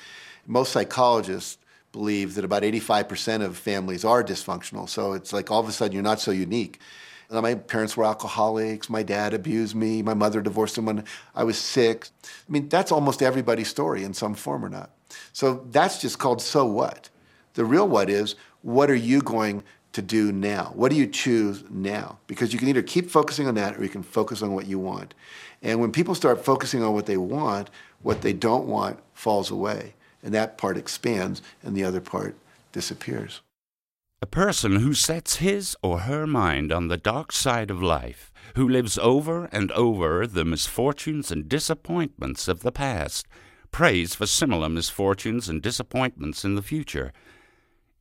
Most psychologists believe that about 85% of families are dysfunctional, so it's like all of a sudden you're not so unique. Uh, my parents were alcoholics, my dad abused me, my mother divorced him when I was six. I mean, that's almost everybody's story in some form or not. So that's just called so what. The real what is, what are you going to do now? What do you choose now? Because you can either keep focusing on that or you can focus on what you want. And when people start focusing on what they want, what they don't want falls away. And that part expands and the other part disappears. A person who sets his or her mind on the dark side of life, who lives over and over the misfortunes and disappointments of the past, prays for similar misfortunes and disappointments in the future.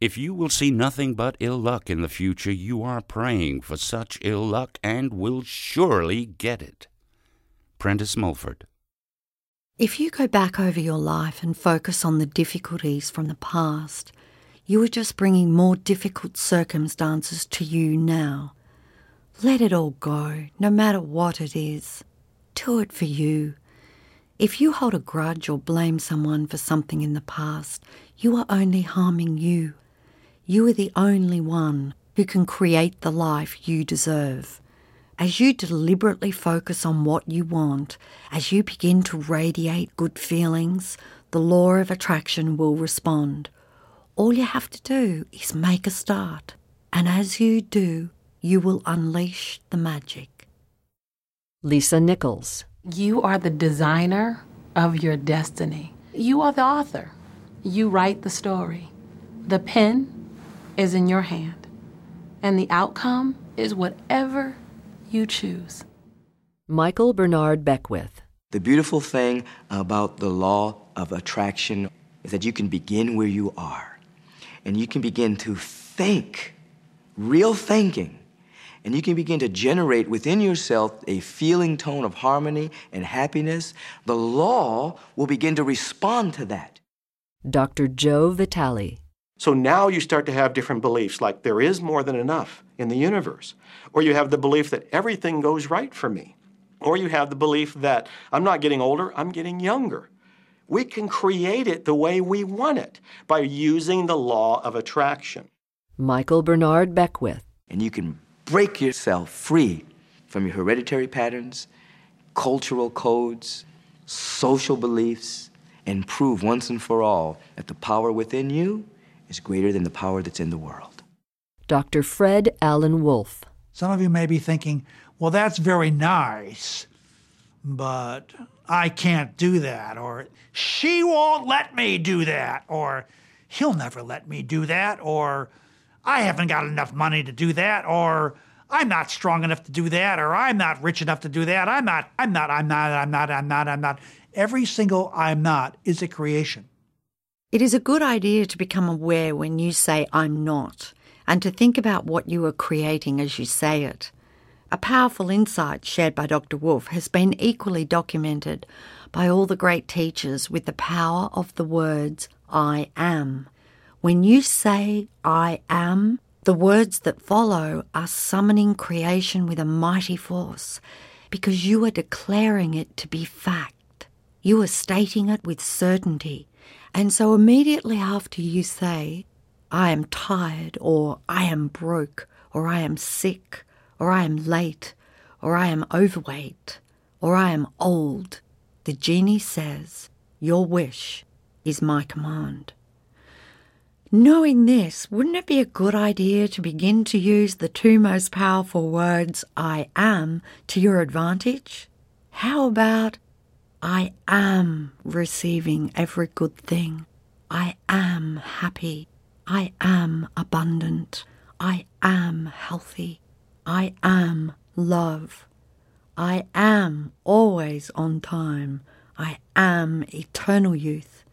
If you will see nothing but ill luck in the future, you are praying for such ill luck and will surely get it. Prentice Mulford. If you go back over your life and focus on the difficulties from the past, you are just bringing more difficult circumstances to you now. Let it all go, no matter what it is. Do it for you. If you hold a grudge or blame someone for something in the past, you are only harming you. You are the only one who can create the life you deserve. As you deliberately focus on what you want, as you begin to radiate good feelings, the law of attraction will respond. All you have to do is make a start, and as you do, you will unleash the magic. Lisa Nichols. You are the designer of your destiny. You are the author. You write the story. The pen is in your hand, and the outcome is whatever you choose. Michael Bernard Beckwith. The beautiful thing about the law of attraction is that you can begin where you are and you can begin to think, real thinking, and you can begin to generate within yourself a feeling tone of harmony and happiness, the law will begin to respond to that. Dr. Joe Vitale. So now you start to have different beliefs, like there is more than enough in the universe. Or you have the belief that everything goes right for me. Or you have the belief that I'm not getting older, I'm getting younger. We can create it the way we want it by using the law of attraction. Michael Bernard Beckwith. And you can break yourself free from your hereditary patterns, cultural codes, social beliefs, and prove once and for all that the power within you is greater than the power that's in the world. Dr. Fred Alan Wolf. Some of you may be thinking, well, that's very nice, but I can't do that, or she won't let me do that, or he'll never let me do that, or I haven't got enough money to do that, or I'm not strong enough to do that, or I'm not rich enough to do that. I'm not, I'm not, I'm not, I'm not, I'm not, I'm not. Every single I'm not is a creation. It is a good idea to become aware when you say I'm not, and to think about what you are creating as you say it. A powerful insight shared by Dr. Wolf has been equally documented by all the great teachers with the power of the words I am. When you say I am, the words that follow are summoning creation with a mighty force because you are declaring it to be fact. You are stating it with certainty. And so immediately after you say, I am tired, or I am broke, or I am sick, or I am late, or I am overweight, or I am old, the genie says, Your wish is my command. Knowing this, wouldn't it be a good idea to begin to use the two most powerful words, I am, to your advantage? How about, I am receiving every good thing? I am happy. I am abundant. I am healthy. I am love. I am always on time. I am eternal youth.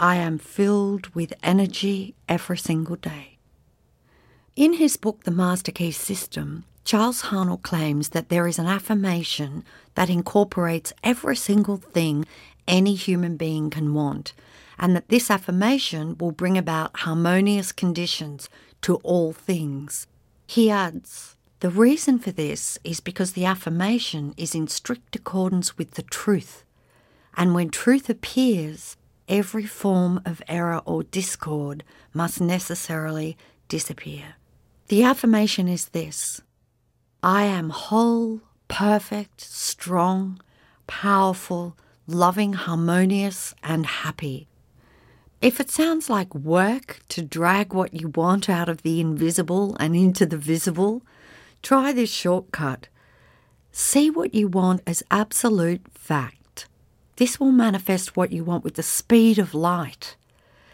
I am filled with energy every single day. In his book, The Master Key System, Charles Haanel claims that there is an affirmation that incorporates every single thing any human being can want, and that this affirmation will bring about harmonious conditions to all things. He adds, The reason for this is because the affirmation is in strict accordance with the truth, and when truth appears, every form of error or discord must necessarily disappear. The affirmation is this I am whole, perfect, strong, powerful, loving, harmonious, and happy. If it sounds like work to drag what you want out of the invisible and into the visible, try this shortcut. See what you want as absolute fact. This will manifest what you want with the speed of light.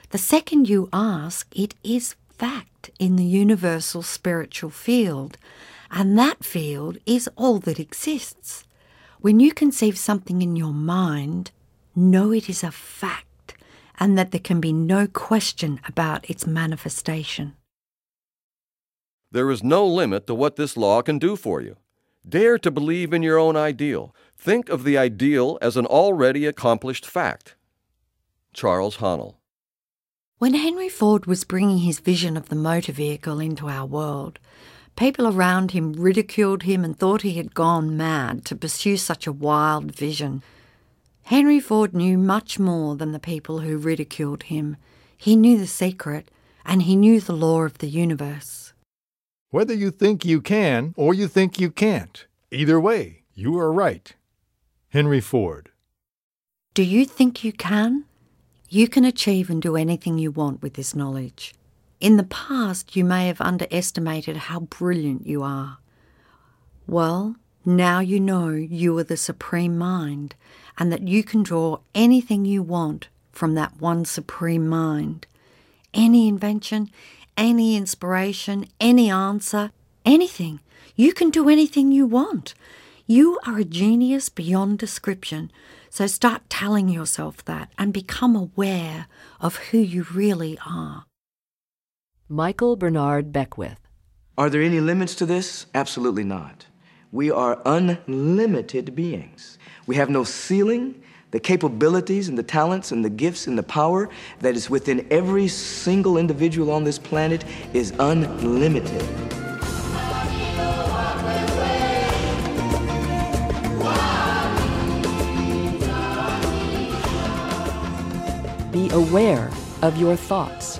The second you ask, it is fact in the universal spiritual field, and that field is all that exists. When you conceive something in your mind, know it is a fact and that there can be no question about its manifestation. There is no limit to what this law can do for you. Dare to believe in your own ideal. Think of the ideal as an already accomplished fact. Charles Haanel. When Henry Ford was bringing his vision of the motor vehicle into our world, people around him ridiculed him and thought he had gone mad to pursue such a wild vision. Henry Ford knew much more than the people who ridiculed him. He knew the secret, and he knew the law of the universe. Whether you think you can or you think you can't, either way, you are right. Henry Ford. Do you think you can? You can achieve and do anything you want with this knowledge. In the past, you may have underestimated how brilliant you are. Well, now you know you are the supreme mind and that you can draw anything you want from that one supreme mind. Any invention, any inspiration, any answer, anything. You can do anything you want. You are a genius beyond description. So start telling yourself that and become aware of who you really are. Michael Bernard Beckwith. Are there any limits to this? Absolutely not. We are unlimited beings. We have no ceiling. The capabilities and the talents and the gifts and the power that is within every single individual on this planet is unlimited. Be aware of your thoughts.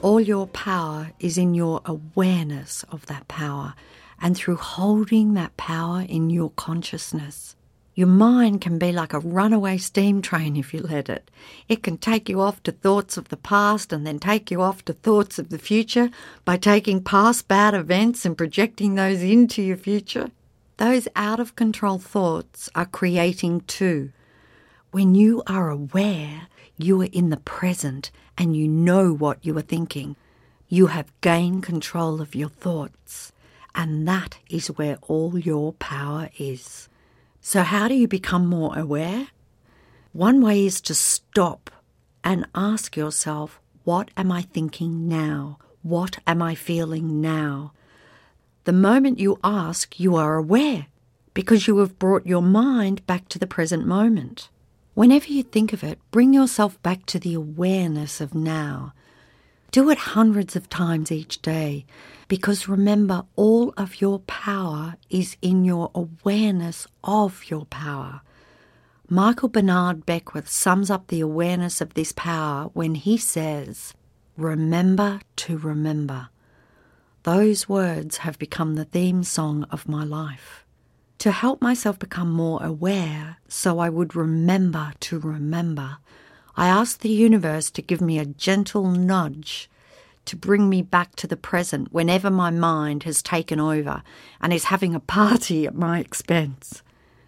All your power is in your awareness of that power and through holding that power in your consciousness. Your mind can be like a runaway steam train if you let it. It can take you off to thoughts of the past and then take you off to thoughts of the future by taking past bad events and projecting those into your future. Those out of control thoughts are creating too. When you are aware, you are in the present and you know what you are thinking. You have gained control of your thoughts. And that is where all your power is. So, how do you become more aware? One way is to stop and ask yourself, what am I thinking now? What am I feeling now? The moment you ask, you are aware because you have brought your mind back to the present moment. Whenever you think of it, bring yourself back to the awareness of now. Do it hundreds of times each day because remember, all of your power is in your awareness of your power. Michael Bernard Beckwith sums up the awareness of this power when he says, Remember to remember. Those words have become the theme song of my life. To help myself become more aware so I would remember to remember, I asked the universe to give me a gentle nudge to bring me back to the present whenever my mind has taken over and is having a party at my expense.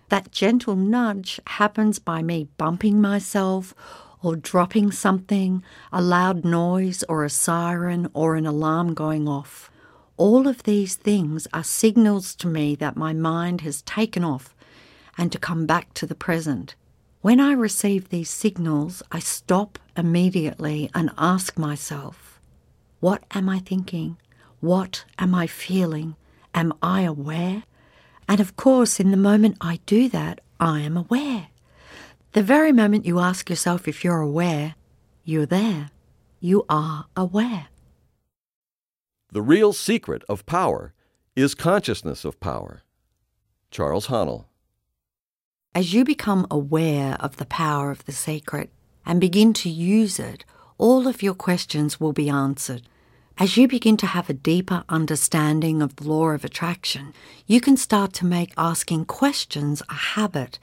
That gentle nudge happens by me bumping myself or dropping something, a loud noise or a siren or an alarm going off. All of these things are signals to me that my mind has taken off and to come back to the present. When I receive these signals, I stop immediately and ask myself, what am I thinking? What am I feeling? Am I aware? And of course, in the moment I do that, I am aware. The very moment you ask yourself if you're aware, you're there. You are aware. The real secret of power is consciousness of power. Charles Haanel. As you become aware of the power of the secret and begin to use it, all of your questions will be answered. As you begin to have a deeper understanding of the law of attraction, you can start to make asking questions a habit.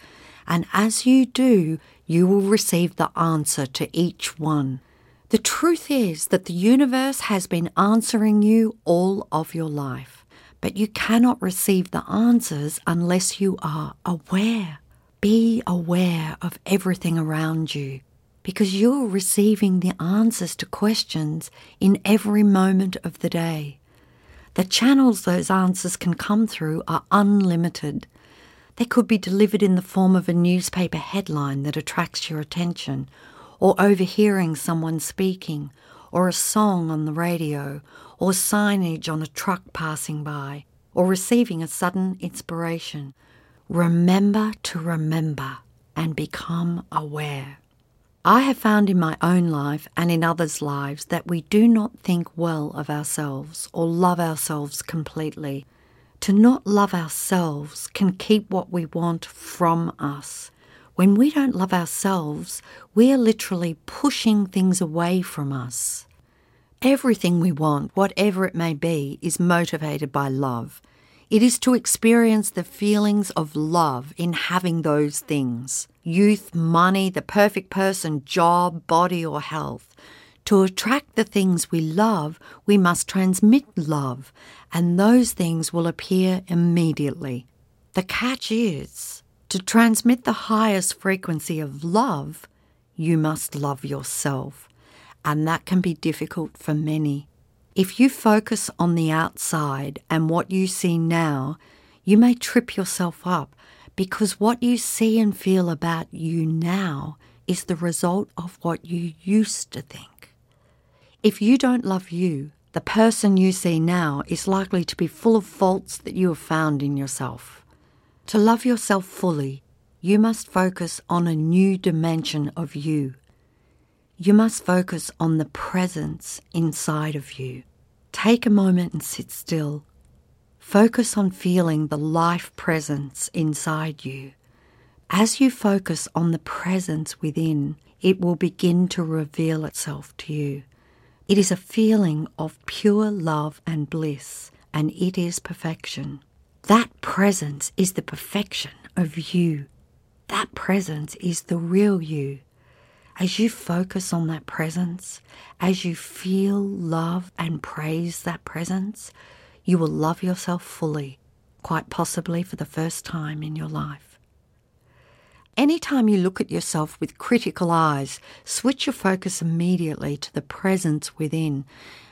And as you do, you will receive the answer to each one. The truth is that the universe has been answering you all of your life, but you cannot receive the answers unless you are aware. Be aware of everything around you because you're receiving the answers to questions in every moment of the day. The channels those answers can come through are unlimited. They could be delivered in the form of a newspaper headline that attracts your attention, or overhearing someone speaking, or a song on the radio, or signage on a truck passing by, or receiving a sudden inspiration. Remember to remember and become aware. I have found in my own life and in others' lives that we do not think well of ourselves or love ourselves completely. To not love ourselves can keep what we want from us. When we don't love ourselves, we are literally pushing things away from us. Everything we want, whatever it may be, is motivated by love. It is to experience the feelings of love in having those things youth, money, the perfect person, job, body, or health. To attract the things we love, we must transmit love, and those things will appear immediately. The catch is to transmit the highest frequency of love, you must love yourself, and that can be difficult for many. If you focus on the outside and what you see now, you may trip yourself up because what you see and feel about you now is the result of what you used to think. If you don't love you, the person you see now is likely to be full of faults that you have found in yourself. To love yourself fully, you must focus on a new dimension of you. You must focus on the presence inside of you. Take a moment and sit still. Focus on feeling the life presence inside you. As you focus on the presence within, it will begin to reveal itself to you. It is a feeling of pure love and bliss, and it is perfection. That presence is the perfection of you. That presence is the real you. As you focus on that presence, as you feel, love, and praise that presence, you will love yourself fully, quite possibly for the first time in your life. Anytime you look at yourself with critical eyes, switch your focus immediately to the presence within,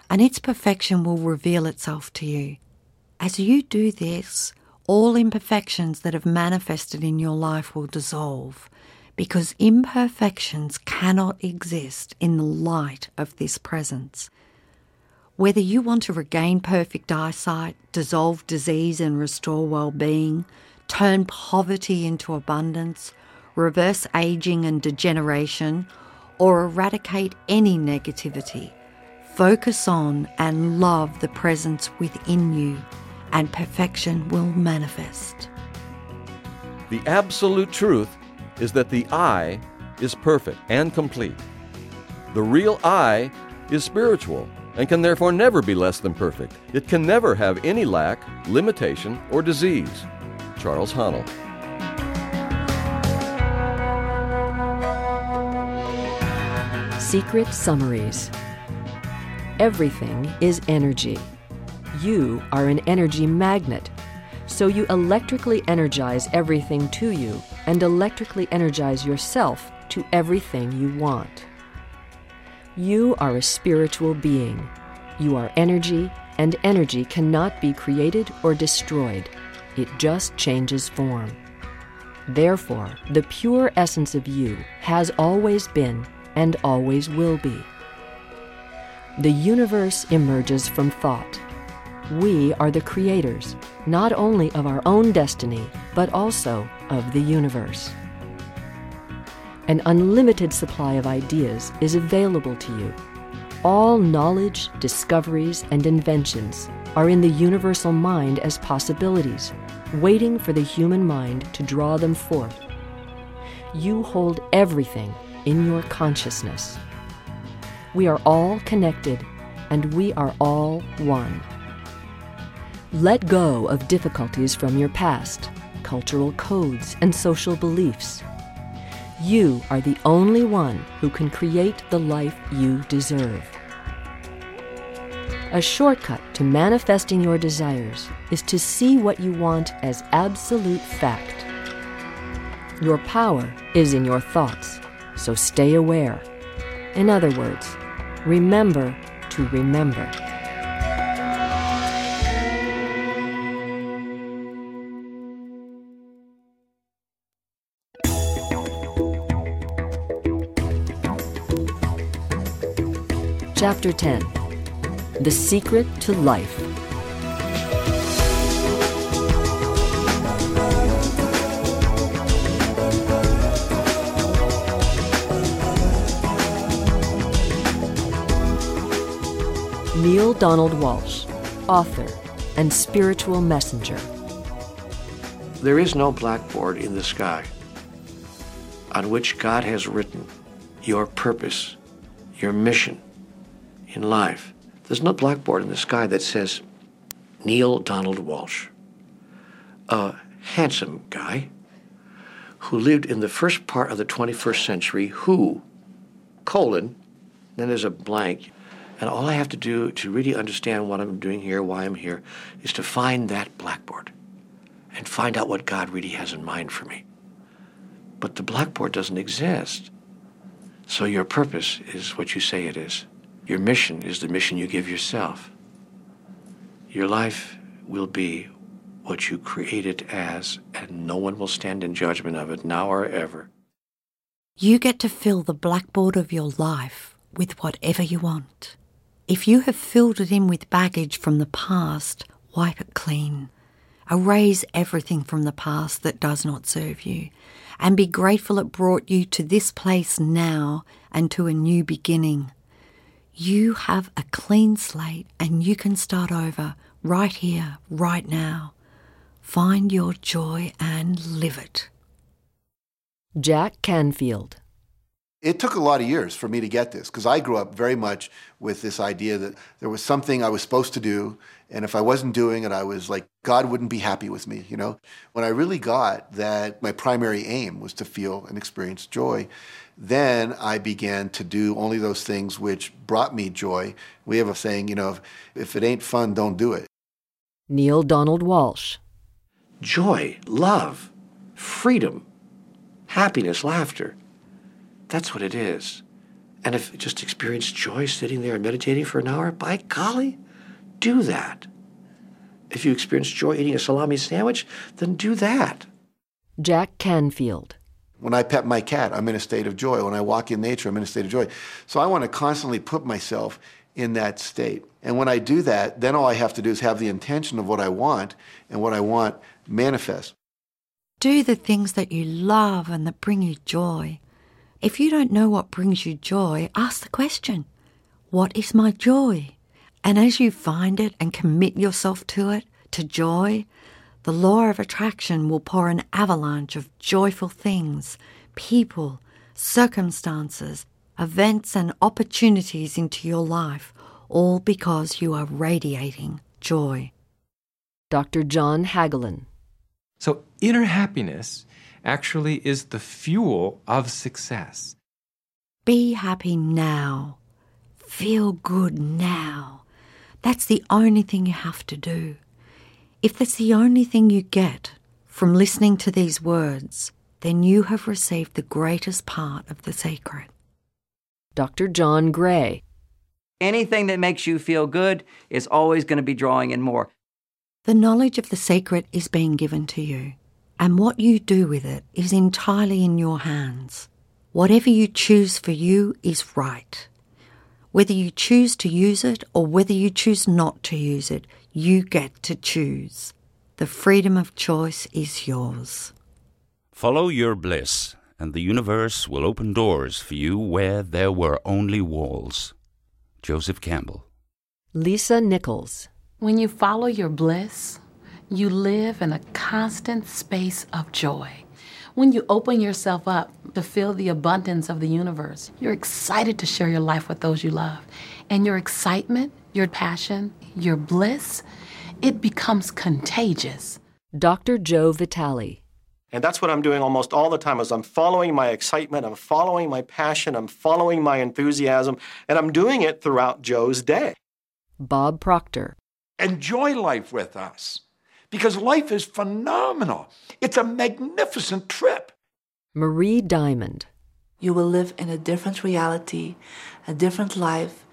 and its perfection will reveal itself to you. As you do this, all imperfections that have manifested in your life will dissolve because imperfections cannot exist in the light of this presence. Whether you want to regain perfect eyesight, dissolve disease and restore well being, turn poverty into abundance, reverse aging and degeneration, or eradicate any negativity, focus on and love the presence within you, and perfection will manifest. The absolute truth is that the I is perfect and complete. The real I is spiritual and can therefore never be less than perfect. It can never have any lack, limitation, or disease. Charles Haanel. Secret Summaries Everything is energy. You are an energy magnet, so you electrically energize everything to you and electrically energize yourself to everything you want. You are a spiritual being. You are energy, and energy cannot be created or destroyed. It just changes form. Therefore, the pure essence of you has always been and always will be. The universe emerges from thought. We are the creators, not only of our own destiny, but also of the universe. An unlimited supply of ideas is available to you. All knowledge, discoveries, and inventions are in the universal mind as possibilities, waiting for the human mind to draw them forth. You hold everything in your consciousness. We are all connected, and we are all one. Let go of difficulties from your past, cultural codes, and social beliefs. You are the only one who can create the life you deserve. A shortcut to manifesting your desires is to see what you want as absolute fact. Your power is in your thoughts, so stay aware. In other words, remember to remember. Chapter 10 The Secret to Life. Neale Donald Walsch, author and spiritual messenger. There is no blackboard in the sky on which God has written your purpose, your mission in life. There's no blackboard in the sky that says Neale Donald Walsch, a handsome guy who lived in the first part of the 21st century, who, colon, then there's a blank. And all I have to do to really understand what I'm doing here, why I'm here, is to find that blackboard and find out what God really has in mind for me. But the blackboard doesn't exist. So your purpose is what you say it is. Your mission is the mission you give yourself. Your life will be what you create it as, and no one will stand in judgment of it now or ever. You get to fill the blackboard of your life with whatever you want. If you have filled it in with baggage from the past, wipe it clean. Erase everything from the past that does not serve you, and be grateful it brought you to this place now and to a new beginning. You have a clean slate and you can start over right here, right now. Find your joy and live it. Jack Canfield. It took a lot of years for me to get this because I grew up very much with this idea that there was something I was supposed to do. And if I wasn't doing it, I was like, God wouldn't be happy with me, you know? When I really got that my primary aim was to feel and experience joy, then I began to do only those things which brought me joy. We have a saying, you know, if, if it ain't fun, don't do it. Neale Donald Walsch. Joy, love, freedom, happiness, laughter. That's what it is. And if you just experience joy sitting there and meditating for an hour, by golly, do that. If you experience joy eating a salami sandwich, then do that. Jack Canfield. When I pet my cat, I'm in a state of joy. When I walk in nature, I'm in a state of joy. So I want to constantly put myself in that state. And when I do that, then all I have to do is have the intention of what I want, and what I want manifest. Do the things that you love and that bring you joy. If you don't know what brings you joy, ask the question What is my joy? And as you find it and commit yourself to it, to joy, the law of attraction will pour an avalanche of joyful things, people, circumstances, events, and opportunities into your life, all because you are radiating joy. Dr. John Hagelin. So, inner happiness actually is the fuel of success. Be happy now. Feel good now. That's the only thing you have to do. If that's the only thing you get from listening to these words, then you have received the greatest part of the secret. Dr. John Gray. Anything that makes you feel good is always going to be drawing in more. The knowledge of the sacred is being given to you, and what you do with it is entirely in your hands. Whatever you choose for you is right. Whether you choose to use it or whether you choose not to use it, you get to choose. The freedom of choice is yours. Follow your bliss, and the universe will open doors for you where there were only walls. Joseph Campbell. Lisa Nichols. When you follow your bliss, you live in a constant space of joy. When you open yourself up to feel the abundance of the universe, you're excited to share your life with those you love. And your excitement, your passion, your bliss, it becomes contagious. Dr. Joe Vitale. And that's what I'm doing almost all the time is I'm following my excitement, I'm following my passion, I'm following my enthusiasm, and I'm doing it throughout Joe's day. Bob Proctor. Enjoy life with us because life is phenomenal. It's a magnificent trip. Marie Diamond. You will live in a different reality, a different life,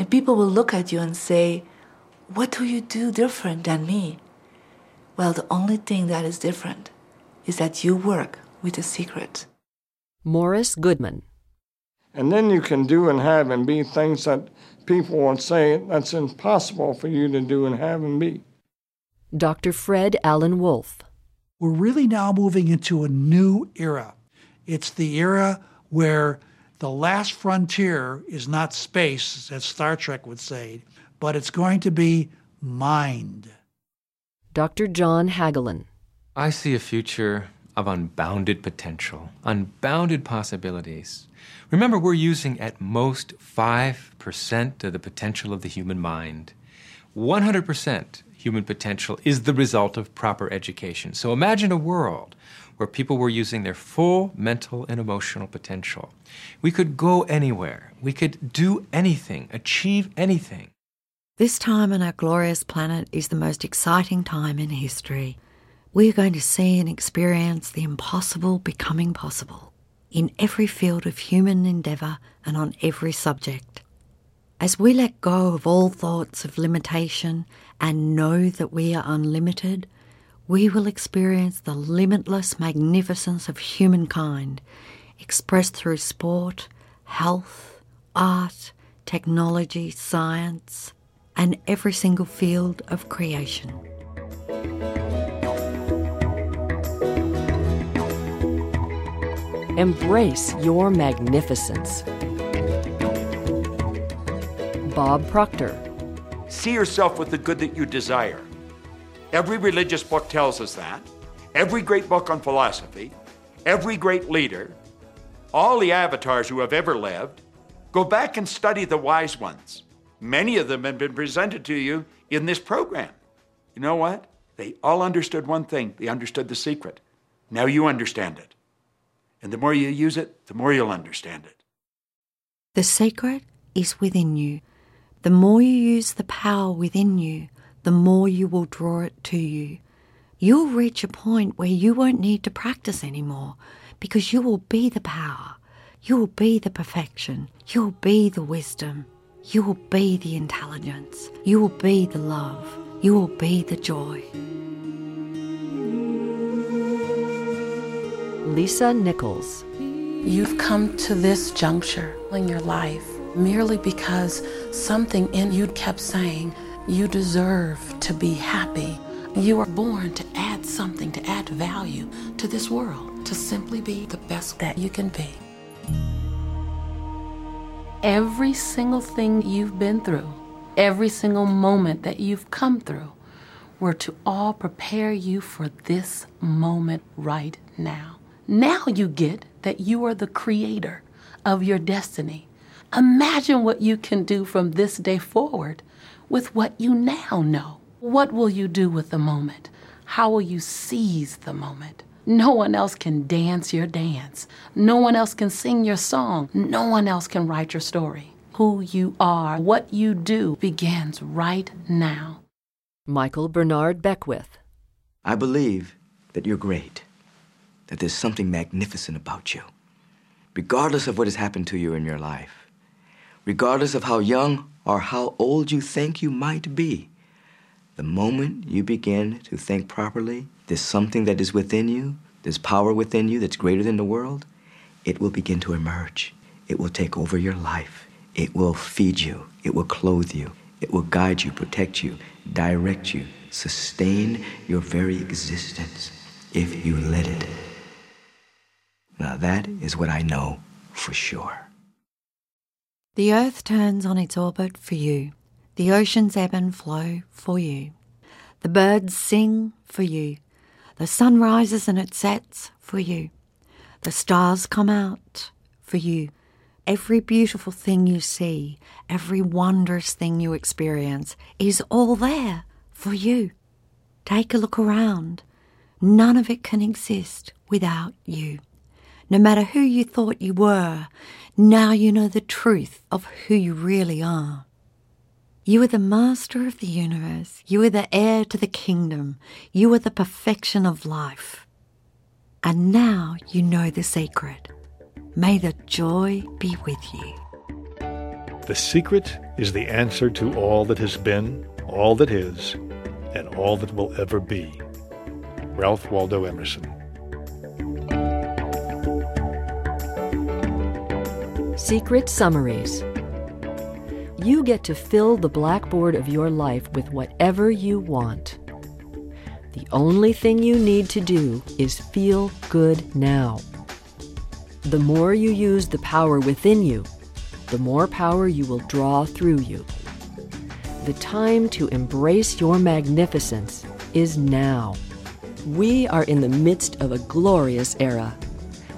and people will look at you and say, What do you do different than me? Well, the only thing that is different is that you work with a secret. Morris Goodman. And then you can do and have and be things that people would say that's impossible for you to do and have and be. Dr. Fred Alan Wolf. We're really now moving into a new era. It's the era where the last frontier is not space, as Star Trek would say, but it's going to be mind. Dr. John Hagelin. I see a future of unbounded potential, unbounded possibilities. Remember, we're using at most 5% of the potential of the human mind. 100% human potential is the result of proper education. So imagine a world where people were using their full mental and emotional potential. We could go anywhere, we could do anything, achieve anything. This time on our glorious planet is the most exciting time in history. We are going to see and experience the impossible becoming possible in every field of human endeavour and on every subject. As we let go of all thoughts of limitation and know that we are unlimited, we will experience the limitless magnificence of humankind expressed through sport, health, art, technology, science, and every single field of creation. Embrace your magnificence. Bob Proctor. See yourself with the good that you desire. Every religious book tells us that. Every great book on philosophy, every great leader, all the avatars who have ever lived, go back and study the wise ones. Many of them have been presented to you in this program. You know what? They all understood one thing they understood the secret. Now you understand it. And the more you use it, the more you'll understand it. The secret is within you. The more you use the power within you, the more you will draw it to you. You'll reach a point where you won't need to practice anymore because you will be the power. You will be the perfection. You will be the wisdom. You will be the intelligence. You will be the love. You will be the joy. Lisa Nichols. You've come to this juncture in your life merely because something in you kept saying, you deserve to be happy. You are born to add something, to add value to this world, to simply be the best that you can be. Every single thing you've been through, every single moment that you've come through, were to all prepare you for this moment right now. Now you get that you are the creator of your destiny. Imagine what you can do from this day forward with what you now know. What will you do with the moment? How will you seize the moment? No one else can dance your dance. No one else can sing your song. No one else can write your story. Who you are, what you do begins right now. Michael Bernard Beckwith. I believe that you're great, that there's something magnificent about you. Regardless of what has happened to you in your life, regardless of how young or how old you think you might be, the moment you begin to think properly, there's something that is within you, there's power within you that's greater than the world, it will begin to emerge. It will take over your life. It will feed you. It will clothe you. It will guide you, protect you, direct you, sustain your very existence if you let it. Now, that is what I know for sure. The earth turns on its orbit for you. The oceans ebb and flow for you. The birds sing for you. The sun rises and it sets for you. The stars come out for you. Every beautiful thing you see, every wondrous thing you experience is all there for you. Take a look around. None of it can exist without you. No matter who you thought you were, now you know the truth of who you really are. You are the master of the universe. You are the heir to the kingdom. You are the perfection of life. And now you know the secret. May the joy be with you. The secret is the answer to all that has been, all that is, and all that will ever be. Ralph Waldo Emerson. Secret Summaries. You get to fill the blackboard of your life with whatever you want. The only thing you need to do is feel good now. The more you use the power within you, the more power you will draw through you. The time to embrace your magnificence is now. We are in the midst of a glorious era.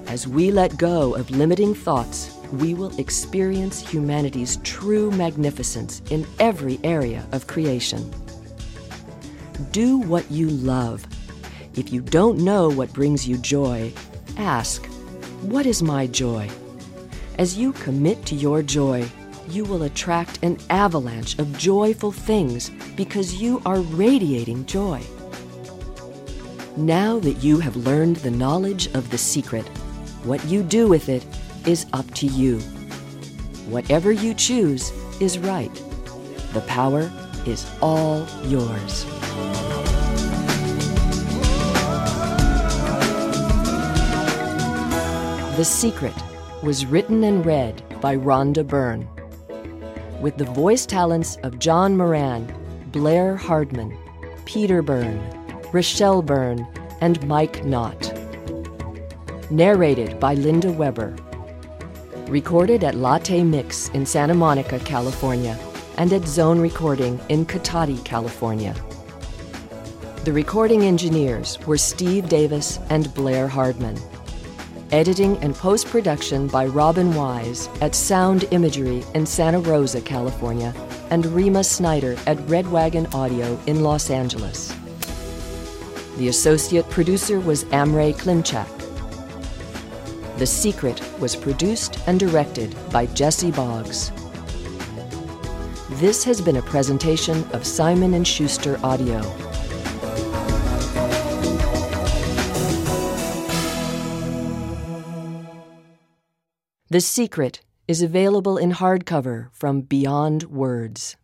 As we let go of limiting thoughts, we will experience humanity's true magnificence in every area of creation. Do what you love. If you don't know what brings you joy, ask, What is my joy? As you commit to your joy, you will attract an avalanche of joyful things because you are radiating joy. Now that you have learned the knowledge of the secret, what you do with it is up to you. Whatever you choose is right. The power is all yours. The Secret was written and read by Rhonda Byrne. With the voice talents of John Moran, Blair Hardman, Peter Byrne, Rochelle Byrne, and Mike Knott. Narrated by Linda Weber recorded at Latte Mix in Santa Monica, California, and at Zone Recording in Cotati, California. The recording engineers were Steve Davis and Blair Hardman. Editing and post production by Robin Wise at Sound Imagery in Santa Rosa, California, and Rima Snyder at Red Wagon Audio in Los Angeles. The associate producer was Amre Klimchak. The Secret was produced and directed by Jesse Boggs. This has been a presentation of Simon & Schuster Audio. The Secret is available in hardcover from Beyond Words.